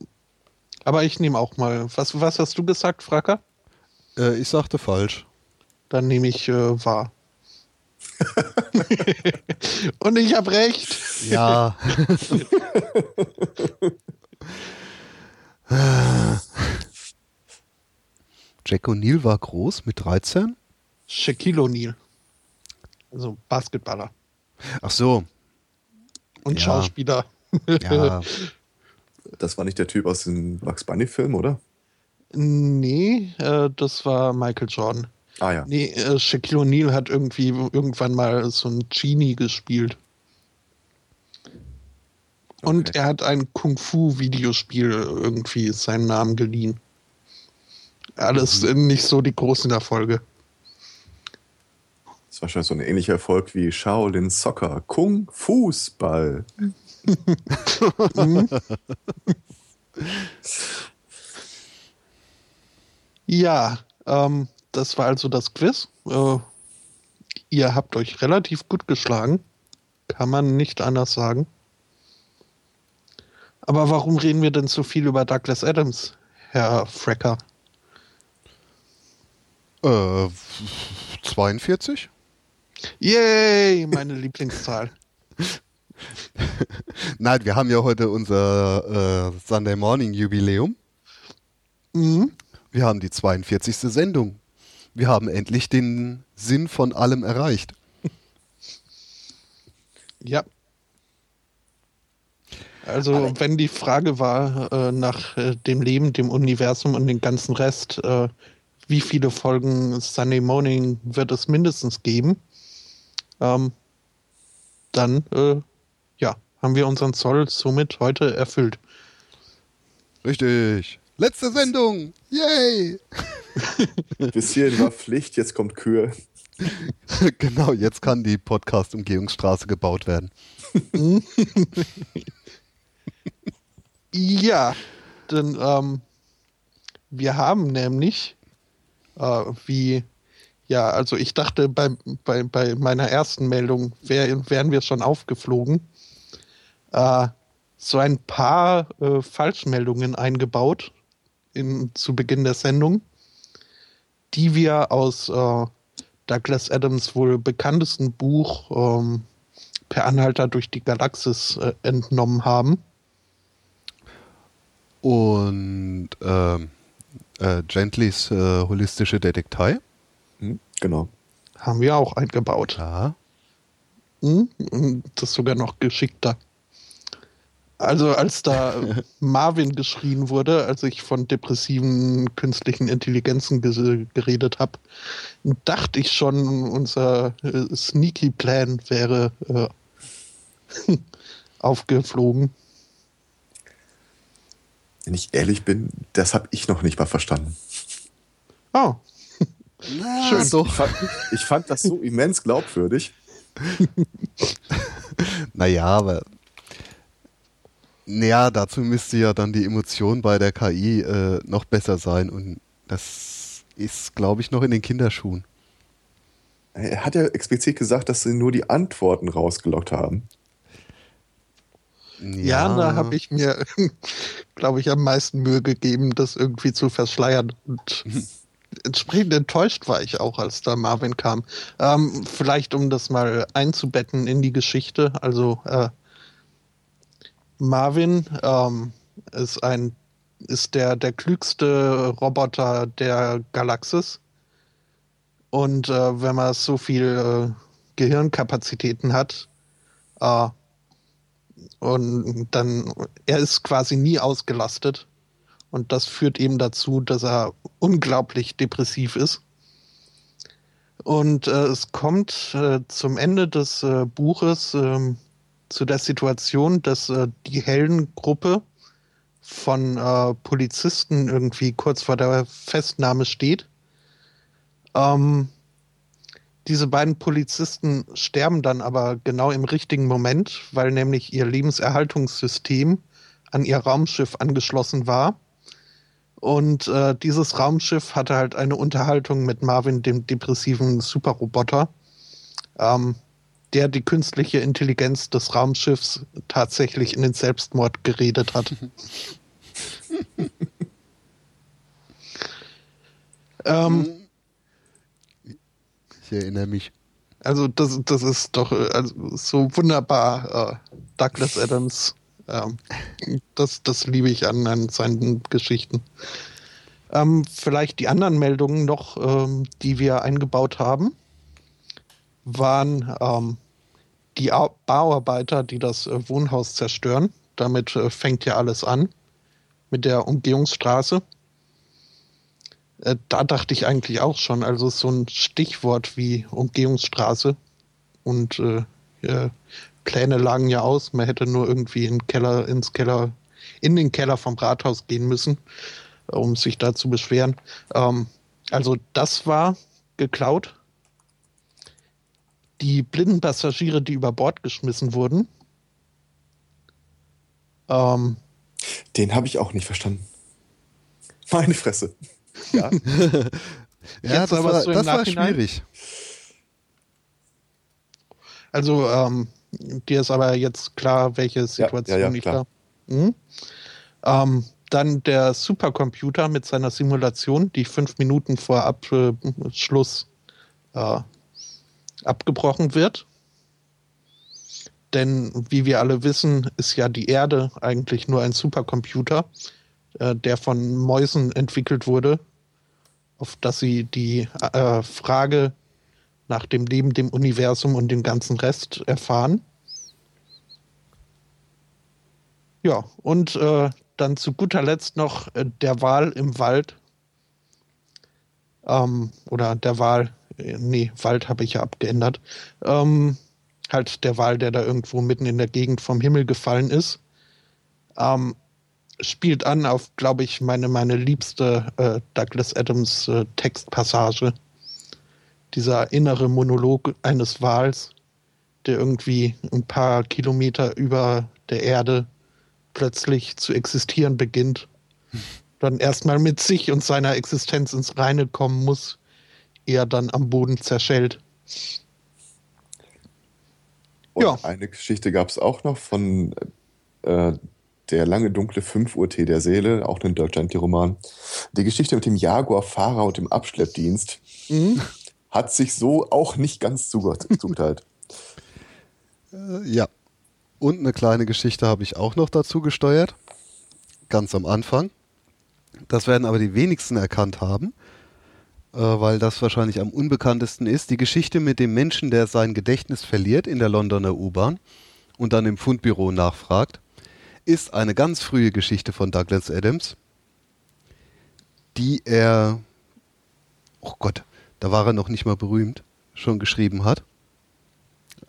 aber ich nehme auch mal. Was, was hast du gesagt, Fracker? Äh, ich sagte falsch. Dann nehme ich äh, wahr. Und ich habe recht. Ja. Jack O'Neill war groß mit 13? Shaquille O'Neal. Also Basketballer Ach so. und Ja. Schauspieler. Ja. Das war nicht der Typ aus dem Bugs Bunny-Film, oder? Nee, äh, das war Michael Jordan. Ah ja. Nee, äh, Shaquille O'Neal hat irgendwie irgendwann mal so ein Genie gespielt. Und Okay. er hat ein Kung-Fu-Videospiel irgendwie seinen Namen geliehen. Alles äh, nicht so die großen Erfolge. War wahrscheinlich so ein ähnlicher Erfolg wie Shaolin Soccer, Kung Fußball. Ja, ähm, das war also das Quiz. Äh, ihr habt euch relativ gut geschlagen. Kann man nicht anders sagen. Aber warum reden wir denn so viel über Douglas Adams, Herr Frecker? Äh, 42? Yay, meine Lieblingszahl. Nein, wir haben ja heute unser äh, Sunday Morning Jubiläum. Mhm. Wir haben die 42. Sendung. wir haben endlich den Sinn von allem erreicht. Ja. Also, Aber wenn die Frage war äh, nach äh, dem Leben, dem Universum und dem ganzen Rest, äh, wie viele Folgen Sunday Morning wird es mindestens geben, ähm, dann äh, ja, haben wir unseren Zoll somit heute erfüllt. Richtig. Letzte Sendung. Yay! Bis hierhin war Pflicht, jetzt kommt Kür. genau, jetzt kann die Podcast-Umgehungsstraße gebaut werden. ja, denn ähm, wir haben nämlich, äh, wie, ja, also ich dachte bei, bei, bei meiner ersten Meldung wär, wären wir schon aufgeflogen, äh, so ein paar äh, Falschmeldungen eingebaut in, zu Beginn der Sendung, die wir aus äh, Douglas Adams wohl bekanntesten Buch ähm, Per Anhalter durch die Galaxis äh, entnommen haben. Und ähm, äh, Gentlys äh, holistische Detektei. Hm, genau. Haben wir auch eingebaut. Ja. Hm, das ist sogar noch geschickter. Also als da Marvin geschrien wurde, als ich von depressiven künstlichen Intelligenzen geredet habe, dachte ich schon, unser äh, Sneaky Plan wäre äh, aufgeflogen. Wenn ich ehrlich bin, das habe ich noch nicht mal verstanden. Oh. Na, Schön. Ich fand, ich fand das so immens glaubwürdig. naja, aber naja, dazu müsste ja dann die Emotion bei der KI äh, noch besser sein und das ist, glaube ich, noch in den Kinderschuhen. Er hat ja explizit gesagt, dass sie nur die Antworten rausgelockt haben. Ja, ja da habe ich mir, glaube ich, am meisten Mühe gegeben, das irgendwie zu verschleiern. Und entsprechend enttäuscht war ich auch, als da Marvin kam. Ähm, vielleicht, um das mal einzubetten in die Geschichte. Also, äh, Marvin ähm, ist ein ist der, der klügste Roboter der Galaxis. Und äh, wenn man so viel äh, Gehirnkapazitäten hat, äh, und dann, er ist quasi nie ausgelastet. Und das führt eben dazu, dass er unglaublich depressiv ist. Und äh, es kommt äh, zum Ende des äh, Buches ähm, zu der Situation, dass äh, die Heldengruppe von äh, Polizisten irgendwie kurz vor der Festnahme steht. Ähm, diese beiden Polizisten sterben dann aber genau im richtigen Moment, weil nämlich ihr Lebenserhaltungssystem an ihr Raumschiff angeschlossen war. Und äh, dieses Raumschiff hatte halt eine Unterhaltung mit Marvin, dem depressiven Superroboter. Ähm, der die künstliche Intelligenz des Raumschiffs tatsächlich in den Selbstmord geredet hat. ähm, ich erinnere mich. Also das, das ist doch äh, also so wunderbar, äh, Douglas Adams. Ähm, das, das liebe ich an, an seinen Geschichten. Ähm, vielleicht die anderen Meldungen noch, ähm, die wir eingebaut haben waren ähm, die Bauarbeiter, die das äh, Wohnhaus zerstören. Damit äh, fängt ja alles an mit der Umgehungsstraße. Äh, da dachte ich eigentlich auch schon, also so ein Stichwort wie Umgehungsstraße und äh, ja, Pläne lagen ja aus, man hätte nur irgendwie in Keller, ins Keller, in den Keller vom Rathaus gehen müssen, um sich da zu beschweren. Ähm, also das war geklaut die blinden Passagiere, die über Bord geschmissen wurden. Ähm, Den habe ich auch nicht verstanden. Meine Fresse. Ja, ja das, war, so das war schwierig. Also, ähm, dir ist aber jetzt klar, welche Situation ja, ja, ja, ich da. Mhm. Ähm, dann der Supercomputer mit seiner Simulation, die fünf Minuten vor Abschluss äh, abgebrochen wird. Denn wie wir alle wissen, ist ja die Erde eigentlich nur ein Supercomputer, äh, der von Mäusen entwickelt wurde auf das sie die äh, Frage nach dem Leben, dem Universum und dem ganzen Rest erfahren. Ja, und äh, dann zu guter Letzt noch äh, der Wal im Wald. Ähm, oder der Wal, äh, nee, Wald habe ich ja abgeändert. Ähm, halt der Wal, der da irgendwo mitten in der Gegend vom Himmel gefallen ist. Ähm, spielt an auf, glaube ich, meine, meine liebste äh, Douglas Adams äh, Textpassage. Dieser innere Monolog eines Wals, der irgendwie ein paar Kilometer über der Erde plötzlich zu existieren beginnt. Dann erstmal mit sich und seiner Existenz ins Reine kommen muss, eher dann am Boden zerschellt. Und ja. eine Geschichte gab es auch noch von äh, der lange dunkle 5 Uhr Tee der Seele, auch ein Gently-Roman. Die Geschichte mit dem Jaguar-Fahrer und dem Abschleppdienst mhm. Hat sich so auch nicht ganz zugeteilt. äh, ja. Und eine kleine Geschichte habe ich auch noch dazu gesteuert. Ganz am Anfang. Das werden aber die wenigsten erkannt haben, äh, weil das wahrscheinlich am unbekanntesten ist. Die Geschichte mit dem Menschen, der sein Gedächtnis verliert in der Londoner U-Bahn und dann im Fundbüro nachfragt ist eine ganz frühe Geschichte von Douglas Adams, die er, oh Gott, da war er noch nicht mal berühmt, schon geschrieben hat.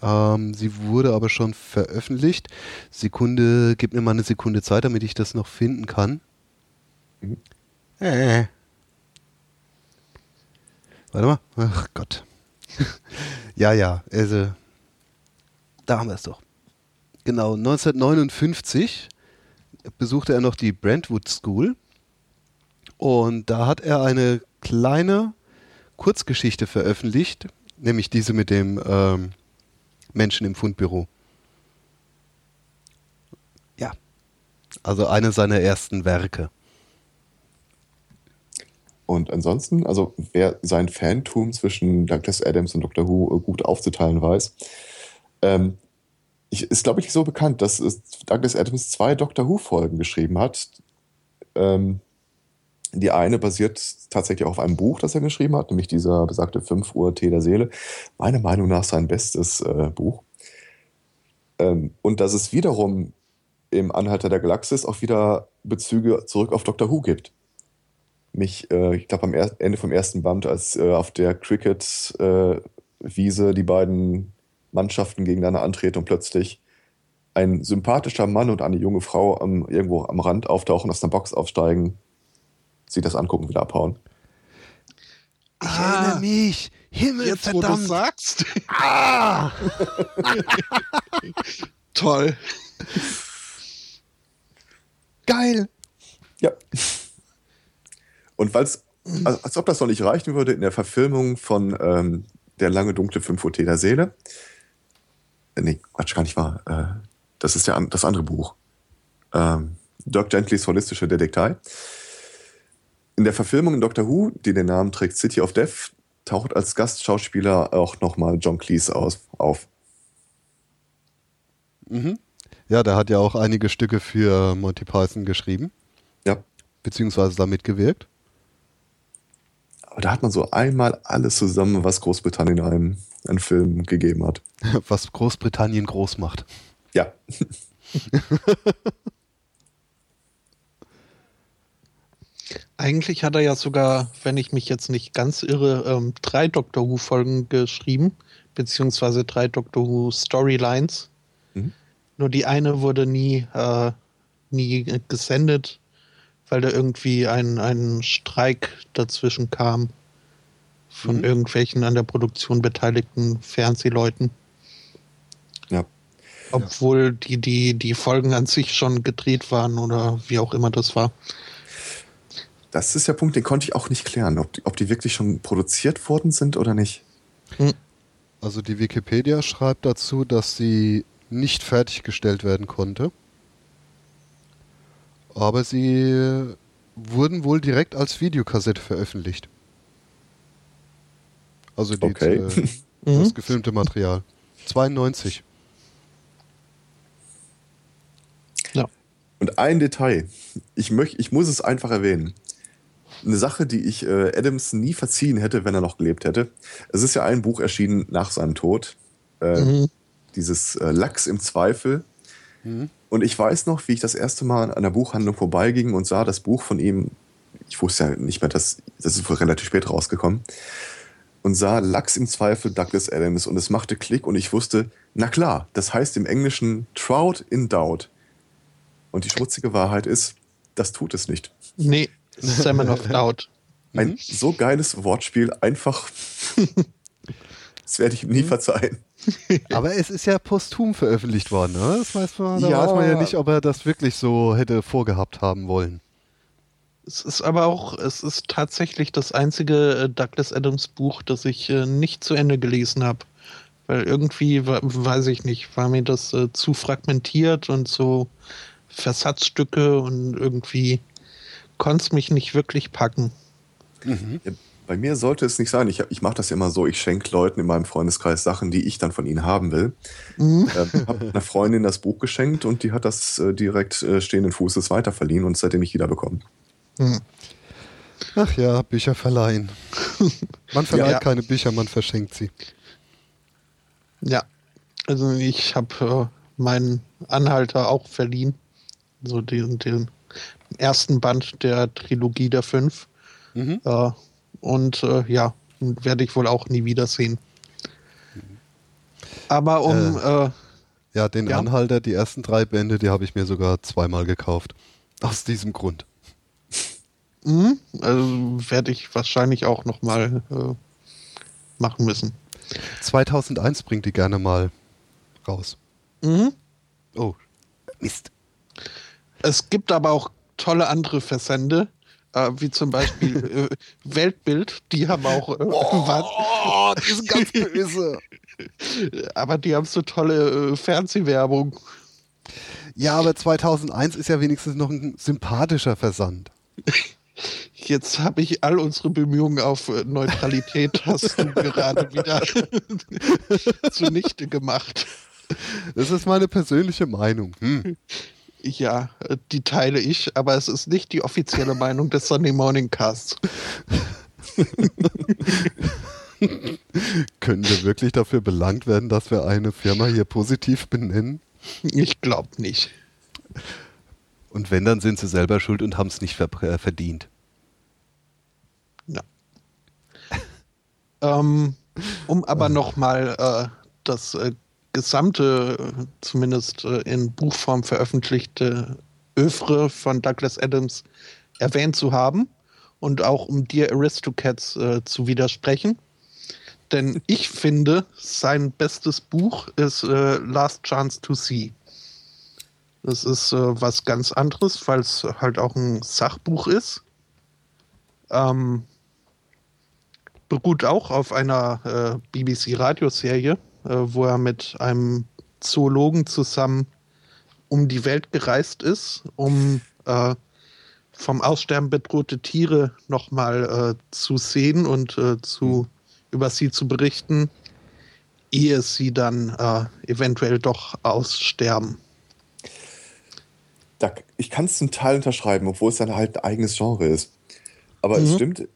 Ähm, sie wurde aber schon veröffentlicht. Sekunde, gib mir mal eine Sekunde Zeit, damit ich das noch finden kann. Mhm. Äh. Warte mal. Ach Gott. ja, ja, also, da haben wir es doch. Genau, 1959 besuchte er noch die Brentwood School und da hat er eine kleine Kurzgeschichte veröffentlicht, nämlich diese mit dem ähm, Menschen im Fundbüro. Ja, also eine seiner ersten Werke. Und ansonsten, also wer sein Fantum zwischen Douglas Adams und Dr. Who gut aufzuteilen weiß, ähm, ich, ist, glaube ich, so bekannt, dass Douglas Adams zwei Doctor Who-Folgen geschrieben hat. Ähm, die eine basiert tatsächlich auf einem Buch, das er geschrieben hat, nämlich dieser besagte 5 Uhr Tee der Seele. Meiner Meinung nach sein bestes äh, Buch. Ähm, und dass es wiederum im Anhalter der Galaxis auch wieder Bezüge zurück auf Doctor Who gibt. Mich, äh, ich glaube, am Ende vom ersten Band, als äh, auf der Cricket-Wiese äh, die beiden Mannschaften gegeneinander antreten und plötzlich ein sympathischer Mann und eine junge Frau am, irgendwo am Rand auftauchen, aus einer Box aufsteigen, sie das angucken, wieder abhauen. Ich ah, erinnere mich. Himmel, jetzt, verdammt. wo du sagst. Ah! Toll. Geil. Ja. Und weil es, als ob das noch nicht reichen würde, in der Verfilmung von ähm, Der lange dunkle 5 Uhr der Seele äh, nee, Quatsch, gar nicht wahr. Äh, das ist ja das andere Buch. Ähm, Dirk Gentlys holistische Detektei. In der Verfilmung in Doctor Who, die den Namen trägt City of Death, taucht als Gastschauspieler auch nochmal John Cleese aus, auf. Mhm. Ja, der hat ja auch einige Stücke für Monty Python geschrieben. Ja. Beziehungsweise damit gewirkt. Aber da hat man so einmal alles zusammen, was Großbritannien einem einen Film gegeben hat. Was Großbritannien groß macht. Ja. Eigentlich hat er ja sogar, wenn ich mich jetzt nicht ganz irre, ähm, drei Doctor Who-Folgen geschrieben, beziehungsweise drei Doctor Who Storylines. Mhm. Nur die eine wurde nie, äh, nie gesendet, weil da irgendwie ein, ein Streik dazwischen kam von mhm. irgendwelchen an der Produktion beteiligten Fernsehleuten. Ja. Obwohl die, die, die Folgen an sich schon gedreht waren oder wie auch immer das war. Das ist der Punkt, den konnte ich auch nicht klären, ob die, ob die wirklich schon produziert worden sind oder nicht. Hm. Also die Wikipedia schreibt dazu, dass sie nicht fertiggestellt werden konnte. Aber sie wurden wohl direkt als Videokassette veröffentlicht. Also die, okay. äh, das mhm. gefilmte Material. 92. Ja. Und ein Detail. Ich, möch, ich muss es einfach erwähnen. Eine Sache, die ich äh, Adams nie verziehen hätte, wenn er noch gelebt hätte. Es ist ja ein Buch erschienen nach seinem Tod. Äh, mhm. Dieses äh, Lachs im Zweifel. Mhm. Und ich weiß noch, wie ich das erste Mal an der Buchhandlung vorbeiging und sah das Buch von ihm. Ich wusste ja nicht mehr, dass das ist wohl relativ spät rausgekommen. Und sah Lachs im Zweifel Douglas Adams und es machte Klick und ich wusste, na klar, das heißt im Englischen Trout in Doubt. Und die schmutzige Wahrheit ist, das tut es nicht. Nee, Salmon of Doubt. Ein mhm. so geiles Wortspiel, einfach. das werde ich ihm nie mhm. verzeihen. Aber es ist ja posthum veröffentlicht worden, ne? Das weiß man, da ja. weiß man ja nicht, ob er das wirklich so hätte vorgehabt haben wollen. Es ist aber auch, es ist tatsächlich das einzige äh, Douglas Adams Buch, das ich äh, nicht zu Ende gelesen habe. Weil irgendwie, weiß ich nicht, war mir das äh, zu fragmentiert und so Versatzstücke und irgendwie konnte es mich nicht wirklich packen. Mhm. Bei mir sollte es nicht sein. Ich, ich mache das ja immer so, ich schenke Leuten in meinem Freundeskreis Sachen, die ich dann von ihnen haben will. Mhm. Äh, habe einer Freundin das Buch geschenkt und die hat das äh, direkt äh, stehenden Fußes weiterverliehen und seitdem nicht wiederbekommen. Mhm. Ach ja, Bücher verleihen. Man verleiht ja. keine Bücher, man verschenkt sie. Ja, also ich habe äh, meinen Anhalter auch verliehen. So den, den ersten Band der Trilogie der Fünf. Mhm. Äh, und äh, ja, werde ich wohl auch nie wiedersehen. Aber um. Äh, äh, ja, den ja. Anhalter, die ersten drei Bände, die habe ich mir sogar zweimal gekauft. Aus diesem Grund. Mhm, also werde ich wahrscheinlich auch nochmal äh, machen müssen. 2001 bringt die gerne mal raus. Mhm. Oh, Mist. Es gibt aber auch tolle andere Versende, äh, wie zum Beispiel äh, Weltbild, die haben auch. Äh, oh, die sind ganz böse. aber die haben so tolle äh, Fernsehwerbung. Ja, aber 2001 ist ja wenigstens noch ein sympathischer Versand. Jetzt habe ich all unsere Bemühungen auf äh, Neutralität hast du gerade wieder zunichte gemacht. Das ist meine persönliche Meinung. Hm. Ja, äh, die teile ich, aber es ist nicht die offizielle Meinung des Sunday Morning Casts. Können wir wirklich dafür belangt werden, dass wir eine Firma hier positiv benennen? Ich glaube nicht. Und wenn, dann sind sie selber schuld und haben es nicht äh, verdient. Ja. ähm, um aber nochmal äh, das äh, gesamte, zumindest äh, in Buchform veröffentlichte Övre von Douglas Adams erwähnt zu haben und auch um Dear Aristocats äh, zu widersprechen. Denn ich finde, sein bestes Buch ist äh, Last Chance to See. Das ist äh, was ganz anderes, weil es halt auch ein Sachbuch ist. Ähm, beruht auch auf einer äh, BBC-Radioserie wo er mit einem Zoologen zusammen um die Welt gereist ist, um äh, vom Aussterben bedrohte Tiere nochmal äh, zu sehen und äh, zu, über sie zu berichten, ehe sie dann äh, eventuell doch aussterben. Da, ich kann es zum Teil unterschreiben, obwohl es dann halt ein eigenes Genre ist. Aber mhm. es stimmt,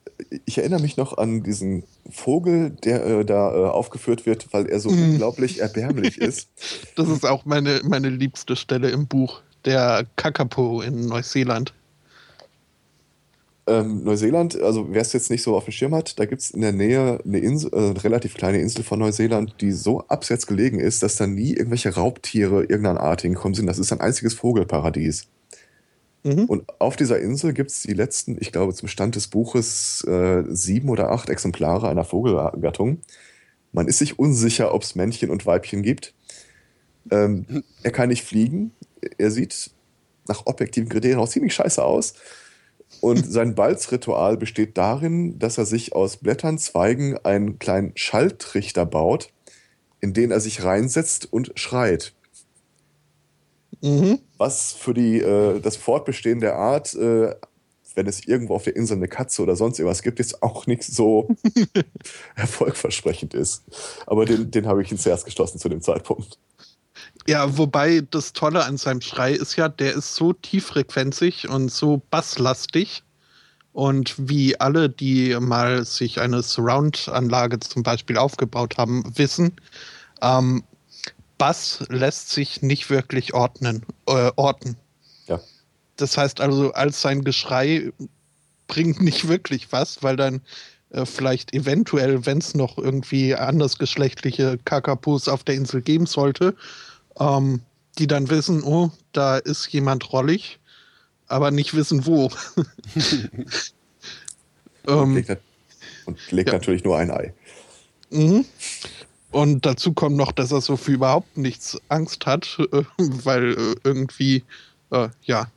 ich erinnere mich noch an diesen Vogel, der äh, da äh, aufgeführt wird, weil er so mm. unglaublich erbärmlich ist. Das ist auch meine, meine liebste Stelle im Buch, der Kakapo in Neuseeland. Ähm, Neuseeland, also wer es jetzt nicht so auf dem Schirm hat, da gibt es in der Nähe eine Insel, äh, eine relativ kleine Insel von Neuseeland, die so abseits gelegen ist, dass da nie irgendwelche Raubtiere irgendeiner Art hinkommen sind. Das ist ein einziges Vogelparadies. Mhm. Und auf dieser Insel gibt es die letzten, ich glaube, zum Stand des Buches äh, sieben oder acht Exemplare einer Vogelgattung. Man ist sich unsicher, ob es Männchen und Weibchen gibt. Ähm, er kann nicht fliegen. Er sieht nach objektiven Kriterien auch ziemlich scheiße aus. Und sein Balzritual besteht darin, dass er sich aus Blättern, Zweigen einen kleinen Schalltrichter baut, in den er sich reinsetzt und schreit. Mhm. Was für die, äh, das Fortbestehen der Art, äh, wenn es irgendwo auf der Insel eine Katze oder sonst irgendwas gibt, jetzt auch nicht so erfolgversprechend ist. Aber den, den habe ich ins Herz geschlossen zu dem Zeitpunkt. Ja, wobei das Tolle an seinem Schrei ist ja, der ist so tieffrequenzig und so basslastig, Und wie alle, die mal sich eine Surround-Anlage zum Beispiel aufgebaut haben, wissen, ähm, Bass lässt sich nicht wirklich ordnen, äh, orten. Ja. Das heißt also, als sein Geschrei bringt nicht wirklich was, weil dann äh, vielleicht eventuell, wenn es noch irgendwie andersgeschlechtliche Kakapus auf der Insel geben sollte, ähm, die dann wissen, oh, da ist jemand rollig, aber nicht wissen wo. und ähm, legt, und legt ja. natürlich nur ein Ei. Mhm. Und dazu kommt noch, dass er so für überhaupt nichts Angst hat, äh, weil äh, irgendwie, äh, ja,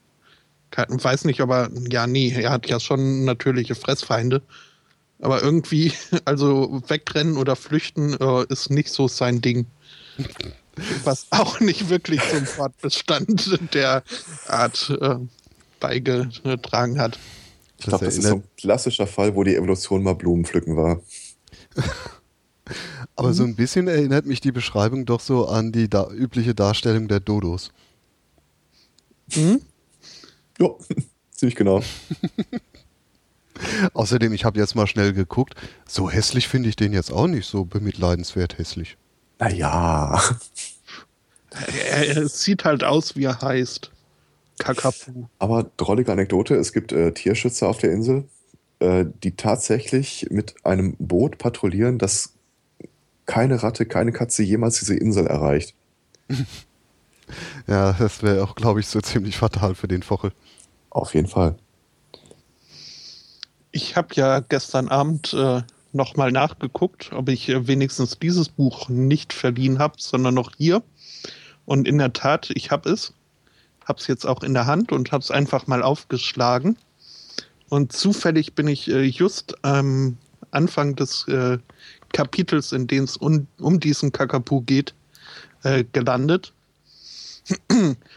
weiß nicht, aber ja, nee, er hat ja schon natürliche Fressfeinde. Aber irgendwie, also wegrennen oder flüchten äh, ist nicht so sein Ding. Was auch nicht wirklich zum Fortbestand der Art äh, beigetragen hat. Ich glaube, das ist so ein klassischer Fall, wo die Evolution mal Blumen pflücken war. Aber mhm. so ein bisschen erinnert mich die Beschreibung doch so an die da übliche Darstellung der Dodos. Mhm. Ja, ziemlich genau. Außerdem, ich habe jetzt mal schnell geguckt, so hässlich finde ich den jetzt auch nicht, so bemitleidenswert hässlich. Naja. Er, er sieht halt aus, wie er heißt. Kakapu. Aber drollige Anekdote, es gibt äh, Tierschützer auf der Insel, äh, die tatsächlich mit einem Boot patrouillieren, das keine Ratte, keine Katze jemals diese Insel erreicht. ja, das wäre auch, glaube ich, so ziemlich fatal für den Vogel. Auf jeden Fall. Ich habe ja gestern Abend äh, nochmal nachgeguckt, ob ich äh, wenigstens dieses Buch nicht verliehen habe, sondern noch hier. Und in der Tat, ich habe es. Habe es jetzt auch in der Hand und habe es einfach mal aufgeschlagen. Und zufällig bin ich äh, just am Anfang des äh, Kapitels, in dem es um, um diesen Kakapu geht, äh, gelandet.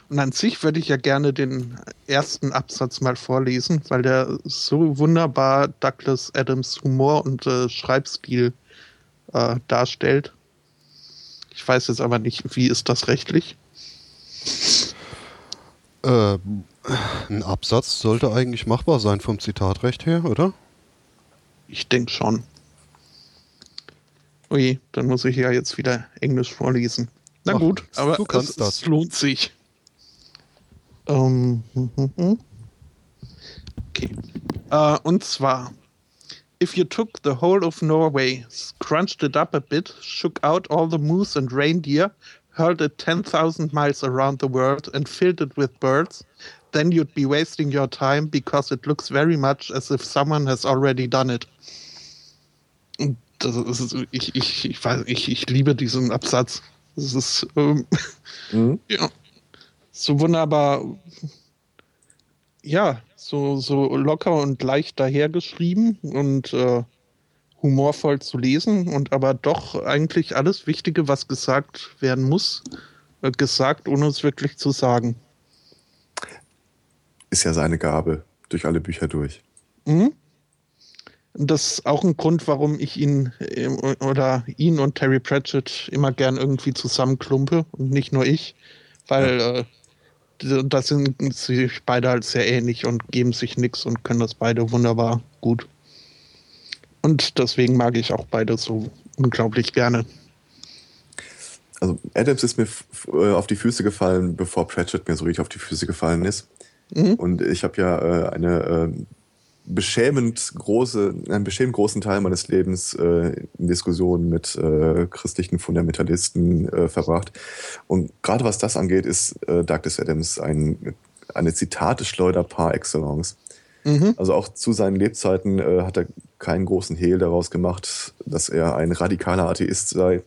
Und an sich würde ich ja gerne den ersten Absatz mal vorlesen, weil der so wunderbar Douglas Adams Humor und äh, Schreibstil äh, darstellt. Ich weiß jetzt aber nicht, wie ist das rechtlich? Äh, ein Absatz sollte eigentlich machbar sein vom Zitatrecht her, oder? Ich denke schon. Ui, dann muss ich ja jetzt wieder Englisch vorlesen. Na Ach, gut, aber du kannst es, das. es lohnt sich. Um, ähm, okay. Uh, und zwar, if you took the whole of Norway, scrunched it up a bit, shook out all the moose and reindeer, hurled it 10,000 miles around the world and filled it with birds, then you'd be wasting your time because it looks very much as if someone has already done it das ist, ich, ich, ich, weiß, ich, ich liebe diesen Absatz. Das ist ähm, mhm. ja, so wunderbar, ja, so, so locker und leicht dahergeschrieben und äh, humorvoll zu lesen und aber doch eigentlich alles Wichtige, was gesagt werden muss, äh, gesagt, ohne es wirklich zu sagen. Ist ja seine Gabe, durch alle Bücher durch. Mhm. Das ist auch ein Grund, warum ich ihn äh, oder ihn und Terry Pratchett immer gern irgendwie zusammenklumpe und nicht nur ich, weil ja. äh, da sind sich beide halt sehr ähnlich und geben sich nichts und können das beide wunderbar gut. Und deswegen mag ich auch beide so unglaublich gerne. Also Adams ist mir äh, auf die Füße gefallen, bevor Pratchett mir so richtig auf die Füße gefallen ist. Mhm. Und ich habe ja äh, eine äh, beschämend große, einen beschämend großen Teil meines Lebens äh, in Diskussionen mit äh, christlichen Fundamentalisten äh, verbracht. Und gerade was das angeht, ist äh, Douglas Adams ein, eine Zitate-Schleuder par excellence. Mhm. Also auch zu seinen Lebzeiten äh, hat er keinen großen Hehl daraus gemacht, dass er ein radikaler Atheist sei,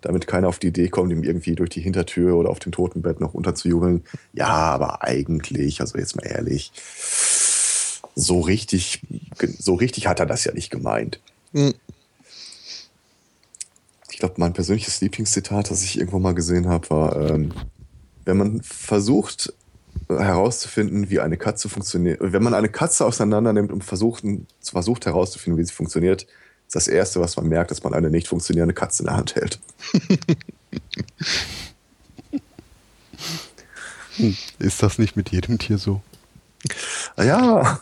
damit keiner auf die Idee kommt, ihm irgendwie durch die Hintertür oder auf dem Totenbett noch unterzujubeln. Ja, aber eigentlich, also jetzt mal ehrlich, so richtig, so richtig hat er das ja nicht gemeint. Mhm. Ich glaube, mein persönliches Lieblingszitat, das ich irgendwo mal gesehen habe, war, ähm, wenn man versucht herauszufinden, wie eine Katze funktioniert, wenn man eine Katze auseinander nimmt und versucht, versucht herauszufinden, wie sie funktioniert, ist das Erste, was man merkt, dass man eine nicht funktionierende Katze in der Hand hält. Ist das nicht mit jedem Tier so? Ja,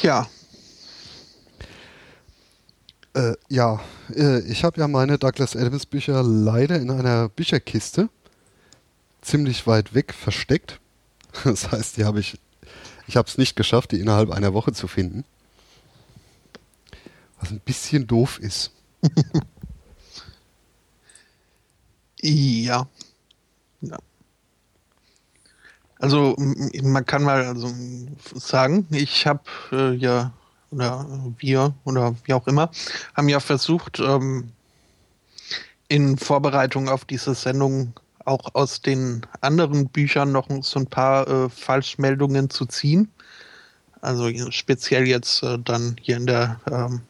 Ja. Äh, ja, äh, ich habe ja meine Douglas Adams Bücher leider in einer Bücherkiste ziemlich weit weg versteckt. Das heißt, die habe ich, ich habe es nicht geschafft, die innerhalb einer Woche zu finden. Was ein bisschen doof ist. ja. ja. Also man kann mal also sagen, ich habe äh, ja oder wir oder wie auch immer haben ja versucht ähm, in Vorbereitung auf diese Sendung auch aus den anderen Büchern noch so ein paar äh, Falschmeldungen zu ziehen. Also speziell jetzt äh, dann hier in der ähm,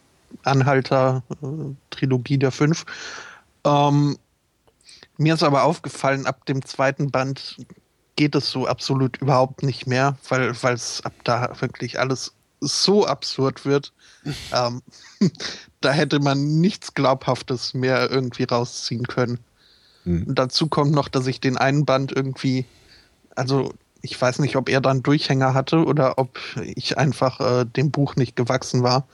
Anhalter-Trilogie der fünf. Ähm, mir ist aber aufgefallen, ab dem zweiten Band geht es so absolut überhaupt nicht mehr, weil es ab da wirklich alles so absurd wird. ähm, da hätte man nichts Glaubhaftes mehr irgendwie rausziehen können. Hm. Dazu kommt noch, dass ich den einen Band irgendwie, also ich weiß nicht, ob er dann Durchhänger hatte oder ob ich einfach äh, dem Buch nicht gewachsen war,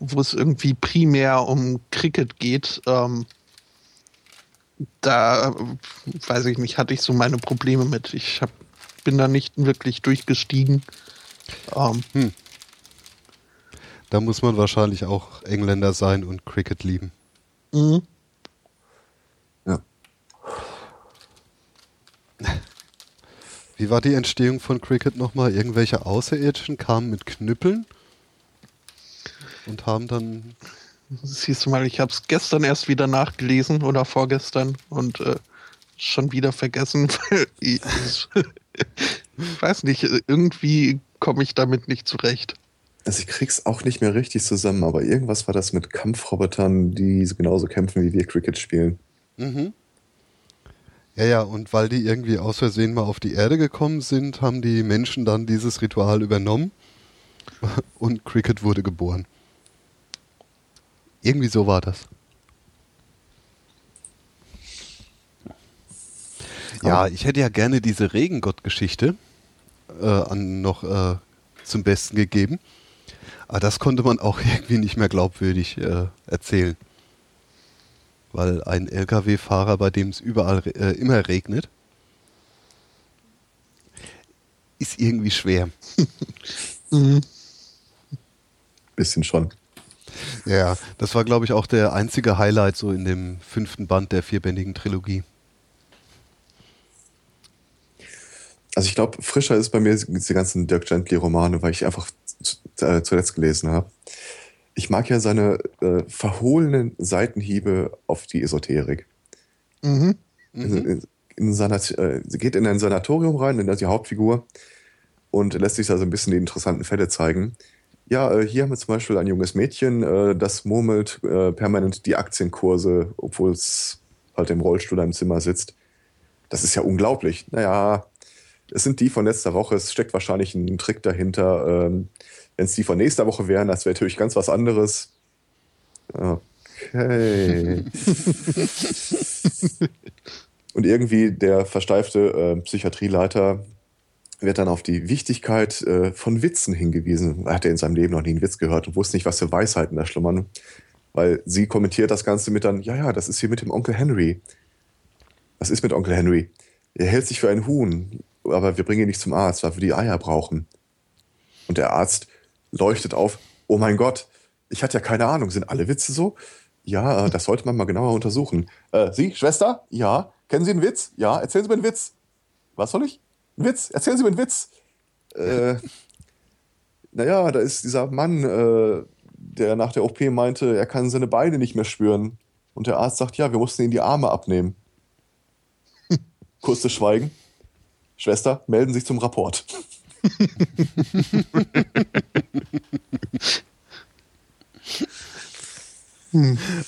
wo es irgendwie primär um Cricket geht. Ähm, da weiß ich nicht, hatte ich so meine Probleme mit. Ich hab, bin da nicht wirklich durchgestiegen. Ähm, hm. Da muss man wahrscheinlich auch Engländer sein und Cricket lieben. Mhm. Wie war die Entstehung von Cricket nochmal? Irgendwelche Außerirdischen kamen mit Knüppeln und haben dann. Siehst du mal, ich habe es gestern erst wieder nachgelesen oder vorgestern und äh, schon wieder vergessen, ich weiß nicht, irgendwie komme ich damit nicht zurecht. Also ich krieg's auch nicht mehr richtig zusammen, aber irgendwas war das mit Kampfrobotern, die genauso kämpfen, wie wir Cricket spielen. Mhm. Ja, ja, und weil die irgendwie aus Versehen mal auf die Erde gekommen sind, haben die Menschen dann dieses Ritual übernommen und Cricket wurde geboren. Irgendwie so war das. Ja, ich hätte ja gerne diese Regengott-Geschichte äh, noch äh, zum Besten gegeben. Aber das konnte man auch irgendwie nicht mehr glaubwürdig äh, erzählen weil ein Lkw-Fahrer, bei dem es überall äh, immer regnet, ist irgendwie schwer. mhm. Bisschen schon. Ja, das war, glaube ich, auch der einzige Highlight so in dem fünften Band der vierbändigen Trilogie. Also ich glaube, frischer ist bei mir die ganzen Dirk Gently-Romane, weil ich einfach äh, zuletzt gelesen habe ich mag ja seine äh, verhohlenen Seitenhiebe auf die Esoterik. Mhm. Mhm. In, in äh, sie geht in ein Sanatorium rein, in die Hauptfigur, und lässt sich da so ein bisschen die interessanten Fälle zeigen. Ja, äh, hier haben wir zum Beispiel ein junges Mädchen, äh, das murmelt äh, permanent die Aktienkurse, obwohl es halt im Rollstuhl im Zimmer sitzt. Das ist ja unglaublich. Naja, es sind die von letzter Woche, es steckt wahrscheinlich ein Trick dahinter. Ähm, wenn es die von nächster Woche wären, das wäre natürlich ganz was anderes. Okay. Und irgendwie der versteifte Psychiatrieleiter wird dann auf die Wichtigkeit äh, von Witzen hingewiesen. Er hatte in seinem Leben noch nie einen Witz gehört und wusste nicht, was für Weisheiten da schlummern. Weil sie kommentiert das Ganze mit dann, ja, ja, das ist hier mit dem Onkel Henry. Was ist mit Onkel Henry? Er hält sich für ein Huhn, aber wir bringen ihn nicht zum Arzt, weil wir die Eier brauchen. Und der Arzt leuchtet auf, oh mein Gott, ich hatte ja keine Ahnung, sind alle Witze so? Ja, äh, das sollte man mal genauer untersuchen. Äh, Sie, Schwester? Ja. Kennen Sie einen Witz? Ja. Erzählen Sie mir einen Witz. Was soll ich? Ein Witz? Erzählen Sie mir einen Witz. Äh, naja, da ist dieser Mann, äh, der nach der OP meinte, er kann seine Beine nicht mehr spüren. Und der Arzt sagt, ja, wir mussten ihm die Arme abnehmen. Kurzes Schweigen. Schwester, melden Sie sich zum Rapport.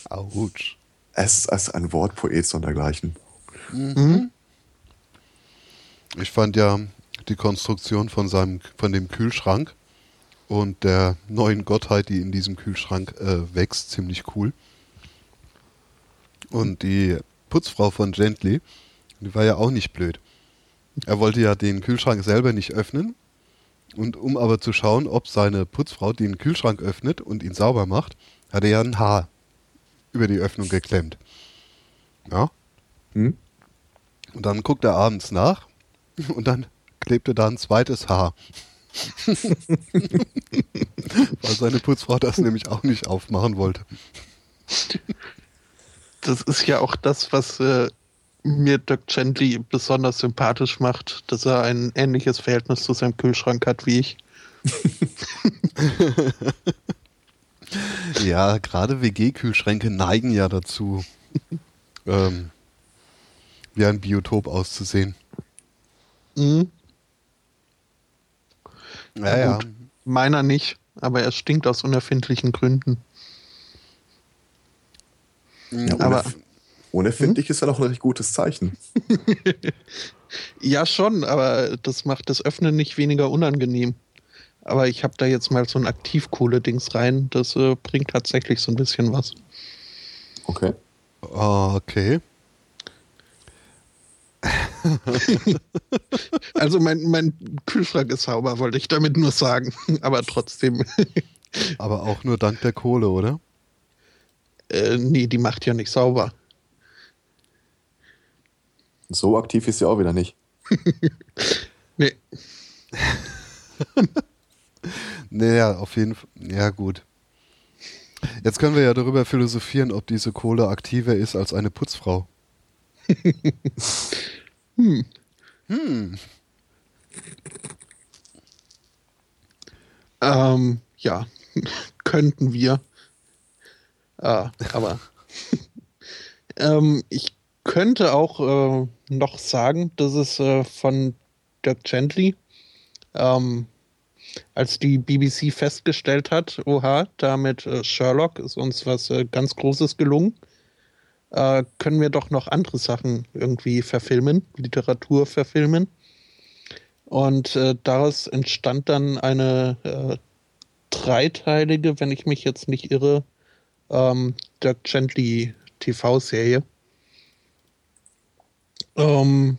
Autsch. Es ist ein Wortpoet sondergleichen. Mhm. Ich fand ja die Konstruktion von seinem, von dem Kühlschrank und der neuen Gottheit, die in diesem Kühlschrank äh, wächst, ziemlich cool. Und die Putzfrau von Gently, die war ja auch nicht blöd. Er wollte ja den Kühlschrank selber nicht öffnen, Und um aber zu schauen, ob seine Putzfrau den Kühlschrank öffnet und ihn sauber macht, hat er ja ein Haar über die Öffnung geklemmt. Ja. Hm? Und dann guckt er abends nach und dann klebte da ein zweites Haar. Weil seine Putzfrau das nämlich auch nicht aufmachen wollte. Das ist ja auch das, was äh, mir Doc Gently besonders sympathisch macht, dass er ein ähnliches Verhältnis zu seinem Kühlschrank hat wie ich. Ja, gerade WG-Kühlschränke neigen ja dazu, ähm, wie ein Biotop auszusehen. Mhm. Ja, ja. Gut. Meiner nicht, aber er stinkt aus unerfindlichen Gründen. Ja, Aber- unerf unerfindlich ist ja noch ein recht gutes Zeichen. Ja, schon, aber das macht das Öffnen nicht weniger unangenehm. Aber ich habe da jetzt mal so ein Aktivkohle-Dings rein. Das äh, bringt tatsächlich so ein bisschen was. Okay. Ah, okay. Also mein, mein Kühlschrank ist sauber, wollte ich damit nur sagen. Aber trotzdem, Aber auch nur dank der Kohle, oder? äh, nee, die macht ja nicht sauber. So aktiv ist sie auch wieder nicht. Nee, Naja, auf jeden Fall. Ja, gut. Jetzt können wir ja darüber philosophieren, ob diese Kohle aktiver ist als eine Putzfrau. Hm. ähm, ja, könnten wir. Ah, aber ähm, ich könnte auch äh, noch sagen, dass es äh, von Dirk Gently, ähm, als die BBC festgestellt hat, oha, damit äh, Sherlock ist uns was äh, ganz Großes gelungen, äh, können wir doch noch andere Sachen irgendwie verfilmen, Literatur verfilmen. Und äh, daraus entstand dann eine äh, dreiteilige, wenn ich mich jetzt nicht irre, ähm, Dirk Gently TV-Serie. Ähm,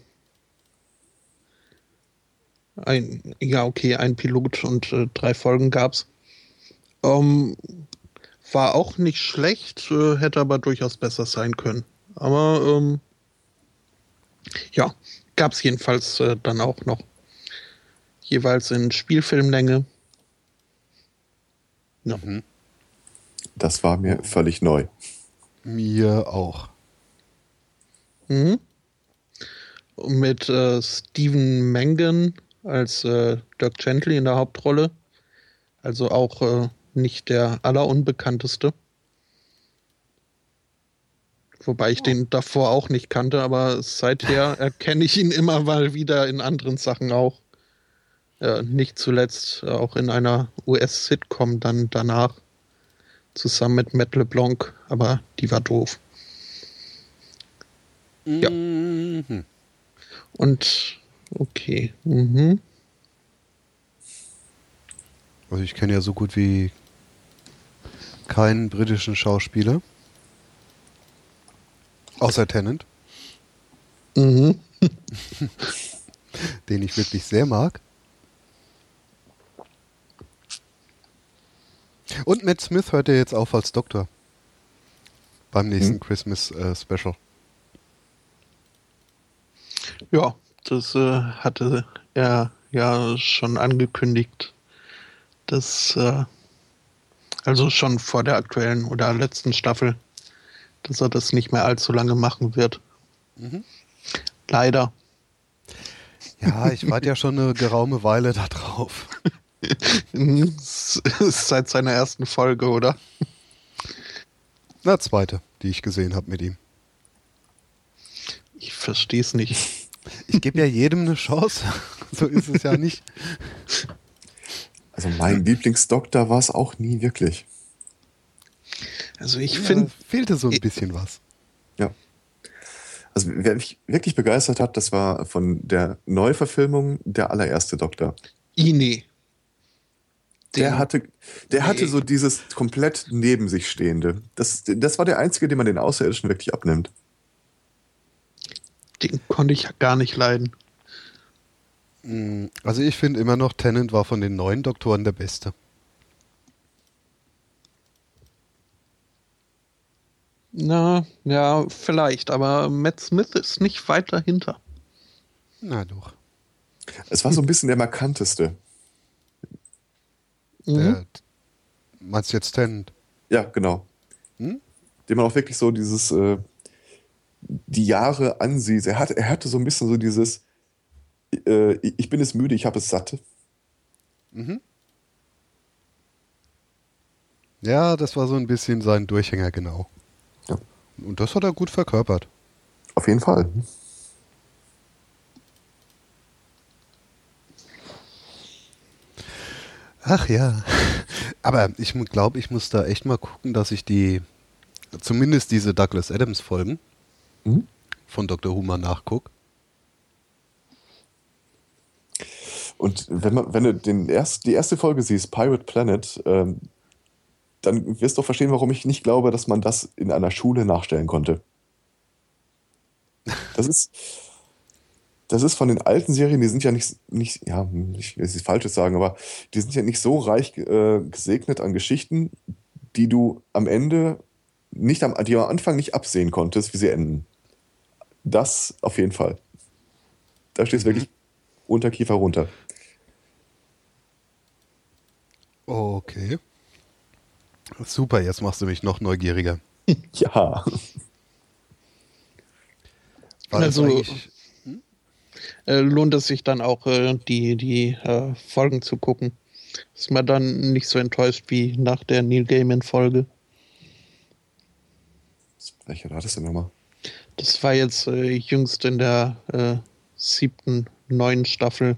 ein, ja, okay, ein Pilot und äh, drei Folgen gab's. Ähm, war auch nicht schlecht, äh, hätte aber durchaus besser sein können. Aber ähm, ja, gab's jedenfalls äh, dann auch noch. Jeweils in Spielfilmlänge. Ja. Mhm. Das war mir völlig neu. Mir auch. Mhm. Mit äh, Stephen Mangan als äh, Dirk Gently in der Hauptrolle. Also auch äh, nicht der allerunbekannteste. Wobei ich den davor auch nicht kannte, aber seither erkenne ich ihn immer mal wieder in anderen Sachen auch. Äh, nicht zuletzt äh, auch in einer US-Sitcom dann danach. Zusammen mit Matt LeBlanc, aber die war doof. Ja. Mhm. Und okay. Mhm. Also ich kenne ja so gut wie keinen britischen Schauspieler. Außer Tennant, Mhm. den ich wirklich sehr mag. Und Matt Smith hört ja jetzt auf als Doktor. Beim nächsten Hm. Christmas äh, Special. Ja, das äh, hatte er ja schon angekündigt. dass äh, also schon vor der aktuellen oder letzten Staffel, dass er das nicht mehr allzu lange machen wird. Mhm. Leider. Ja, ich warte ja schon eine geraume Weile da drauf. Es ist Seit seiner ersten Folge, oder? Na, zweite, die ich gesehen habe mit ihm. Ich verstehe es nicht. Ich gebe ja jedem eine Chance. So ist es ja nicht. Also mein Lieblingsdoktor war es auch nie wirklich. Also ich Ja, finde, fehlte so ein bisschen was. Ja. Also wer mich wirklich begeistert hat, das war von der Neuverfilmung der allererste Doktor. Ine. Der Den- hatte, der hatte Nee. so dieses komplett neben sich stehende. Das, das war der einzige, den man den Außerirdischen wirklich abnimmt. Den konnte ich gar nicht leiden. Mm, Also ich finde immer noch, Tennant war von den neuen Doktoren der Beste. Na, ja, vielleicht, aber Matt Smith ist nicht weit dahinter. Na doch. Es war so ein bisschen der markanteste. Mhm. Der, meinst du jetzt Tennant? Ja, genau. Hm? Dem man auch wirklich so dieses, äh, die Jahre ansieht. Er, hat, er hatte so ein bisschen so dieses, äh, ich bin es müde, ich habe es satt. Mhm. Ja, das war so ein bisschen sein Durchhänger, genau. Ja. Und das hat er gut verkörpert. Auf jeden Fall. Ach ja. Aber ich glaube, ich muss da echt mal gucken, dass ich die, zumindest diese Douglas Adams Folgen Mhm. von Dr. Mal nachgucke. Und wenn, man, wenn du den erst, die erste Folge siehst, Pirate Planet, ähm, dann wirst du auch verstehen, warum ich nicht glaube, dass man das in einer Schule nachstellen konnte. Das ist, das ist von den alten Serien, die sind ja nicht, nicht ja, ich will es Falsches sagen, aber die sind ja nicht so reich äh, gesegnet an Geschichten, die du am Ende nicht am, die du am Anfang nicht absehen konntest, wie sie enden. Das auf jeden Fall. Da steht es wirklich Unterkiefer runter. Okay. Super, jetzt machst du mich noch neugieriger. Ja. War Also- eigentlich- Äh, lohnt es sich dann auch, äh, die, die äh, Folgen zu gucken. Ist man dann nicht so enttäuscht wie nach der Neil Gaiman-Folge. Welcher war das denn nochmal? Das war jetzt äh, jüngst in der äh, siebten, neuen Staffel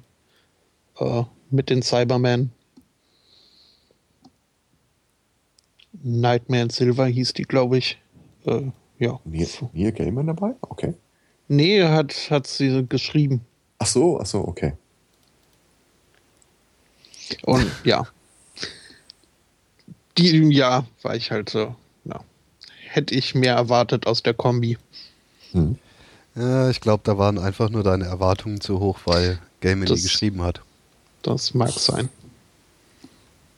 äh, mit den Cybermen. Nightmare in Silver hieß die, glaube ich. Äh, ja. Neil, Neil Gaiman dabei? Okay. Nee, hat, hat sie geschrieben. Ach so, ach so, okay. Und ja. Die, ja, war ich halt so, ja. Hätte ich mehr erwartet aus der Kombi. Hm. Ja, ich glaube, da waren einfach nur deine Erwartungen zu hoch, weil Gaiman die geschrieben hat. Das mag sein.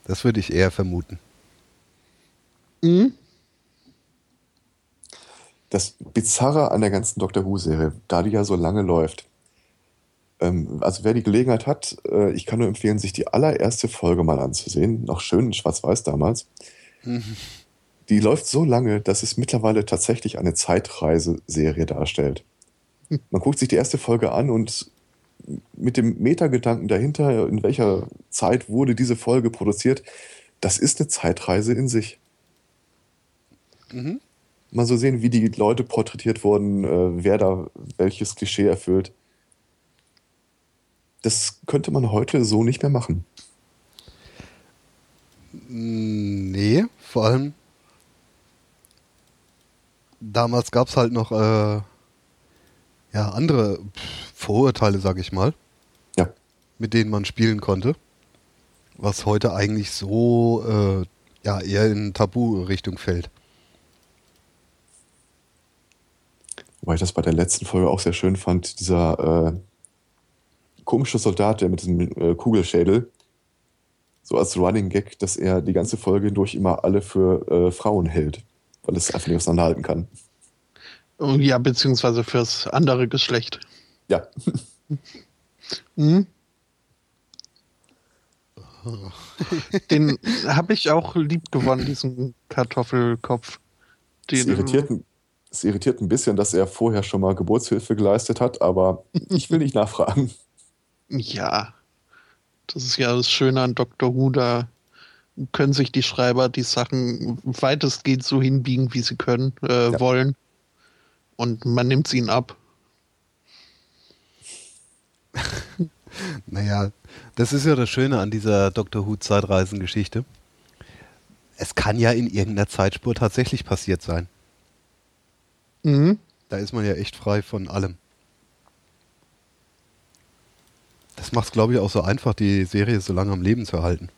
Das würde ich eher vermuten. Mhm. Das Bizarre an der ganzen Doctor Who-Serie, da die ja so lange läuft. Ähm, also wer die Gelegenheit hat, äh, ich kann nur empfehlen, sich die allererste Folge mal anzusehen. Noch schön in Schwarz-Weiß damals. Die läuft so lange, dass es mittlerweile tatsächlich eine Zeitreise-Serie darstellt. Man guckt sich die erste Folge an und mit dem Metagedanken dahinter, in welcher Zeit wurde diese Folge produziert, das ist eine Zeitreise in sich. Mhm. Mal so sehen, wie die Leute porträtiert wurden, äh, wer da welches Klischee erfüllt. Das könnte man heute so nicht mehr machen. Mm, Nee, vor allem damals gab es halt noch äh, ja, andere Vorurteile, sag ich mal, Ja. mit denen man spielen konnte. Was heute eigentlich so äh, ja, eher in Tabu-Richtung fällt. Wobei ich das bei der letzten Folge auch sehr schön fand, dieser äh, komische Soldat, der mit diesem äh, Kugelschädel, so als Running Gag, dass er die ganze Folge hindurch immer alle für äh, Frauen hält, weil es einfach nicht auseinanderhalten kann. Ja, beziehungsweise fürs andere Geschlecht. Ja, Mhm. Den habe ich auch lieb gewonnen, diesen Kartoffelkopf. Den, irritiert, ein- es irritiert ein bisschen, dass er vorher schon mal Geburtshilfe geleistet hat, aber ich will nicht nachfragen. Ja, das ist ja das Schöne an Dr. Who, da können sich die Schreiber die Sachen weitestgehend so hinbiegen, wie sie können, äh, Ja. wollen. Und man nimmt sie ihnen ab. Naja, das ist ja das Schöne an dieser Dr. Who Zeitreisengeschichte. Es kann ja in irgendeiner Zeitspur tatsächlich passiert sein. Mhm. Da ist man ja echt frei von allem. Das macht es, glaube ich, auch so einfach, die Serie so lange am Leben zu erhalten.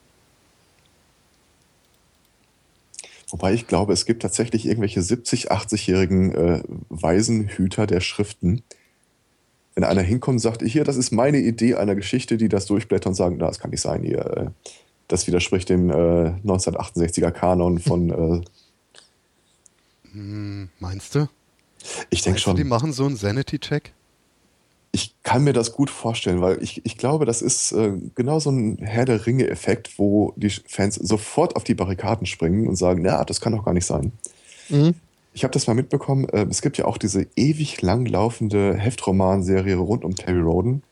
Wobei ich glaube, es gibt tatsächlich irgendwelche 70-, 80-jährigen äh, Waisenhüter der Schriften. Wenn einer hinkommt und sagt, hier, das ist meine Idee einer Geschichte, die das durchblättern und sagen, na, das kann nicht sein, hier, äh, das widerspricht dem äh, 1968er Kanon von. Äh, hm, meinst du? Ich denke schon. Die machen so einen Sanity-Check? Ich kann mir das gut vorstellen, weil ich, ich glaube, das ist äh, genau so ein Herr der Ringe-Effekt, wo die Fans sofort auf die Barrikaden springen und sagen, ja, das kann doch gar nicht sein. Mhm. Ich habe das mal mitbekommen, äh, es gibt ja auch diese ewig langlaufende Heftromanserie rund um Terry Roden,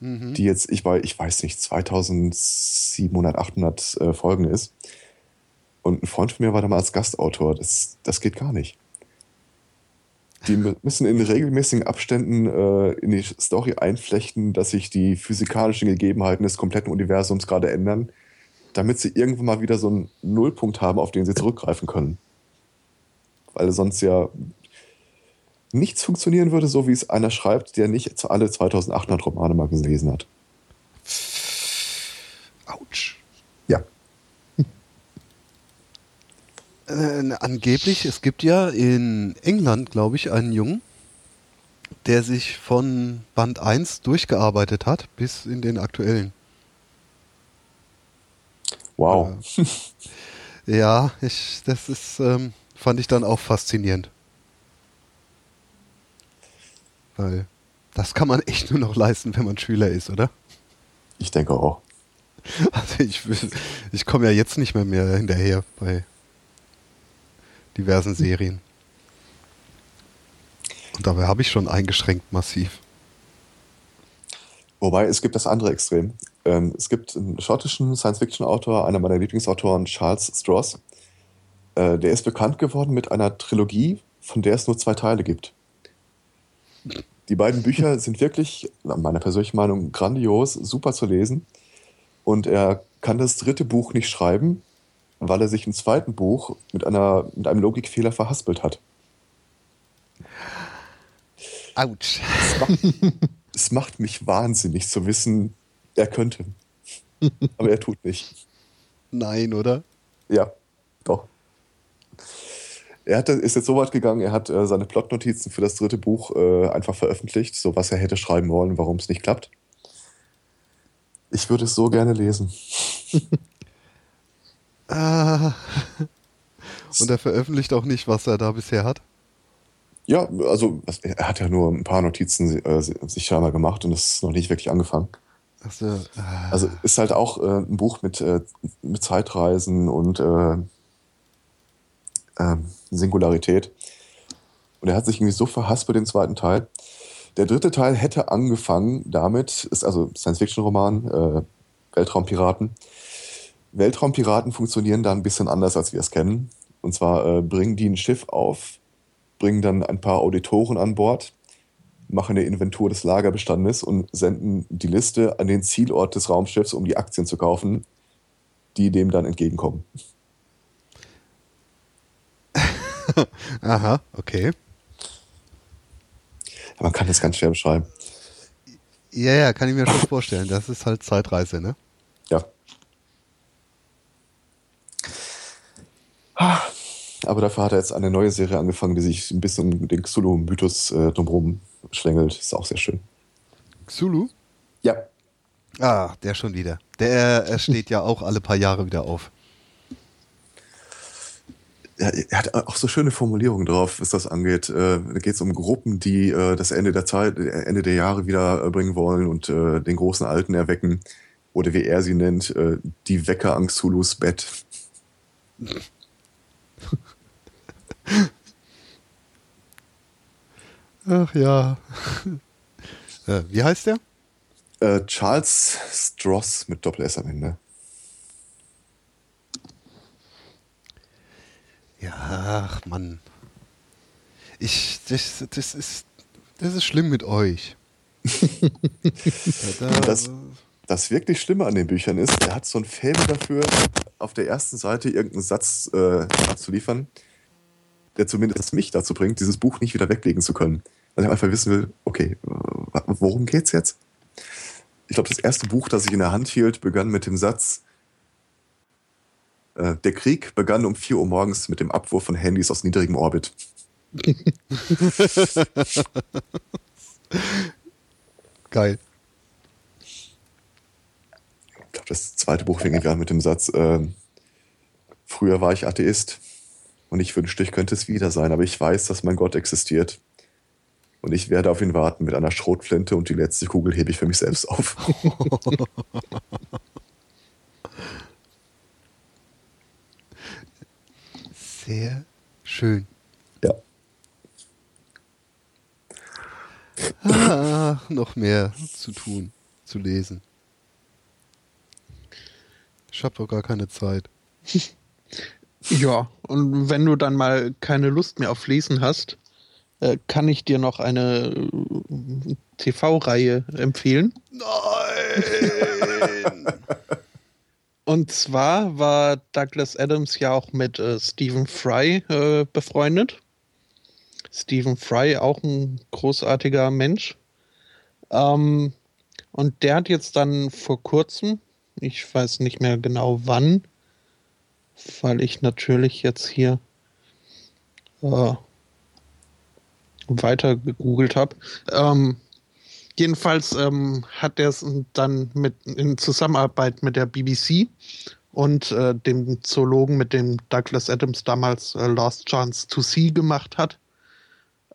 mhm. die jetzt, ich, weiß, ich weiß nicht, 2700, 800 äh, Folgen ist. Und ein Freund von mir war da mal als Gastautor. Das, das geht gar nicht. Die müssen in regelmäßigen Abständen äh, in die Story einflechten, dass sich die physikalischen Gegebenheiten des kompletten Universums gerade ändern, damit sie irgendwann mal wieder so einen Nullpunkt haben, auf den sie zurückgreifen können. Weil sonst ja nichts funktionieren würde, so wie es einer schreibt, der nicht alle 2800 Romane mal gelesen hat. Autsch. Äh, angeblich, es gibt ja in England, glaube ich, einen Jungen, der sich von Band 1 durchgearbeitet hat bis in den aktuellen. Wow. Äh, ja, ich, das ist, ähm, fand ich dann auch faszinierend. Weil das kann man echt nur noch leisten, wenn man Schüler ist, oder? Ich denke auch. Also ich, ich komme ja jetzt nicht mehr mehr hinterher bei diversen Serien. Und dabei habe ich schon eingeschränkt massiv. Wobei es gibt das andere Extrem. Ähm, es gibt einen schottischen Science-Fiction-Autor, einer meiner Lieblingsautoren, Charles Stross. Äh, der ist bekannt geworden mit einer Trilogie, von der es nur zwei Teile gibt. Die beiden Bücher sind wirklich, nach meiner persönlichen Meinung, grandios, super zu lesen. Und er kann das dritte Buch nicht schreiben, weil er sich im zweiten Buch mit, einer, mit einem Logikfehler verhaspelt hat. Autsch. Es macht, es macht mich wahnsinnig zu wissen, er könnte. Aber er tut nicht. Nein, oder? Ja, doch. Er hat, ist jetzt so weit gegangen, er hat äh, seine Plotnotizen für das dritte Buch äh, einfach veröffentlicht, so was er hätte schreiben wollen, warum es nicht klappt. Ich würde es so gerne lesen. Ah. Und er veröffentlicht auch nicht, was er da bisher hat? Ja, also er hat ja nur ein paar Notizen äh, sich scheinbar gemacht und es ist noch nicht wirklich angefangen. Ach so. ah. Also ist halt auch äh, ein Buch mit, äh, mit Zeitreisen und äh, ähm, Singularität. Und er hat sich irgendwie so verhaspelt den zweiten Teil. Der dritte Teil hätte angefangen damit, ist also Science-Fiction-Roman, äh, Weltraumpiraten, Weltraumpiraten funktionieren da ein bisschen anders, als wir es kennen. Und zwar äh, bringen die ein Schiff auf, bringen dann ein paar Auditoren an Bord, machen eine Inventur des Lagerbestandes und senden die Liste an den Zielort des Raumschiffs, um die Aktien zu kaufen, die dem dann entgegenkommen. Aha, okay. Man kann das ganz schwer beschreiben. Ja, ja, kann ich mir schon vorstellen. Das ist halt Zeitreise, ne? Ja. Aber dafür hat er jetzt eine neue Serie angefangen, die sich ein bisschen um den Xulu-Mythos äh, drumherum schlängelt. Ist auch sehr schön. Xulu? Ja. Ah, der schon wieder. Der er steht ja auch alle paar Jahre wieder auf. Ja, er hat auch so schöne Formulierungen drauf, was das angeht. Äh, da geht es um Gruppen, die äh, das Ende der Zeit, äh, Ende der Jahre wieder äh, bringen wollen und äh, den großen Alten erwecken. Oder wie er sie nennt, äh, die Wecker an Xulus Bett. Ach ja. äh, wie heißt der? Äh, Charles Stross mit Doppel-S am Ende. Ja, ach Mann. Ich, das, das ist, das ist schlimm mit euch. da, das, das wirklich Schlimme an den Büchern ist, er hat so ein Faible dafür, auf der ersten Seite irgendeinen Satz äh, abzuliefern, der zumindest mich dazu bringt, dieses Buch nicht wieder weglegen zu können. Weil ich einfach wissen will, okay, worum geht's jetzt? Ich glaube, das erste Buch, das ich in der Hand hielt, begann mit dem Satz, äh, der Krieg begann um 4 Uhr morgens mit dem Abwurf von Handys aus niedrigem Orbit. Geil. Ich glaube, das zweite Buch fing gerade mit dem Satz, ähm, früher war ich Atheist und ich wünschte, ich könnte es wieder sein, aber ich weiß, dass mein Gott existiert. Und ich werde auf ihn warten mit einer Schrotflinte und die letzte Kugel hebe ich für mich selbst auf. Sehr schön. ja. Ah, noch mehr zu tun, zu lesen. Ich habe doch gar keine Zeit. Ja, und wenn du dann mal keine Lust mehr auf Lesen hast, äh, kann ich dir noch eine äh, TV-Reihe empfehlen. Nein! Und zwar war Douglas Adams ja auch mit äh, Stephen Fry äh, befreundet. Stephen Fry, auch ein großartiger Mensch. Ähm, und der hat jetzt dann vor kurzem, ich weiß nicht mehr genau wann, weil ich natürlich jetzt hier äh, weiter gegoogelt habe. Ähm, jedenfalls ähm, hat er es dann mit in Zusammenarbeit mit der BBC und äh, dem Zoologen, mit dem Douglas Adams damals äh, Last Chance to See gemacht hat.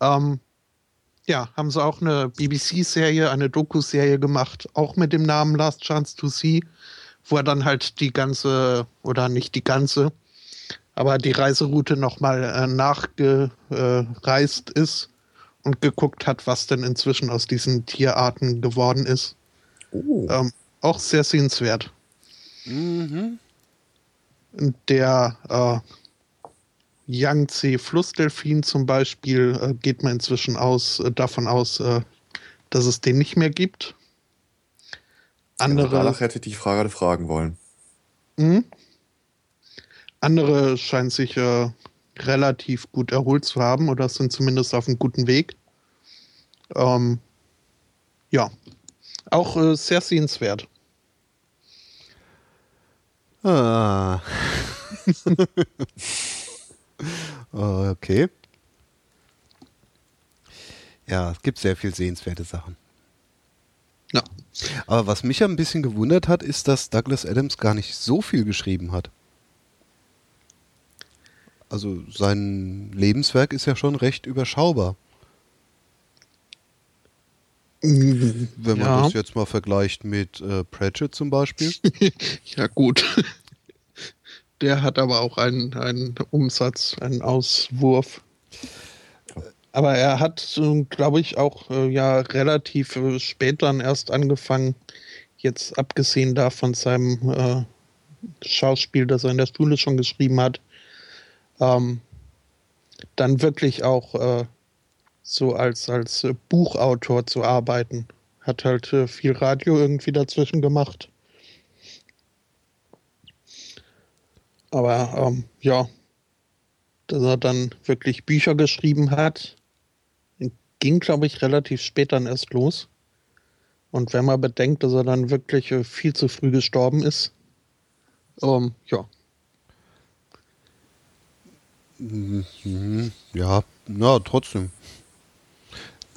Ähm, ja, haben sie auch eine BBC-Serie, eine Doku-Serie gemacht, auch mit dem Namen Last Chance to See, wo er dann halt die ganze, oder nicht die ganze, aber die Reiseroute nochmal äh, nachgereist ist und geguckt hat, was denn inzwischen aus diesen Tierarten geworden ist. Oh. Ähm, auch sehr sehenswert. mhm. Der äh, Yangtze-Flussdelfin zum Beispiel äh, geht man inzwischen aus, äh, davon aus, äh, dass es den nicht mehr gibt. Andere, Danach hätte ich die Frage fragen wollen. Mhm. Andere scheinen sich äh, relativ gut erholt zu haben oder sind zumindest auf einem guten Weg. Ähm, ja, auch äh, sehr sehenswert. Ah. okay. Ja, es gibt sehr viel sehenswerte Sachen. Ja. Aber was mich ja ein bisschen gewundert hat, ist, dass Douglas Adams gar nicht so viel geschrieben hat. Also sein Lebenswerk ist ja schon recht überschaubar. Wenn man ja. das jetzt mal vergleicht mit äh, Pratchett zum Beispiel. Ja, gut. Der hat aber auch einen, einen Umsatz, einen Auswurf. Aber er hat, glaube ich, auch äh, ja relativ äh, spät dann erst angefangen, jetzt abgesehen da von seinem äh, Schauspiel, das er in der Schule schon geschrieben hat, ähm, dann wirklich auch äh, so als, als Buchautor zu arbeiten. Hat halt äh, viel Radio irgendwie dazwischen gemacht. Aber ähm, ja, dass er dann wirklich Bücher geschrieben hat, ging, glaube ich, relativ spät dann erst los. Und wenn man bedenkt, dass er dann wirklich äh, viel zu früh gestorben ist, ähm, ja, Mhm, Ja, na, trotzdem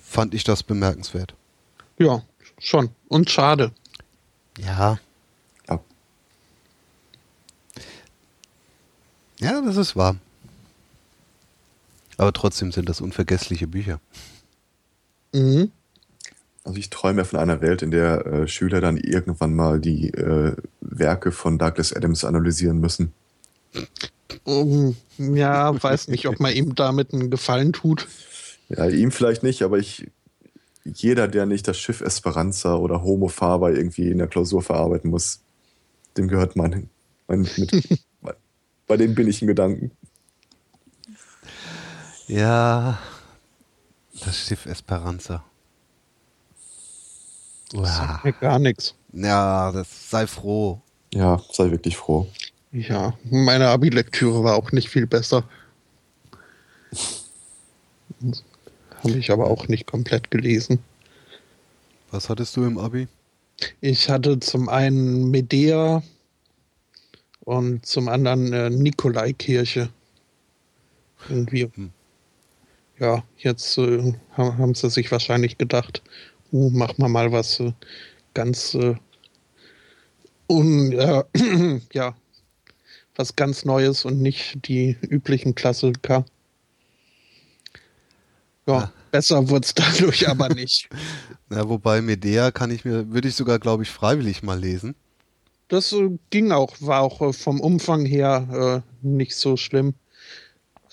fand ich das bemerkenswert. ja, schon. Und schade. Ja. Ja. Ja, das ist wahr. Aber trotzdem sind das unvergessliche Bücher. Mhm. Also ich träume von einer Welt, in der äh, Schüler dann irgendwann mal die äh, Werke von Douglas Adams analysieren müssen. Um, ja, weiß nicht, ob man ihm damit einen Gefallen tut. Ja, ihm vielleicht nicht, aber ich, jeder, der nicht das Schiff Esperanza oder Homo Faber irgendwie in der Klausur verarbeiten muss, dem gehört mein, mein mit. bei dem bin ich in Gedanken. Ja, das Schiff Esperanza. Sagt Uah. mir gar nichts. Ja, das sei froh. Ja, sei wirklich froh. Ja, meine Abi-Lektüre war auch nicht viel besser. Habe ich aber auch nicht komplett gelesen. Was hattest du im Abi? Ich hatte zum einen Medea und zum anderen äh, Nikolaikirche. Irgendwie. Hm. Ja, jetzt äh, ha- haben sie sich wahrscheinlich gedacht, uh, machen wir mal was äh, ganz äh, un, äh, ja, was ganz Neues und nicht die üblichen Klassiker. Ja, ja. besser wurde es dadurch aber nicht. Ja, wobei Medea kann ich mir, würde ich sogar, glaube ich, freiwillig mal lesen. Das äh, ging auch, war auch äh, vom Umfang her äh, nicht so schlimm.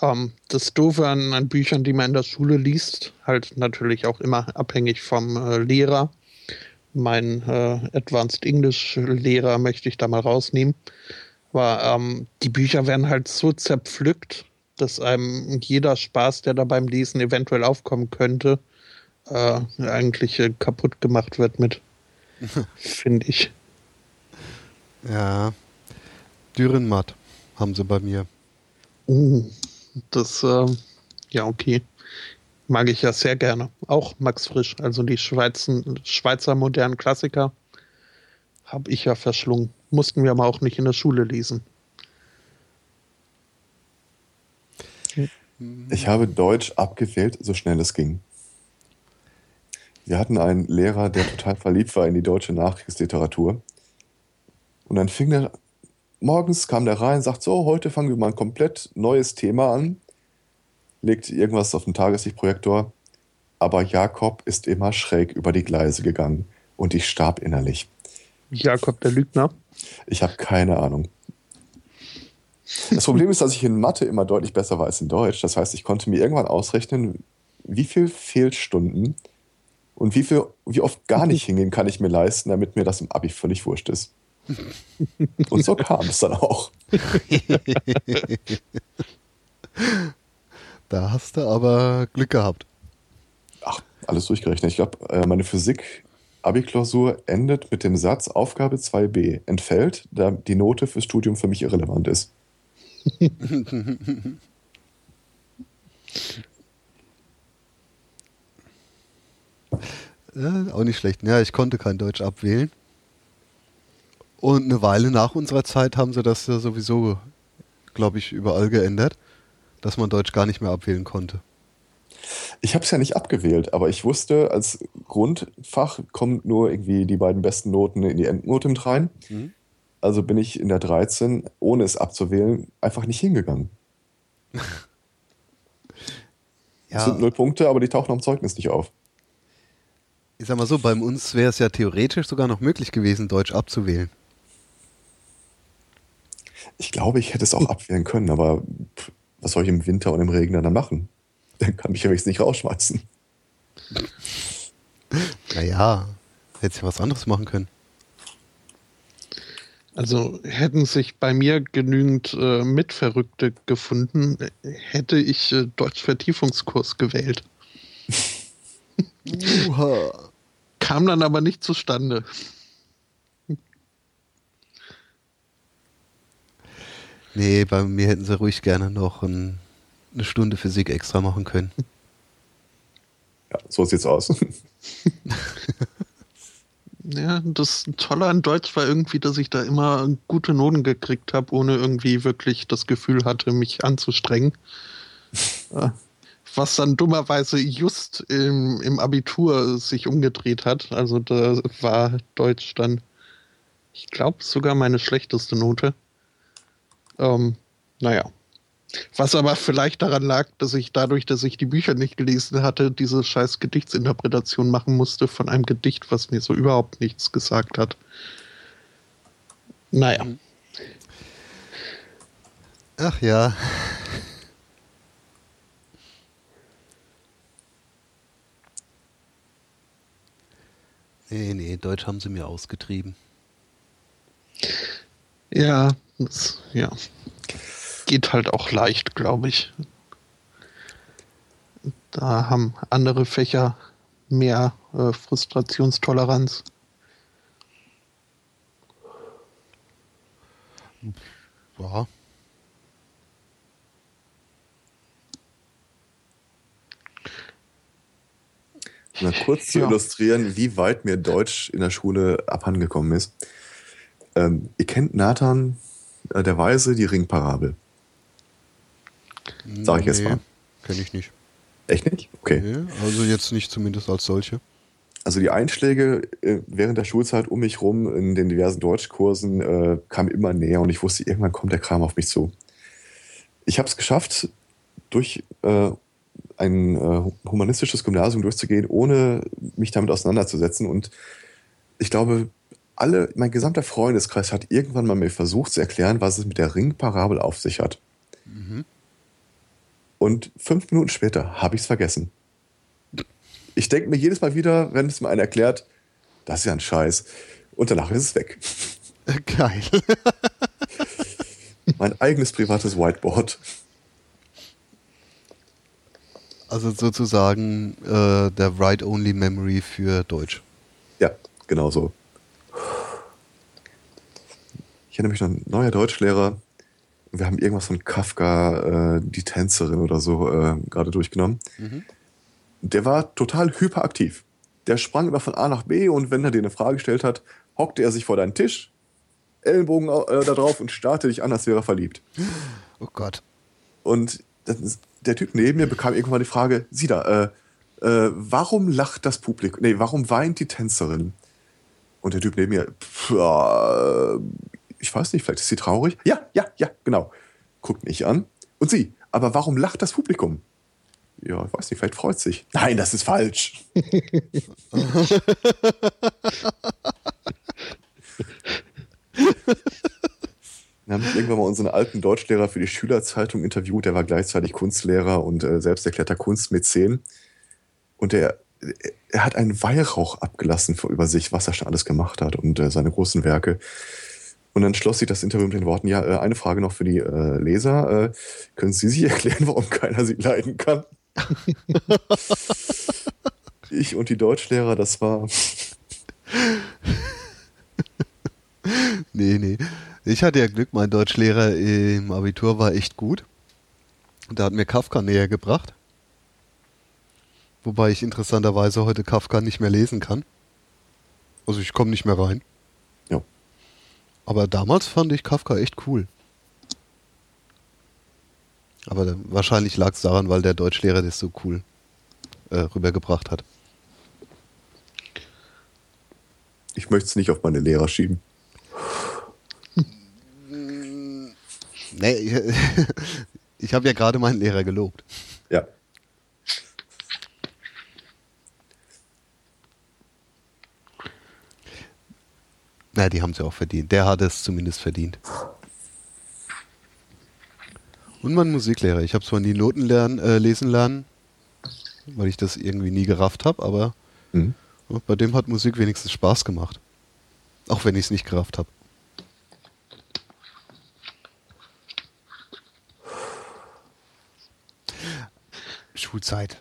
Ähm, das Doofe an, an, Büchern, die man in der Schule liest, halt natürlich auch immer abhängig vom äh, Lehrer. Mein äh, Advanced English Lehrer möchte ich da mal rausnehmen. Aber ähm, die Bücher werden halt so zerpflückt, dass einem jeder Spaß, der da beim Lesen eventuell aufkommen könnte, äh, eigentlich kaputt gemacht wird mit, finde ich. Ja, Dürrenmatt haben sie bei mir. Uh, das, äh, ja, okay. Mag ich ja sehr gerne. Auch Max Frisch, also die Schweizen, Schweizer modernen Klassiker, habe ich ja verschlungen. Mussten wir aber auch nicht in der Schule lesen. Ich habe Deutsch abgewählt, so schnell es ging. Wir hatten einen Lehrer, der total verliebt war in die deutsche Nachkriegsliteratur. Und dann fing der, morgens kam der rein, sagt so, heute fangen wir mal ein komplett neues Thema an, legt irgendwas auf den Tageslichtprojektor, aber Jakob ist immer schräg über die Gleise gegangen und ich starb innerlich. Jakob der Lügner? Ich habe keine Ahnung. Das Problem ist, dass ich in Mathe immer deutlich besser war als in Deutsch. Das heißt, ich konnte mir irgendwann ausrechnen, wie viel Fehlstunden und wie, viel, wie oft gar nicht hingehen kann ich mir leisten, damit mir das im Abi völlig wurscht ist. Und so kam es dann auch. da hast du aber Glück gehabt. Ach, alles durchgerechnet. Ich glaube, äh, meine Physik Abi-Klausur endet mit dem Satz Aufgabe 2b entfällt, da die Note fürs Studium für mich irrelevant ist. ja, auch nicht schlecht. Ja, ich konnte kein Deutsch abwählen. Und eine Weile nach unserer Zeit haben sie das ja sowieso, glaube ich, überall geändert, dass man Deutsch gar nicht mehr abwählen konnte. Ich habe es ja nicht abgewählt, aber ich wusste, als Grundfach kommen nur irgendwie die beiden besten Noten in die Endnote mit rein. Mhm. Also bin ich in der 13, ohne es abzuwählen, einfach nicht hingegangen. ja. Das sind null Punkte, aber die tauchen am Zeugnis nicht auf. Ich sag mal so, bei uns wäre es ja theoretisch sogar noch möglich gewesen, Deutsch abzuwählen. Ich glaube, ich hätte es auch abwählen können, aber was soll ich im Winter und im Regen dann machen? Dann kann ich ja wenigstens nicht rausschmeißen. Naja, hätte ich was anderes machen können. Also hätten sich bei mir genügend äh, Mitverrückte gefunden, hätte ich äh, Deutsch-Vertiefungskurs gewählt. Kam dann aber nicht zustande. Nee, bei mir hätten sie ruhig gerne noch ein, eine Stunde Physik extra machen können. Ja, so sieht's aus. ja, das Tolle an Deutsch war irgendwie, dass ich da immer gute Noten gekriegt habe, ohne irgendwie wirklich das Gefühl hatte, mich anzustrengen. Was dann dummerweise just im, im Abitur sich umgedreht hat. Also da war Deutsch dann, ich glaube, sogar meine schlechteste Note. Ähm, naja. Was aber vielleicht daran lag, dass ich dadurch, dass ich die Bücher nicht gelesen hatte, diese scheiß Gedichtsinterpretation machen musste von einem Gedicht, was mir so überhaupt nichts gesagt hat. Naja. Ach ja. Nee, nee, Deutsch haben sie mir ausgetrieben. Ja, das, ja. Geht halt auch leicht, glaube ich. Da haben andere Fächer mehr äh, Frustrationstoleranz. Ja. Mal kurz zu ja. illustrieren, wie weit mir Deutsch in der Schule abhandengekommen ist. Ähm, ihr kennt Nathan der Weise, die Ringparabel. Sag ich nee, jetzt mal. Kenne ich nicht. Echt nicht? Okay. Nee, also jetzt nicht zumindest als solche. Also die Einschläge äh, während der Schulzeit um mich rum in den diversen Deutschkursen äh, kamen immer näher und ich wusste, irgendwann kommt der Kram auf mich zu. Ich habe es geschafft, durch äh, ein äh, humanistisches Gymnasium durchzugehen, ohne mich damit auseinanderzusetzen. Und ich glaube, alle, mein gesamter Freundeskreis hat irgendwann mal mir versucht zu erklären, was es mit der Ringparabel auf sich hat. Mhm. Und fünf Minuten später habe ich es vergessen. Ich denke mir jedes Mal wieder, wenn es mir einer erklärt, das ist ja ein Scheiß. Und danach ist es weg. Geil. mein eigenes privates Whiteboard. Also sozusagen äh, der Write-Only-Memory für Deutsch. Ja, genau so. Ich erinnere mich noch ein neuer Deutschlehrer. Wir haben irgendwas von Kafka, äh, die Tänzerin oder so, äh, gerade durchgenommen. Mhm der war total hyperaktiv. Der sprang immer von A nach B und wenn er dir eine Frage gestellt hat, hockte er sich vor deinen Tisch, Ellenbogen äh, da drauf und starrte dich an, als wäre er verliebt. Oh Gott. Und ist, der Typ neben mir bekam irgendwann die Frage: Sieh da, äh, äh, warum lacht das Publikum? Nee, warum weint die Tänzerin? Und der Typ neben mir: pff, Ich weiß nicht, vielleicht ist sie traurig. Ja, ja, ja, genau. Guckt mich an. Und sie: Aber warum lacht das Publikum? ja, ich weiß nicht, vielleicht freut sich. Nein, das ist falsch. Wir haben irgendwann mal unseren alten Deutschlehrer für die Schülerzeitung interviewt. Der war gleichzeitig Kunstlehrer und äh, selbsterklärter Kunstmäzen. Und er, er hat einen Weihrauch abgelassen über sich, was er schon alles gemacht hat und äh, seine großen Werke. Und dann schloss sich das Interview mit den Worten: Ja, äh, eine Frage noch für die äh, Leser. Äh, können Sie sich erklären, warum keiner sie leiden kann? ich und die Deutschlehrer, das war. nee, nee. Ich hatte ja Glück, mein Deutschlehrer im Abitur war echt gut. Der hat mir Kafka näher gebracht. Wobei ich interessanterweise heute Kafka nicht mehr lesen kann. Also ich komme nicht mehr rein. Aber damals fand ich Kafka echt cool. Aber wahrscheinlich lag es daran, weil der Deutschlehrer das so cool äh, rübergebracht hat. Ich möchte es nicht auf meine Lehrer schieben. Nee, ich, ich habe ja gerade meinen Lehrer gelobt. Ja. Na, die haben es ja auch verdient. Der hat es zumindest verdient. Und mein Musiklehrer. Ich habe zwar nie Noten lernen, äh, lesen lernen, weil ich das irgendwie nie gerafft habe, aber mhm. bei dem hat Musik wenigstens Spaß gemacht. Auch wenn ich es nicht gerafft habe. Schulzeit.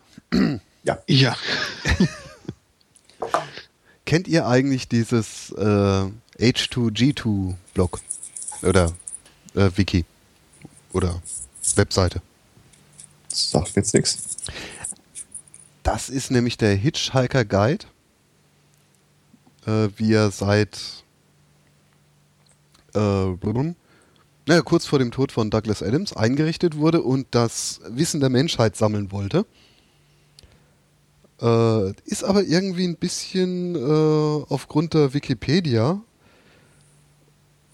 Ja. Ja. Kennt ihr eigentlich dieses äh, H2G2-Blog? Oder äh, Wiki? Oder Webseite. Sagt jetzt nichts. Das ist nämlich der Hitchhiker Guide, äh, wie er seit äh, naja, kurz vor dem Tod von Douglas Adams eingerichtet wurde und das Wissen der Menschheit sammeln wollte. Äh, ist aber irgendwie ein bisschen äh, aufgrund der Wikipedia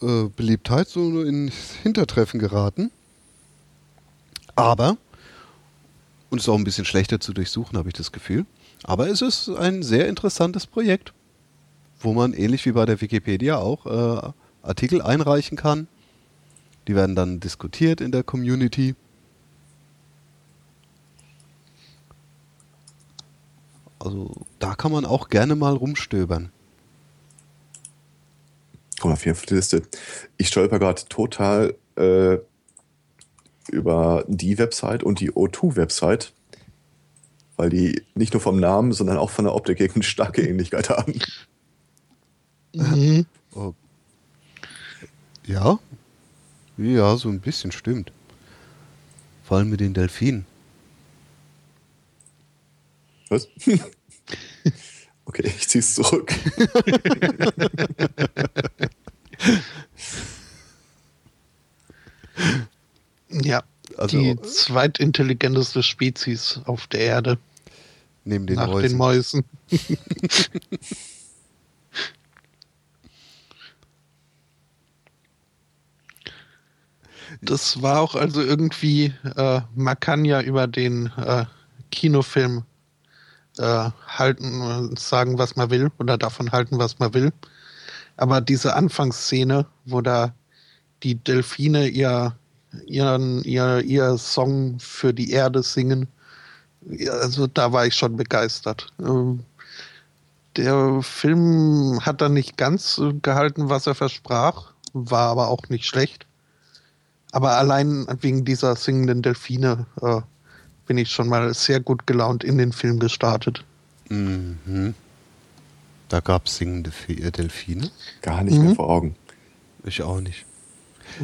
äh, Beliebtheit so ins Hintertreffen geraten. Aber, und es ist auch ein bisschen schlechter zu durchsuchen, habe ich das Gefühl, aber es ist ein sehr interessantes Projekt, wo man ähnlich wie bei der Wikipedia auch äh, Artikel einreichen kann. Die werden dann diskutiert in der Community. Also da kann man auch gerne mal rumstöbern. Komm auf jeden Fall die Liste. Ich stolper gerade total äh, über die Website und die O2-Website, weil die nicht nur vom Namen, sondern auch von der Optik eine starke Ähnlichkeit haben. Mhm. Oh. Ja. Ja, so ein bisschen stimmt. Vor allem mit den Delfinen. Was? okay, ich zieh's zurück. Ja, also, die zweitintelligenteste Spezies auf der Erde. Neben den nach Mäusen. den Mäusen. das war auch also irgendwie, äh, man kann ja über den äh, Kinofilm äh, halten und sagen, was man will oder davon halten, was man will. Aber diese Anfangsszene, wo da die Delfine ihr, ihren, ihr, ihr Song für die Erde singen, also da war ich schon begeistert. Ähm, Der Film hat dann nicht ganz gehalten, was er versprach, war aber auch nicht schlecht. Aber allein wegen dieser singenden Delfine äh, bin ich schon mal sehr gut gelaunt in den Film gestartet. Mhm. Da gab es singende äh, Delfine. Gar nicht Mhm. mehr vor Augen. Ich auch nicht.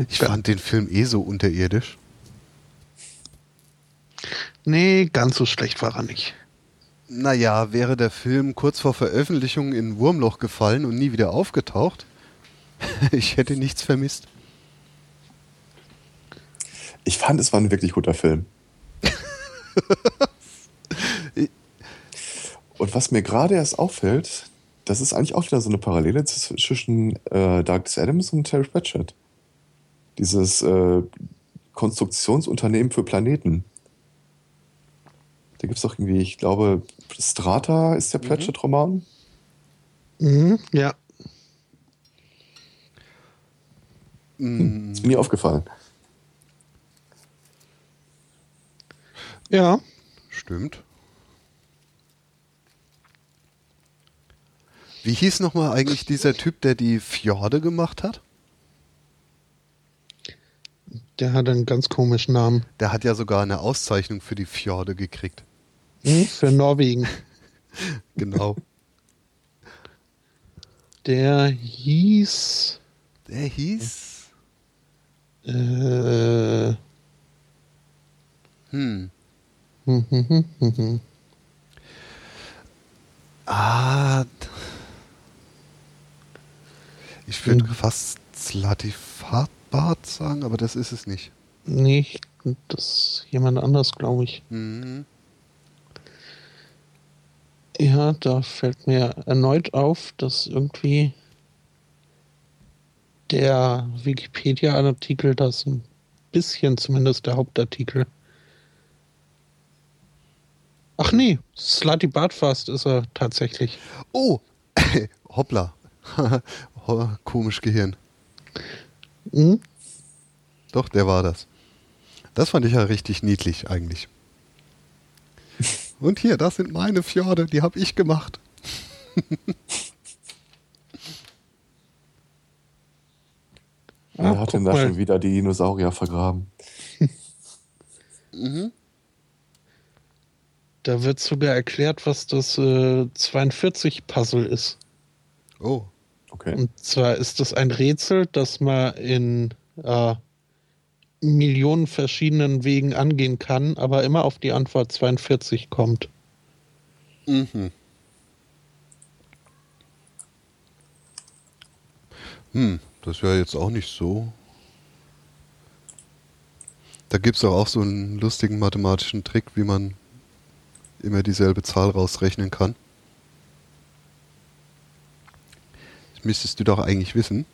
Ich fand den Film eh so unterirdisch. Nee, ganz so schlecht war er nicht. Naja, wäre der Film kurz vor Veröffentlichung in ein Wurmloch gefallen und nie wieder aufgetaucht, ich hätte nichts vermisst. Ich fand, es war ein wirklich guter Film. Und was mir gerade erst auffällt, das ist eigentlich auch wieder so eine Parallele zwischen äh, Douglas Adams und Terry Pratchett. Dieses äh, Konstruktionsunternehmen für Planeten. Da gibt es doch irgendwie, ich glaube, Strata ist der Pratchett-Roman. Mhm, ja. Mm, Ist mir nie aufgefallen. Ja. Stimmt. Wie hieß nochmal eigentlich dieser Typ, der die Fjorde gemacht hat? Der hat einen ganz komischen Namen. Der hat ja sogar eine Auszeichnung für die Fjorde gekriegt. Hm, für Norwegen. Genau. Der hieß. Der hieß. Äh, hm, Ah. Ich würde Hm. fast Slatifatbart sagen, aber das ist es nicht. Nee, das ist jemand anders, glaube ich. Mhm. Ja, da fällt mir erneut auf, dass irgendwie der Wikipedia-Artikel, das ein bisschen zumindest der Hauptartikel. Ach nee, Slutty Bartfast ist er tatsächlich. Oh, hoppla. Ho- Komisch Gehirn. Hm? Doch, der war das. Das fand ich ja richtig niedlich eigentlich. Und hier, das sind meine Fjorde, die habe ich gemacht. Ah, er hat denn da schon wieder die Dinosaurier vergraben. Da wird sogar erklärt, was das äh, 42-Puzzle ist. Oh, Okay. Und zwar ist das ein Rätsel, das man in äh, Millionen verschiedenen Wegen angehen kann, aber immer auf die Antwort 42 kommt. Mhm. Hm, das wäre jetzt auch nicht so. Da gibt es auch so einen lustigen mathematischen Trick, wie man immer dieselbe Zahl rausrechnen kann. Das müsstest du doch eigentlich wissen.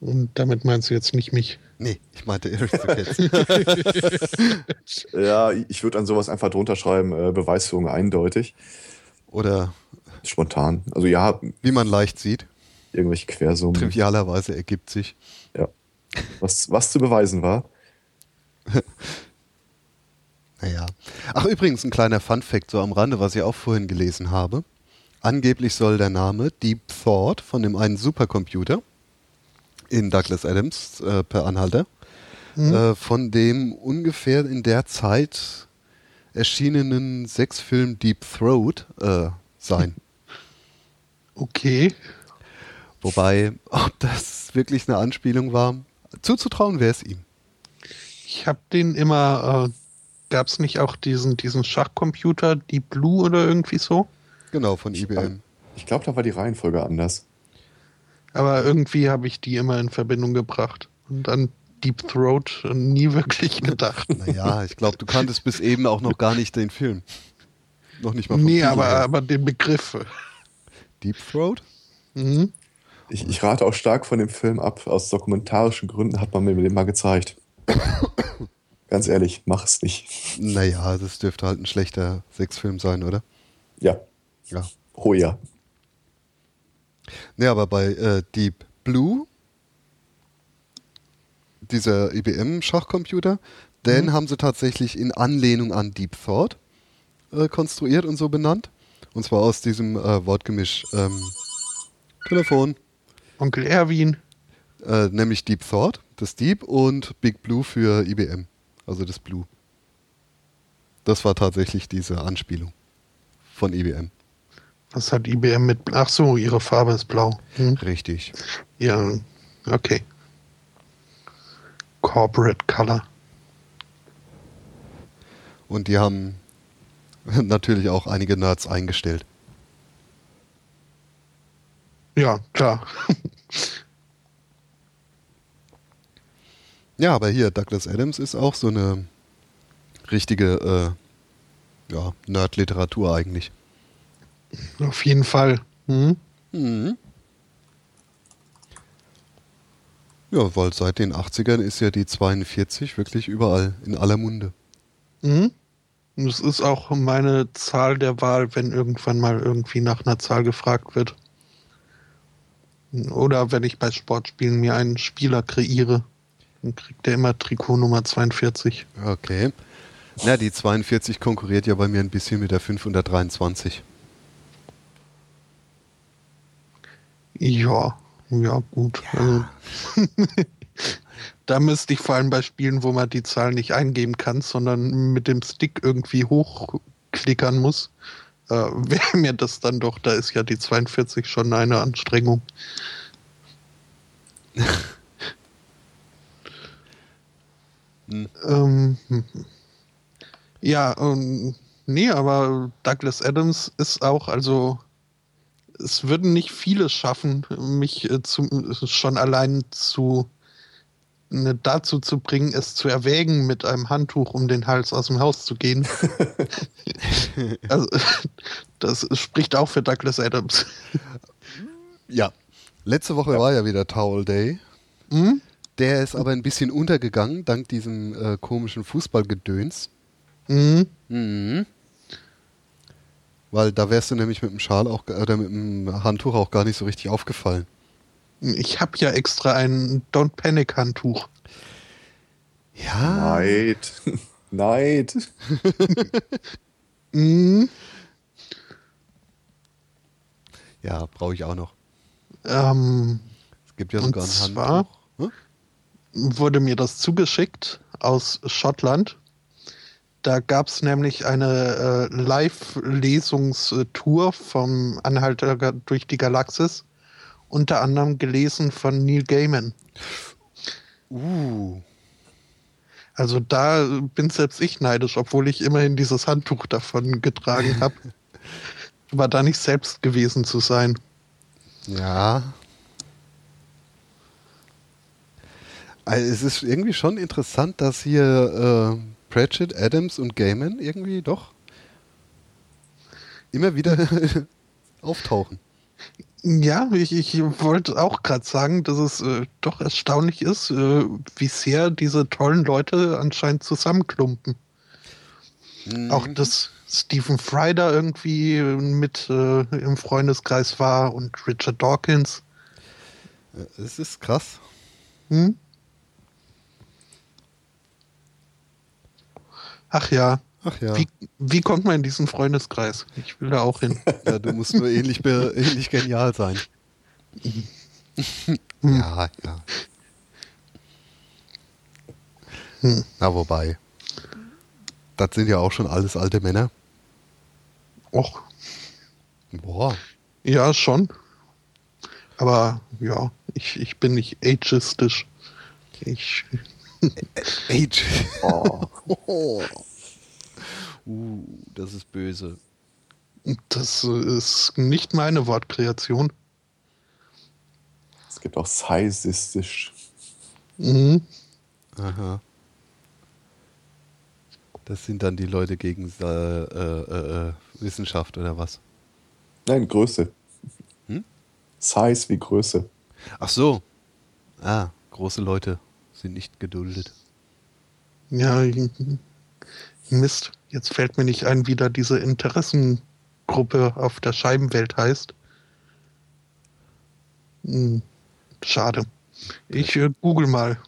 Und damit meinst du jetzt nicht mich. Nee, ich meinte Aristocats. Ja, ich würde an sowas einfach drunter schreiben, äh, Beweisführung eindeutig. Oder Spontan. Also ja, wie man leicht sieht, irgendwelche Quersummen. trivialerweise ergibt sich. Ja. Was, was zu beweisen war. Naja. Ach, übrigens ein kleiner Fun-Fact so am Rande, was ich auch vorhin gelesen habe. Angeblich soll der Name Deep Thought von dem einen Supercomputer in Douglas Adams äh, per Anhalter, äh, von dem ungefähr in der Zeit erschienenen Sexfilm Deep Throat äh, sein. Okay. Wobei, ob das wirklich eine Anspielung war, zuzutrauen wäre es ihm. Ich habe den immer. Gab es nicht auch diesen, diesen Schachcomputer, die Blue oder irgendwie so? Genau, von IBM. Ich glaube, da war die Reihenfolge anders. Aber irgendwie habe ich die immer in Verbindung gebracht. Und dann Deep Throat nie wirklich gedacht. Naja, ich glaube, du kanntest bis eben auch noch gar nicht den Film. Noch nicht mal vom Nee, aber, aber den Begriff. Deep Throat? Mhm. Ich, ich rate auch stark von dem Film ab. Aus dokumentarischen Gründen hat man mir den mal gezeigt. Ganz ehrlich, mach es nicht. Naja, das dürfte halt ein schlechter Sexfilm sein, oder? Ja. Ja. Oh ja. Nee, aber bei äh, Deep Blue, dieser IBM-Schachcomputer, den haben sie tatsächlich in Anlehnung an Deep Thought äh, konstruiert und so benannt. Und zwar aus diesem äh, Wortgemisch ähm, Telefon, Onkel Erwin. äh, nämlich Deep Thought, das Deep und Big Blue für IBM, also das Blue. Das war tatsächlich diese Anspielung von IBM. Was hat IBM mit. Ach so, ihre Farbe ist blau. Hm? Richtig. Ja, okay. Corporate Color. Und die haben natürlich auch einige Nerds eingestellt. Ja, klar. Ja, aber hier, Douglas Adams ist auch so eine richtige äh, ja, Nerd-Literatur eigentlich. Auf jeden Fall. Hm? Mhm. Ja, weil seit den 80ern ist ja die 42 wirklich überall in aller Munde. Mhm. Und Es ist auch meine Zahl der Wahl, wenn irgendwann mal irgendwie nach einer Zahl gefragt wird. Oder wenn ich bei Sportspielen mir einen Spieler kreiere, dann kriegt der immer Trikot Nummer 42. Okay. Na, die 42 konkurriert ja bei mir ein bisschen mit der 523. Ja, ja, gut. Also, da müsste ich vor allem bei Spielen, wo man die Zahl nicht eingeben kann, sondern mit dem Stick irgendwie hochklickern muss, äh, wäre mir das dann doch, da ist ja die 42 schon eine Anstrengung. Hm. Ähm, hm. ja, ähm, nee, aber Douglas Adams ist auch, also es würden nicht viele schaffen, mich äh, zu, schon allein zu ne, dazu zu bringen, es zu erwägen, mit einem Handtuch um den Hals aus dem Haus zu gehen. also, das spricht auch für Douglas Adams. Ja. Letzte Woche war ja wieder Towel Day. Hm? Der ist aber ein bisschen untergegangen, dank diesem äh, komischen Fußballgedöns. Mhm. Mhm. Weil da wärst du nämlich mit dem Schal auch oder mit dem Handtuch auch gar nicht so richtig aufgefallen. Ich habe ja extra ein Don't Panic Handtuch. Ja. Neid. Neid. Mhm. Ja, brauche ich auch noch. Ähm, Es gibt ja sogar ein zwar? Handtuch. Hm? Wurde mir das zugeschickt aus Schottland. Da gab es nämlich eine äh, Live-Lesunstour vom Anhalter durch die Galaxis, unter anderem gelesen von Neil Gaiman. Uh. Also da bin selbst ich neidisch, obwohl ich immerhin dieses Handtuch davon getragen habe. Aber da nicht selbst gewesen zu sein. Ja. Also es ist irgendwie schon interessant, dass hier äh, Pratchett, Adams und Gaiman irgendwie doch immer wieder auftauchen. Ja, ich, ich wollte auch gerade sagen, dass es äh, doch erstaunlich ist, äh, wie sehr diese tollen Leute anscheinend zusammenklumpen. Auch Mhm. dass Stephen Fry da irgendwie mit äh, im Freundeskreis war und Richard Dawkins. Es ist krass. Hm? Ach ja, Ach ja. wie, wie kommt man in diesen Freundeskreis? Ich will da auch hin. ja du musst nur ähnlich, ähnlich genial sein. ja, ja. Hm. Na, wobei. Das sind ja auch schon alles alte Männer. Och, Boah. ja, schon. Aber ja, ich, ich bin nicht ageistisch. Ich, Age. Oh. Oh. Uh, das ist böse. das ist nicht meine Wortkreation. Es gibt auch sizistisch. Mhm. Aha. Das sind dann die Leute gegen äh, äh, äh, Wissenschaft oder was? Nein, Größe. Hm? Size wie Größe. Ach so. Ah, große Leute sind nicht geduldet. Ja, Mist. Jetzt fällt mir nicht ein, wie da diese Interessengruppe auf der Scheibenwelt heißt. Hm, schade. Ich äh, google mal.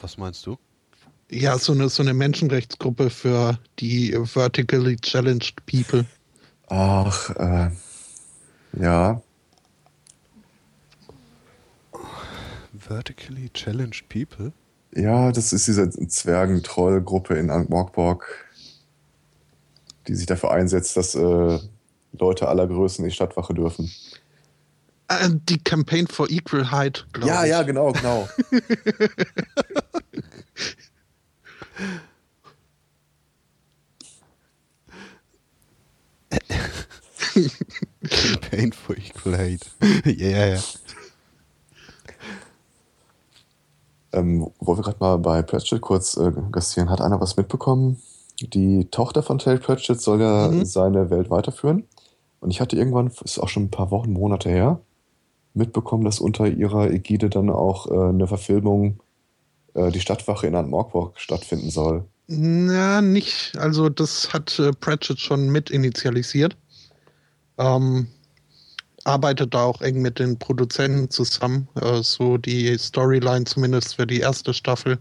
Was meinst du? Ja, so eine, so eine Menschenrechtsgruppe für die vertically challenged people. Ach, äh, ja. Vertically challenged people? Ja, das ist diese Zwergentrollgruppe in Ankh-Morpork, die sich dafür einsetzt, dass äh, Leute aller Größen in die Stadtwache dürfen. Äh, die Campaign for Equal Height, glaube ja, ich. Ja, ja, genau, genau. Campaign for Equal Height. Ja, ja, ja. Ähm, wo wir gerade mal bei Pratchett kurz äh, gastieren, hat einer was mitbekommen? Die Tochter von Terry Pratchett soll ja mhm. seine Welt weiterführen. Und ich hatte irgendwann, ist auch schon ein paar Wochen, Monate her, mitbekommen, dass unter ihrer Ägide dann auch äh, eine Verfilmung äh, die Stadtwache in Antmorpork stattfinden soll. Na, nicht. Also das hat äh, Pratchett schon mit initialisiert. Ähm, arbeitet da auch eng mit den Produzenten zusammen. Äh, so die Storyline zumindest für die erste Staffel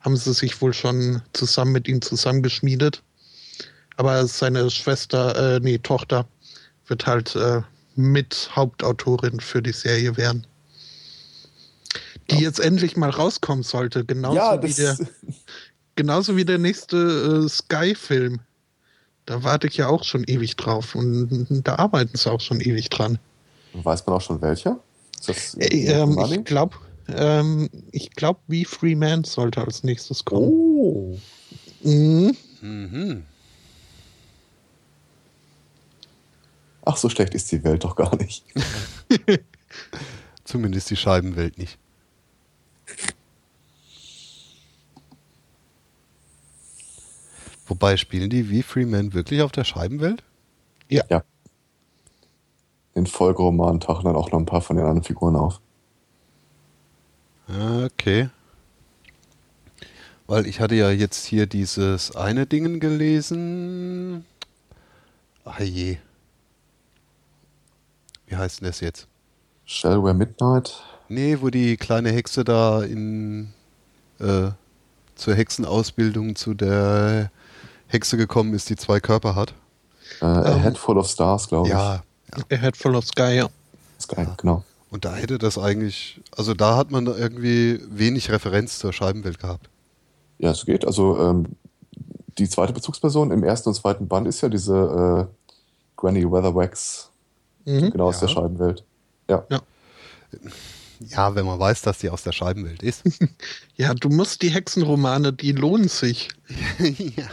haben sie sich wohl schon zusammen mit ihm zusammengeschmiedet. Aber seine Schwester, äh, nee, Tochter, wird halt äh, mit Hauptautorin für die Serie werden. Die ja. jetzt endlich mal rauskommen sollte, genauso ja, wie der genauso wie der nächste äh, Sky-Film. Da warte ich ja auch schon ewig drauf und da arbeiten sie auch schon ewig dran. Weiß man auch schon welcher? Äh, ähm, ich glaube, ähm, ich glaube, wie Free Man sollte als nächstes kommen. Oh. Mhm. Mhm. Ach, so schlecht ist die Welt doch gar nicht. Zumindest die Scheibenwelt nicht. Wobei spielen die wie Freeman wirklich auf der Scheibenwelt? Ja. ja. In Folgeromanen tauchen dann auch noch ein paar von den anderen Figuren auf. Okay. Weil ich hatte ja jetzt hier dieses eine Ding gelesen. Ah je. Wie heißt denn das jetzt? Shellware Midnight? Nee, wo die kleine Hexe da in äh, zur Hexenausbildung zu der Hexe gekommen ist, die zwei Körper hat. Äh, A ähm, Head Full of Stars, glaube ich. Ja, ja. A Head Full of Sky, ja. Sky, genau. Und da hätte das eigentlich, also da hat man irgendwie wenig Referenz zur Scheibenwelt gehabt. Ja, es geht. Also ähm, die zweite Bezugsperson im ersten und zweiten Band ist ja diese äh, Granny Weatherwax, mhm. genau aus ja. der Scheibenwelt. Ja. ja. Ja, wenn man weiß, dass die aus der Scheibenwelt ist. ja, du musst die Hexenromane, die lohnen sich. ja.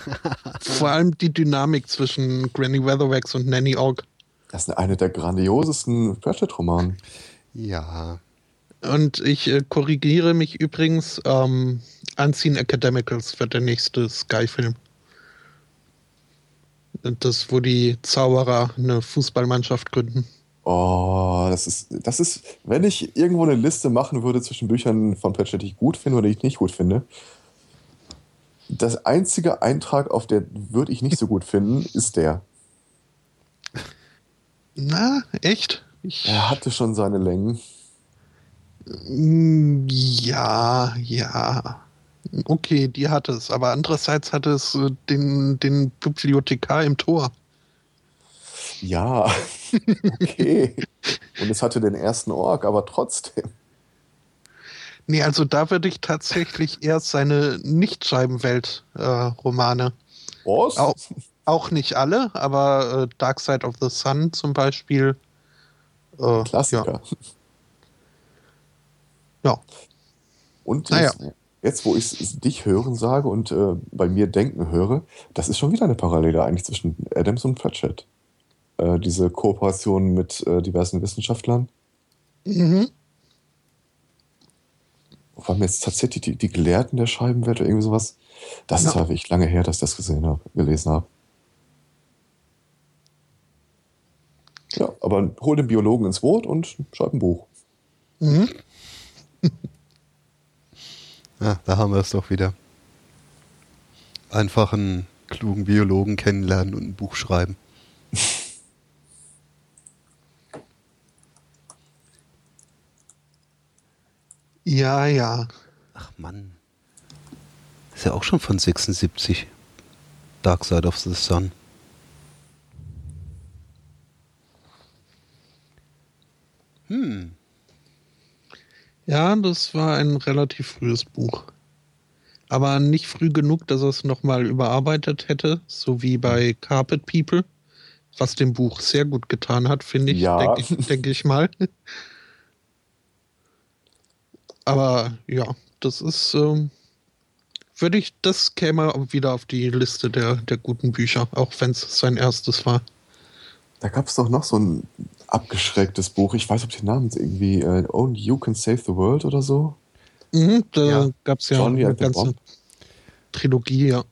Vor allem die Dynamik zwischen Granny Weatherwax und Nanny Ogg. Das ist eine der grandiosesten Pratchett-Romane. Ja. Und ich äh, korrigiere mich übrigens, ähm, Unseen Academicals wird der nächste Sky-Film. Das, wo die Zauberer eine Fußballmannschaft gründen. Oh, das ist, das ist, wenn ich irgendwo eine Liste machen würde zwischen Büchern von Pratchett, die ich gut finde oder die ich nicht gut finde, das einzige Eintrag, auf der würde ich nicht so gut finden, ist der. Na, echt? Ich er hatte schon seine Längen. Mm, ja, ja. Okay, die hat es. Aber andererseits hatte es äh, den, den Bibliothekar im Tor. Ja, okay. Und es hatte den ersten Org, aber trotzdem. Nee, also da würde ich tatsächlich eher seine Nicht-Scheibenwelt-Romane. Äh, Was? Auch, auch, nicht alle, aber äh, Dark Side of the Sun zum Beispiel. Äh, Klassiker. Ja. ja. Und naja. jetzt, jetzt, wo ich dich hören sage und äh, bei mir denken höre, das ist schon wieder eine Parallele eigentlich zwischen Adams und Pratchett äh, diese Kooperation mit äh, diversen Wissenschaftlern. Mhm. Vor allem jetzt tatsächlich die, die Gelehrten der Scheibenwelt oder irgendwie sowas. Das Ja. ist ja wirklich lange her, dass ich das gesehen habe, gelesen habe. Ja, aber hol den Biologen ins Boot und schreib ein Buch. Mhm. Ja, da haben wir es doch wieder. Einfach einen klugen Biologen kennenlernen und ein Buch schreiben. Ja, ja. Ach Mann. Ist ja auch schon von 76. Dark Side of the Sun. Hm. Ja, das war ein relativ frühes Buch. Aber nicht früh genug, dass er es nochmal überarbeitet hätte, so wie bei Carpet People, was dem Buch sehr gut getan hat, finde ich, Ja. denke ich, denk ich mal. Aber ja, das ist, ähm, würde ich, das käme wieder auf die Liste der, der guten Bücher, auch wenn es sein erstes war. Da gab es doch noch so ein abgeschrecktes Buch. Ich weiß, ob den Namen irgendwie äh, Only You Can Save the World oder so. Mhm, da Ja. gab es ja Johnny eine ganze Bomb. Trilogie, ja.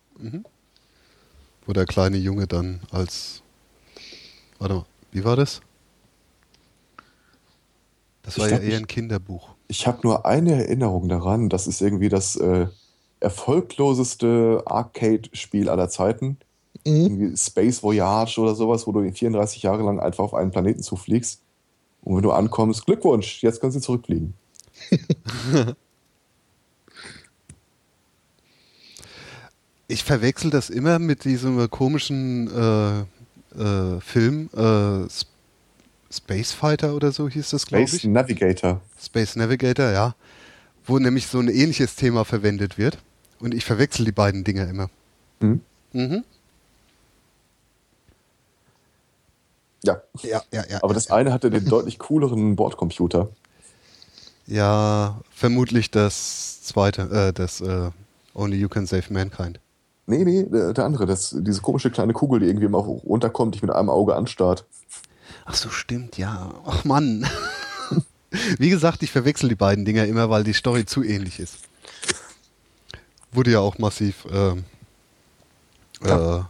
Wo der kleine Junge dann als. Warte mal, wie war das? Das Ich war ja eher ein Kinderbuch. Ich habe nur eine Erinnerung daran. Das ist irgendwie das äh, erfolgloseste Arcade-Spiel aller Zeiten. Mhm. Irgendwie Space Voyage oder sowas, wo du 34 Jahre lang einfach auf einen Planeten zufliegst. Und wenn du ankommst, Glückwunsch, jetzt können sie zurückfliegen. Ich verwechsel das immer mit diesem komischen äh, äh, Film äh, Space Fighter oder so hieß das, glaube Space ich. Navigator. Space Navigator, ja. Wo nämlich so ein ähnliches Thema verwendet wird. Und ich verwechsel die beiden Dinger immer. Hm? Mhm. Ja, Ja, ja, ja. aber das eine hatte den deutlich cooleren Bordcomputer. Ja, vermutlich das zweite, äh, das äh, Only You Can Save Mankind. Nee, nee, der, der andere, das, diese komische kleine Kugel, die irgendwie immer runterkommt, dich mit einem Auge anstarrt. Ach so, stimmt, ja. Ach Mann. Wie gesagt, ich verwechsel die beiden Dinger immer, weil die Story zu ähnlich ist. Wurde ja auch massiv äh, Ja. äh,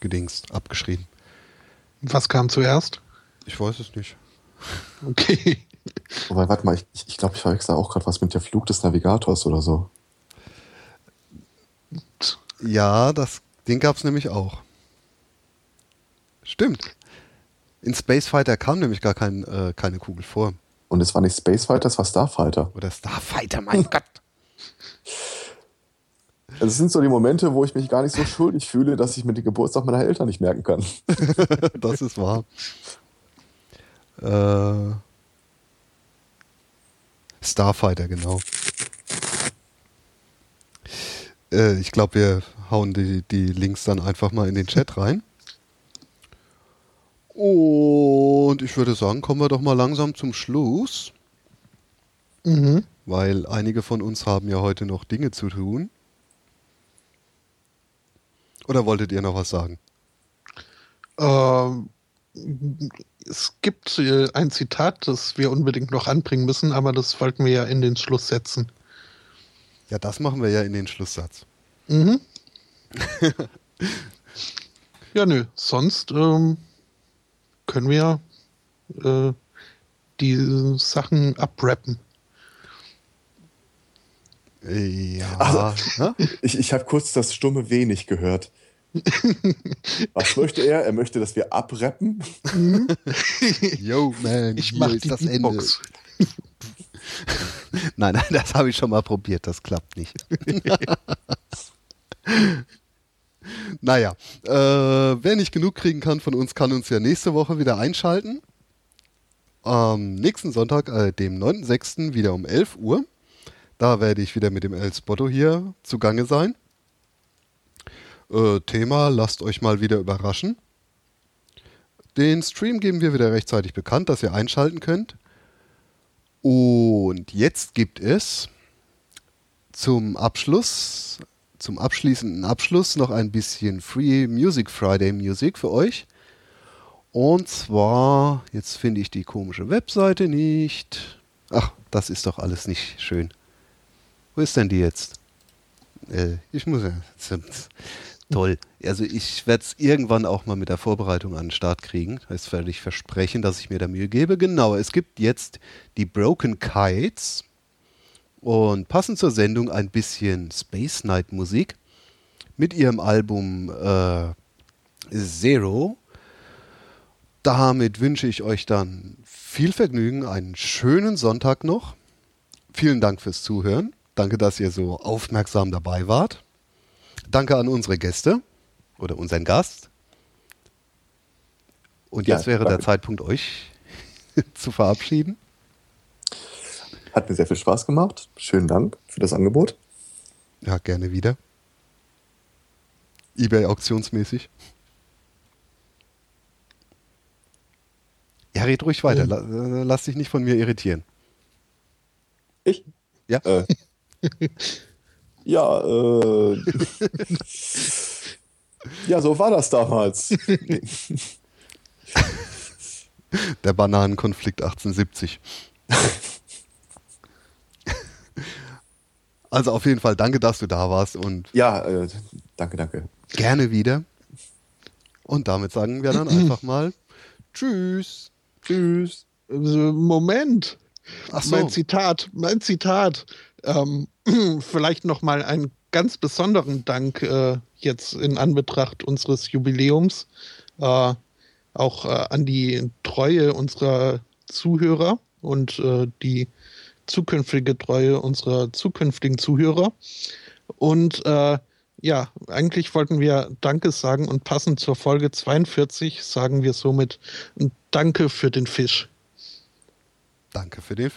gedingst, abgeschrieben. Was kam zuerst? Ich weiß es nicht. Okay. Wobei, warte mal, ich, ich, ich glaube, ich verwechsel auch gerade was mit der Flug des Navigators oder so. Ja, das, den gab es nämlich auch. Stimmt. In Space Fighter kam nämlich gar kein, äh, keine Kugel vor. Und es war nicht Space Fighter, es war Starfighter. Oder Starfighter, mein Gott. Also es sind so die Momente, wo ich mich gar nicht so schuldig fühle, dass ich mir den Geburtstag meiner Eltern nicht merken kann. das ist wahr. Äh, Starfighter, genau. Äh, ich glaube, wir hauen die, die Links dann einfach mal in den Chat rein. Und ich würde sagen, kommen wir doch mal langsam zum Schluss, Mhm. weil einige von uns haben ja heute noch Dinge zu tun. Oder wolltet ihr noch was sagen? Ähm, es gibt äh, ein Zitat, das wir unbedingt noch anbringen müssen, aber das wollten wir ja in den Schluss setzen. Ja, das machen wir ja in den Schlusssatz. Mhm. ja, nö. Sonst ähm, können wir äh, die Sachen abrappen. Ja. Also- ne? Ich, ich habe kurz das stumme W nicht gehört. Was möchte er? Er möchte, dass wir abrappen. Yo, man, Ich hier mach ist die das Beatbox. Nein, nein, das habe ich schon mal probiert, das klappt nicht. Naja, äh, wer nicht genug kriegen kann von uns, kann uns ja nächste Woche wieder einschalten. Am nächsten Sonntag, äh, dem 9.6., wieder um 11 Uhr. Da werde ich wieder mit dem El Spotto hier zugange sein. Äh, Thema, lasst euch mal wieder überraschen. Den Stream geben wir wieder rechtzeitig bekannt, dass ihr einschalten könnt. Und jetzt gibt es zum Abschluss, zum abschließenden Abschluss noch ein bisschen Free Music Friday Music für euch. Und zwar, jetzt finde ich die komische Webseite nicht. Ach, das ist doch alles nicht schön. Wo ist denn die jetzt? Äh, ich muss ja. Toll. Also ich werde es irgendwann auch mal mit der Vorbereitung an den Start kriegen. Das werde ich versprechen, dass ich mir da Mühe gebe. Genau, es gibt jetzt die Broken Kites und passend zur Sendung ein bisschen Space Night Musik mit ihrem Album äh, Zero. Damit wünsche ich euch dann viel Vergnügen, einen schönen Sonntag noch. Vielen Dank fürs Zuhören. Danke, dass ihr so aufmerksam dabei wart. Danke an unsere Gäste oder unseren Gast. Und jetzt ja, wäre danke. der Zeitpunkt, euch zu verabschieden. Hat mir sehr viel Spaß gemacht. Schönen Dank für das Angebot. Ja, gerne wieder. eBay auktionsmäßig. Ja, red ruhig weiter. Äh, lass dich nicht von mir irritieren. Ich? Ja. Äh. Ja, äh. ja, so war das damals. Der Bananenkonflikt 1870. Also auf jeden Fall danke, dass du da warst und ja, äh, danke, danke. Gerne wieder. Und damit sagen wir dann einfach mal Tschüss. Tschüss. Moment. Ach so. Mein Zitat, mein Zitat. Ähm, vielleicht noch mal einen ganz besonderen Dank äh, jetzt in Anbetracht unseres Jubiläums, äh, auch äh, an die Treue unserer Zuhörer und äh, die zukünftige Treue unserer zukünftigen Zuhörer. Und äh, ja, eigentlich wollten wir Danke sagen und passend zur Folge 42 sagen wir somit Danke für den Fisch. Danke für den Fisch.